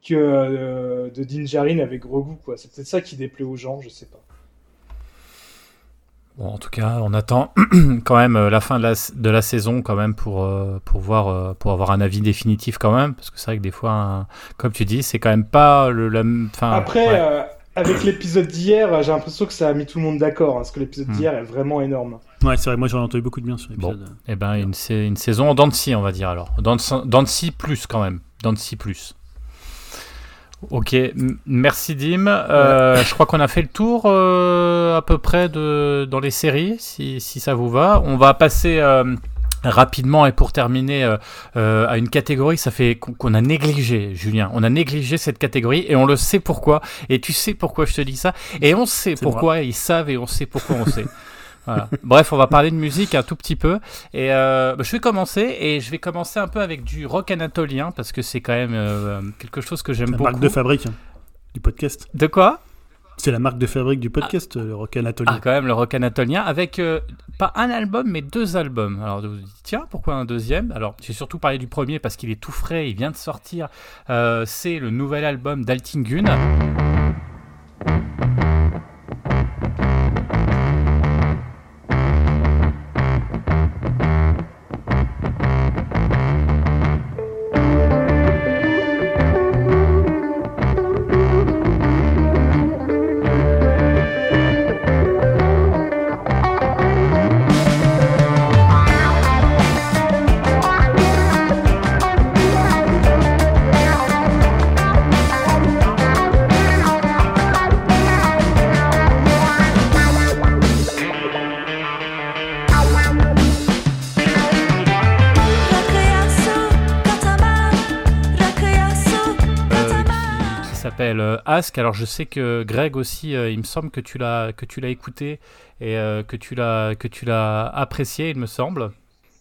que euh, de Din Djarin avec Grogu, quoi. C'est peut-être ça qui déplaît aux gens, je sais pas. Bon, en tout cas, on attend quand même euh, la fin de la, de la saison quand même pour, euh, pour, voir, euh, pour avoir un avis définitif quand même. Parce que c'est vrai que des fois, un- comme tu dis, c'est quand même pas le... La, enfin, Après, ouais. euh, avec l'épisode d'hier, j'ai l'impression que ça a mis tout le monde d'accord, hein, parce que l'épisode Hmm. d'hier est vraiment énorme. Ouais, c'est vrai, moi j'en ai entendu beaucoup de bien sur l'épisode. Eh ben, une, une saison en scie, on va dire alors. Scie plus quand même. Scie plus. Ok, m- merci Dim. Euh, Je crois qu'on a fait le tour euh, à peu près de, dans les séries, si, si ça vous va. On va passer euh, rapidement et pour terminer à une catégorie, ça fait qu'on a négligé, Julien. On a négligé cette catégorie et on le sait pourquoi. Et tu sais pourquoi je te dis ça. Et on sait pourquoi. Ils savent et on sait pourquoi on sait. Voilà. Bref, on va parler de musique un tout petit peu. Et euh, bah, je vais commencer et je vais commencer un peu avec du rock anatolien parce que c'est quand même euh, quelque chose que j'aime La beaucoup. marque de fabrique hein, du podcast. De quoi? C'est la marque de fabrique du podcast, le rock anatolien. Ah, quand même le rock anatolien avec euh, pas un album mais deux albums. Alors vous vous dites tiens pourquoi un deuxième? Alors j'ai surtout parlé du premier parce qu'il est tout frais, il vient de sortir. C'est le nouvel album d'Altingun. Euh, Ask. Alors je sais que Greg aussi, euh, il me semble que tu l'as que tu l'as écouté et euh, que tu l'as que tu l'as apprécié, il me semble.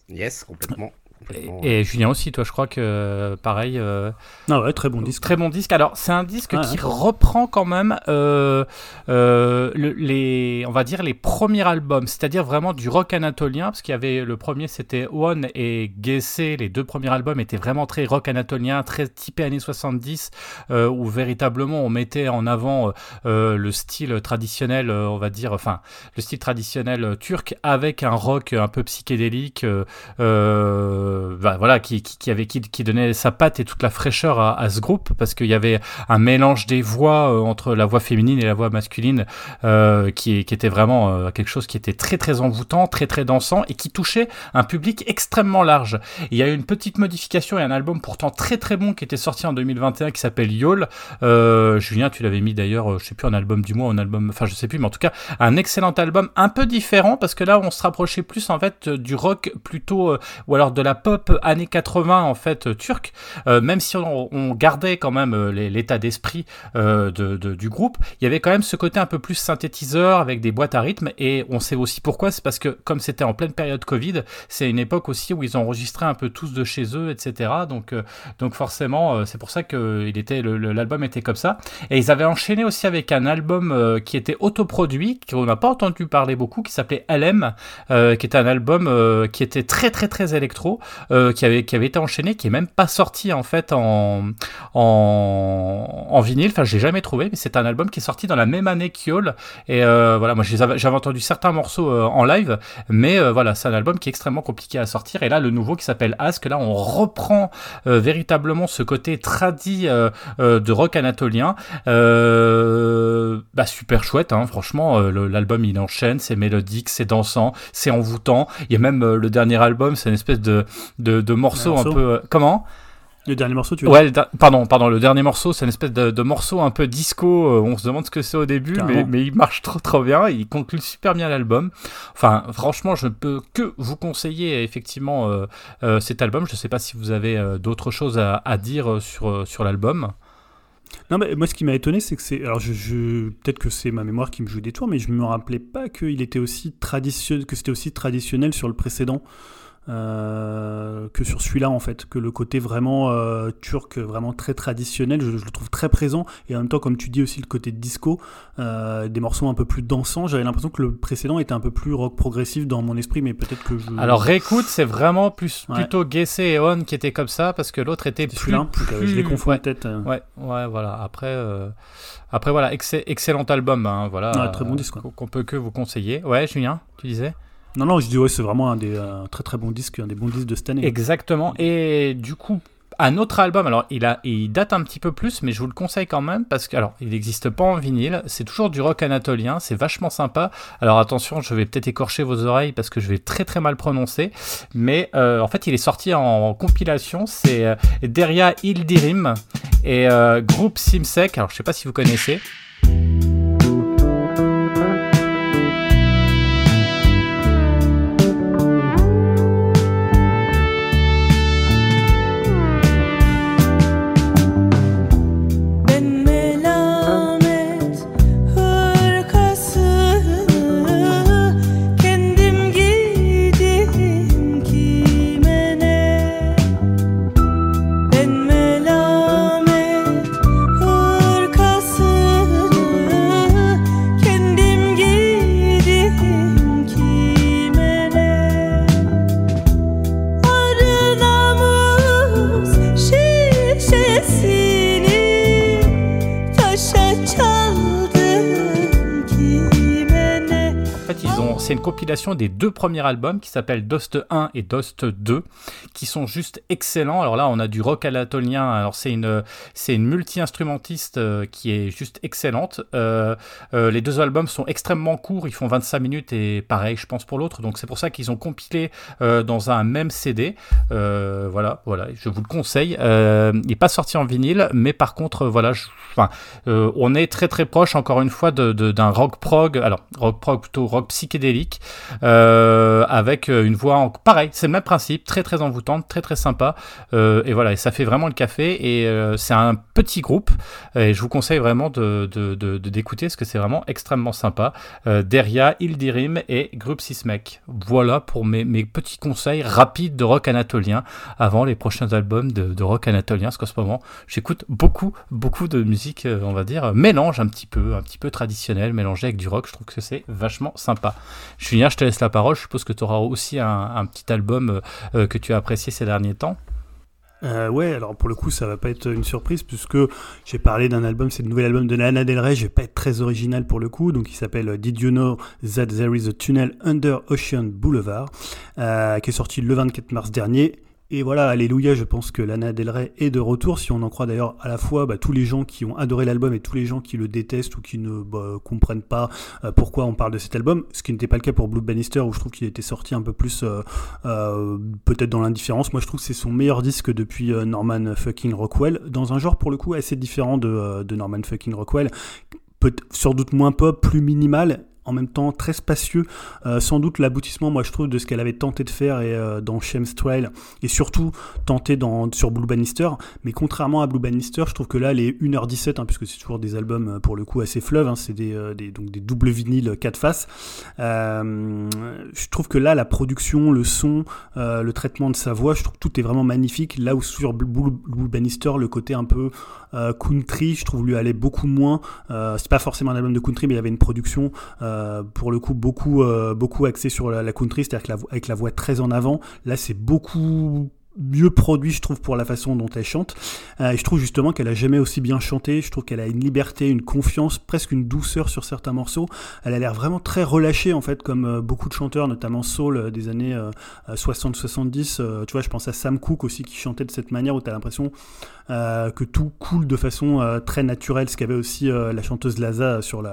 Yes, complètement. Complètement. Et, et Julien aussi, toi, je crois que euh, pareil. euh, Ah ouais, très bon disque. Très bon disque. Alors, c'est un disque Ouais, qui ouais. reprend quand même euh, euh, le- les, on va dire les premiers albums, c'est-à-dire vraiment du rock anatolien, parce qu'il y avait le premier, c'était One et Gessé. Les deux premiers albums étaient vraiment très rock anatolien, très typé années 70, euh, où véritablement on mettait en avant euh, euh, le style traditionnel, euh, on va dire, enfin le style traditionnel euh, turc avec un rock un peu psychédélique. euh, euh, bah, voilà, qui, qui, avait qui, qui donnait sa patte et toute la fraîcheur à, ce groupe parce qu'il y avait un mélange des voix euh, entre la voix féminine et la voix masculine euh, qui, qui était vraiment quelque chose qui était très très envoûtant, très très dansant et qui touchait un public extrêmement large. Il y a eu une petite modification et un album pourtant très très bon qui était sorti en 2021 qui s'appelle Yol. Julien, tu l'avais mis d'ailleurs, je sais plus un album du mois, un album, enfin je sais plus, mais en tout cas un excellent album, un peu différent parce que là on se rapprochait plus en fait du rock plutôt ou alors de la pop années 80 en fait euh, turque, euh, même si on, gardait quand même euh, l'état d'esprit de, du groupe, il y avait quand même ce côté un peu plus synthétiseur avec des boîtes à rythme et on sait aussi pourquoi, c'est parce que comme c'était en pleine période Covid, c'est une époque aussi où ils enregistraient un peu tous de chez eux, etc. Donc, donc forcément, c'est pour ça que l'album était comme ça. Et ils avaient enchaîné aussi avec un album qui était autoproduit, qu'on n'a pas entendu parler beaucoup, qui s'appelait LM, qui était un album qui était très très très électro, euh, qui avait qui avait été enchaîné, qui est même pas sorti en fait en en, en vinyle. Enfin, j'ai jamais trouvé, mais c'est un album qui est sorti dans la même année qu'Yol. Et euh, voilà, moi j'avais entendu certains morceaux euh, en live, mais euh, voilà, c'est un album qui est extrêmement compliqué à sortir. Et là, le nouveau qui s'appelle Ask, là, on reprend euh, véritablement ce côté tradit euh, de rock anatolien. Bah super chouette, hein, franchement, l'album il enchaîne, c'est mélodique, c'est dansant, c'est envoûtant. Il y a même le dernier album, c'est une espèce de de, de morceau un peu euh, comment? Le dernier morceau, tu veux Ouais, pardon, pardon, le dernier morceau, c'est une espèce de, de morceau un peu disco. euh, on se demande ce que c'est au début, mais, il marche trop trop bien. Il conclut super bien l'album. Enfin, franchement, je ne peux que vous conseiller effectivement euh, euh, cet album. Je ne sais pas si vous avez d'autres choses à, à dire sur sur l'album. Non, mais moi, ce qui m'a étonné, c'est que c'est. Alors, je, je- peut-être que c'est ma mémoire qui me joue des tours, mais je me rappelais pas qu'il était aussi traditionnel, que c'était aussi traditionnel sur le précédent euh, que sur celui-là, en fait. Que le côté vraiment euh, turc, vraiment très traditionnel, je, je le trouve très présent. Et en même temps, comme tu dis aussi, le côté disco, euh, des morceaux un peu plus dansants. J'avais l'impression que le précédent était un peu plus rock progressif dans mon esprit, mais peut-être que je. Alors réécoute, c'est vraiment plus Ouais. plutôt Gessé et On qui étaient comme ça parce que l'autre était plus, celui-là, plus je les confonds ouais. peut-être. Ouais, ouais, voilà. Après, après voilà, excell- excellent album, hein, voilà. Ouais, très bon disque, qu'on peut que vous conseiller. Ouais, Julien, tu disais? Non, non, je dis ouais, c'est vraiment un des euh, très très bons disques, un des bons disques de cette année. Exactement. Et du coup, un autre album, alors il, a, il date un petit peu plus, mais je vous le conseille quand même parce que, alors, il n'existe pas en vinyle, c'est toujours du rock anatolien, c'est vachement sympa. Alors attention, je vais peut-être écorcher vos oreilles parce que je vais très très mal prononcer, mais euh, en fait, il est sorti en compilation, c'est euh, Deria Ildirim et euh, groupe Simsek, alors je sais pas si vous connaissez. Compilation des deux premiers albums qui s'appellent Dost 1 et Dost 2, qui sont juste excellents. Alors là, on a du rock anatolien. Alors c'est une, c'est une multi-instrumentiste euh, qui est juste excellente. Euh, euh, les deux albums sont extrêmement courts, ils font 25 minutes et pareil, je pense pour l'autre. Donc c'est pour ça qu'ils ont compilé dans un même CD. Voilà, voilà, je vous le conseille. Il n'est pas sorti en vinyle, mais par contre, voilà, enfin, on est très très proche, encore une fois, de- de- d'un rock prog, alors rock prog plutôt rock psychédélique, euh, avec euh, une voix, pareil, c'est le même principe, très très envoûtante, très très sympa, euh, et voilà, et ça fait vraiment le café, et c'est un petit groupe, et je vous conseille vraiment d'écouter, parce que c'est vraiment extrêmement sympa. Deria, Ildirim et Groupe Sismek. Voilà pour mes, petits conseils rapides de rock anatolien avant les prochains albums de, rock anatolien, parce qu'en ce moment, j'écoute beaucoup, beaucoup de musique, on va dire, mélange un petit peu, un petit peu traditionnel, mélangé avec du rock. Je trouve que c'est vachement sympa. Julien, je te laisse la parole. Je suppose que tu auras aussi un, petit album euh, euh, que tu as apprécié ces derniers temps. Euh, ouais, alors pour le coup, ça va pas être une surprise puisque j'ai parlé d'un album, c'est le nouvel album de Lana Del Rey. Je vais pas être très original pour le coup, donc il s'appelle Did You Know That There Is a Tunnel Under Ocean Boulevard, qui est sorti le 24 mars dernier. Et voilà, alléluia, je pense que Lana Del Rey est de retour, si on en croit d'ailleurs à la fois bah, tous les gens qui ont adoré l'album et tous les gens qui le détestent ou qui ne bah, comprennent pas euh, pourquoi on parle de cet album, ce qui n'était pas le cas pour Blue Bannister où je trouve qu'il était sorti un peu plus euh, euh, peut-être dans l'indifférence. Moi je trouve que c'est son meilleur disque depuis euh, Norman fucking Rockwell, dans un genre pour le coup assez différent de, Norman fucking Rockwell, peut sans doute moins pop, plus minimal. En même temps très spacieux, euh, sans doute l'aboutissement, moi je trouve, de ce qu'elle avait tenté de faire et, euh, dans Chemstrail et surtout tenté dans, sur Blue Bannister. Mais contrairement à Blue Bannister, je trouve que là, les 1h17, hein, puisque c'est toujours des albums euh, pour le coup assez fleuves, hein, c'est des, des, donc des doubles vinyles 4 faces. Euh, je trouve que là, la production, le son, le traitement de sa voix, je trouve que tout est vraiment magnifique. Là où sur Blue, Blue Bannister, le côté un peu euh, country, je trouve lui allait beaucoup moins. Euh, c'est pas forcément un album de country, mais il y avait une production euh, pour le coup beaucoup beaucoup axée sur la, country, c'est-à-dire avec la voix très en avant. Là, c'est beaucoup mieux produit, je trouve, pour la façon dont elle chante. Je trouve justement qu'elle a jamais aussi bien chanté. Je trouve qu'elle a une liberté, une confiance, presque une douceur sur certains morceaux. Elle a l'air vraiment très relâchée, en fait, comme beaucoup de chanteurs, notamment soul des années euh, 60-70. Euh, tu vois, je pense à Sam Cooke aussi qui chantait de cette manière où tu as l'impression euh, que tout coule de façon euh, très naturelle, ce qu'avait aussi euh, la chanteuse Laza sur,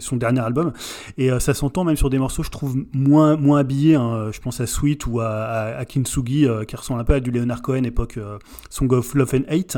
son dernier album. Et ça s'entend même sur des morceaux, je trouve, moins, moins habillés. hein. Je pense à Sweet ou à, à, à Kintsugi, qui ressemble un peu à du Leonard Cohen, époque Song of Love and Hate.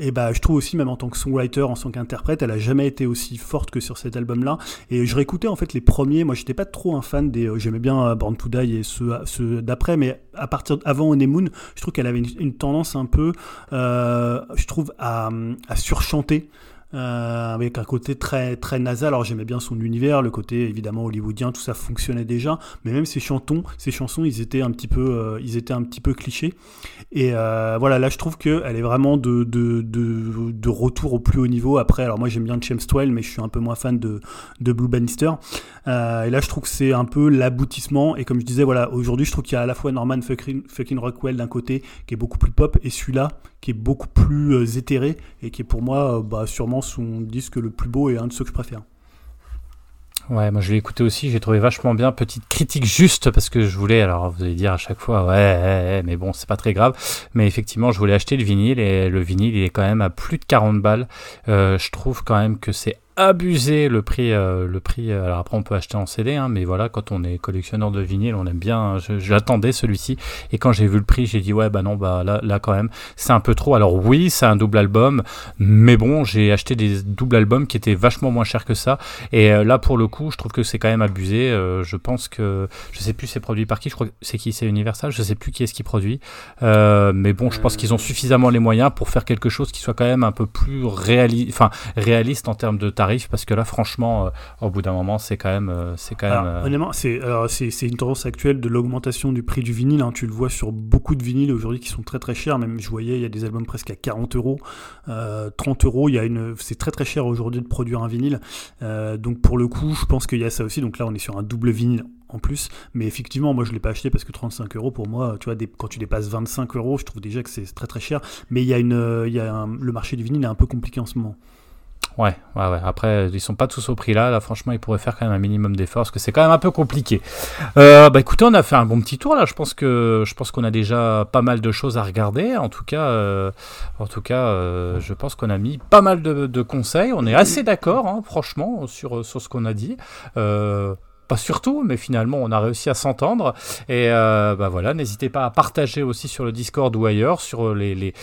Et bah, je trouve aussi, même en tant que songwriter, en tant qu'interprète, elle a jamais été aussi forte que sur cet album-là. Et je réécoutais en fait les premiers. Moi, j'étais pas trop un fan des. J'aimais bien Born to et ceux d'après, mais à partir d'avant Honeymoon, je trouve qu'elle avait une, tendance un peu, euh, je trouve, à surchanter. Euh, avec un côté très très nasal. Alors j'aimais bien son univers, le côté évidemment hollywoodien, tout ça fonctionnait déjà. Mais même ses chantons, ses chansons, ils étaient un petit peu, euh, ils étaient un petit peu clichés. Et euh, voilà, là je trouve qu'elle est vraiment de, de, de, retour au plus haut niveau. Après, alors moi j'aime bien Chemstwell, mais je suis un peu moins fan de, de Blue Bannister. Et là je trouve que c'est un peu l'aboutissement. Et comme je disais, voilà, aujourd'hui je trouve qu'il y a à la fois Norman fucking, fucking Rockwell d'un côté, qui est beaucoup plus pop, et celui-là qui est beaucoup plus éthéré, et qui est pour moi bah, sûrement son disque le plus beau et un de ceux que je préfère. Ouais, moi je l'ai écouté aussi, j'ai trouvé vachement bien. Petite critique juste parce que je voulais, alors vous allez dire à chaque fois, ouais, mais bon, c'est pas très grave. Mais effectivement, je voulais acheter le vinyle et le vinyle il est quand même à plus de 40 balles. Euh, je trouve quand même que c'est abusé le prix. euh, le prix. euh, Alors après, on peut acheter en CD, hein, mais voilà, quand on est collectionneur de vinyle, on aime bien. je- J'attendais celui-ci et quand j'ai vu le prix, j'ai dit ouais, bah non, bah là, là quand même, c'est un peu trop. Alors oui, c'est un double album, mais bon, j'ai acheté des doubles albums qui étaient vachement moins chers que ça. Et euh, là, pour le coup, je trouve que c'est quand même abusé. Euh, je pense que je sais plus c'est produit par qui. Je crois que c'est qui, c'est Universal. Je sais plus qui est-ce qui produit. Euh, mais bon, je pense qu'ils ont suffisamment les moyens pour faire quelque chose qui soit quand même un peu plus réaliste, enfin réaliste en termes de tarifs, parce que là, franchement, euh, au bout d'un moment, c'est quand même, euh, c'est quand même. Alors, euh, honnêtement, c'est alors, c'est c'est une tendance actuelle de l'augmentation du prix du vinyle. hein. Tu le vois sur beaucoup de vinyles aujourd'hui qui sont très très chers. Même je voyais, il y a des albums presque à 40 euros, euh, 30 euros. Il y a une, c'est très très cher aujourd'hui de produire un vinyle. Donc pour le coup, je pense qu'il y a ça aussi. Donc là, on est sur un double vinyle en plus. Mais effectivement, moi je l'ai pas acheté parce que 35 euros pour moi, tu vois, des- quand tu dépasses 25 euros, je trouve déjà que c'est très très cher. Mais il y a une, il y a un- le marché du vinyle est un peu compliqué en ce moment. Ouais, ouais, ouais. Après, ils sont pas tous au prix là. Là, franchement, ils pourraient faire quand même un minimum d'efforts parce que c'est quand même un peu compliqué. Euh, bah, écoutez, on a fait un bon petit tour là. Je pense que je pense qu'on a déjà pas mal de choses à regarder. En tout cas, euh, en tout cas, euh, je pense qu'on a mis pas mal de, conseils. On est assez d'accord, hein, franchement, sur sur ce qu'on a dit. Euh, pas surtout, mais finalement, on a réussi à s'entendre. Et euh, bah voilà, n'hésitez pas à partager aussi sur le Discord ou ailleurs, sur les,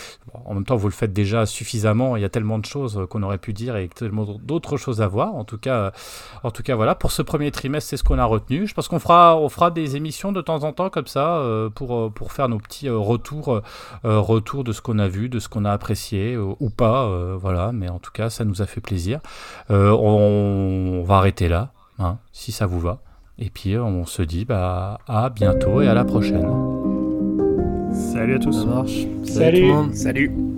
en même temps, vous le faites déjà suffisamment. Il y a tellement de choses qu'on aurait pu dire et tellement d'autres choses à voir. En tout cas, euh, en tout cas, voilà. Pour ce premier trimestre, c'est ce qu'on a retenu. Je pense qu'on fera, on fera des émissions de temps en temps comme ça euh, pour euh, pour faire nos petits euh, retours, euh, retours de ce qu'on a vu, de ce qu'on a apprécié euh, ou pas. euh, voilà. Mais en tout cas, ça nous a fait plaisir. Euh, on va arrêter là hein, si ça vous va. Et puis euh, on se dit bah, à bientôt et à la prochaine. Salut à tous. Ça marche. Salut. tout le monde. Salut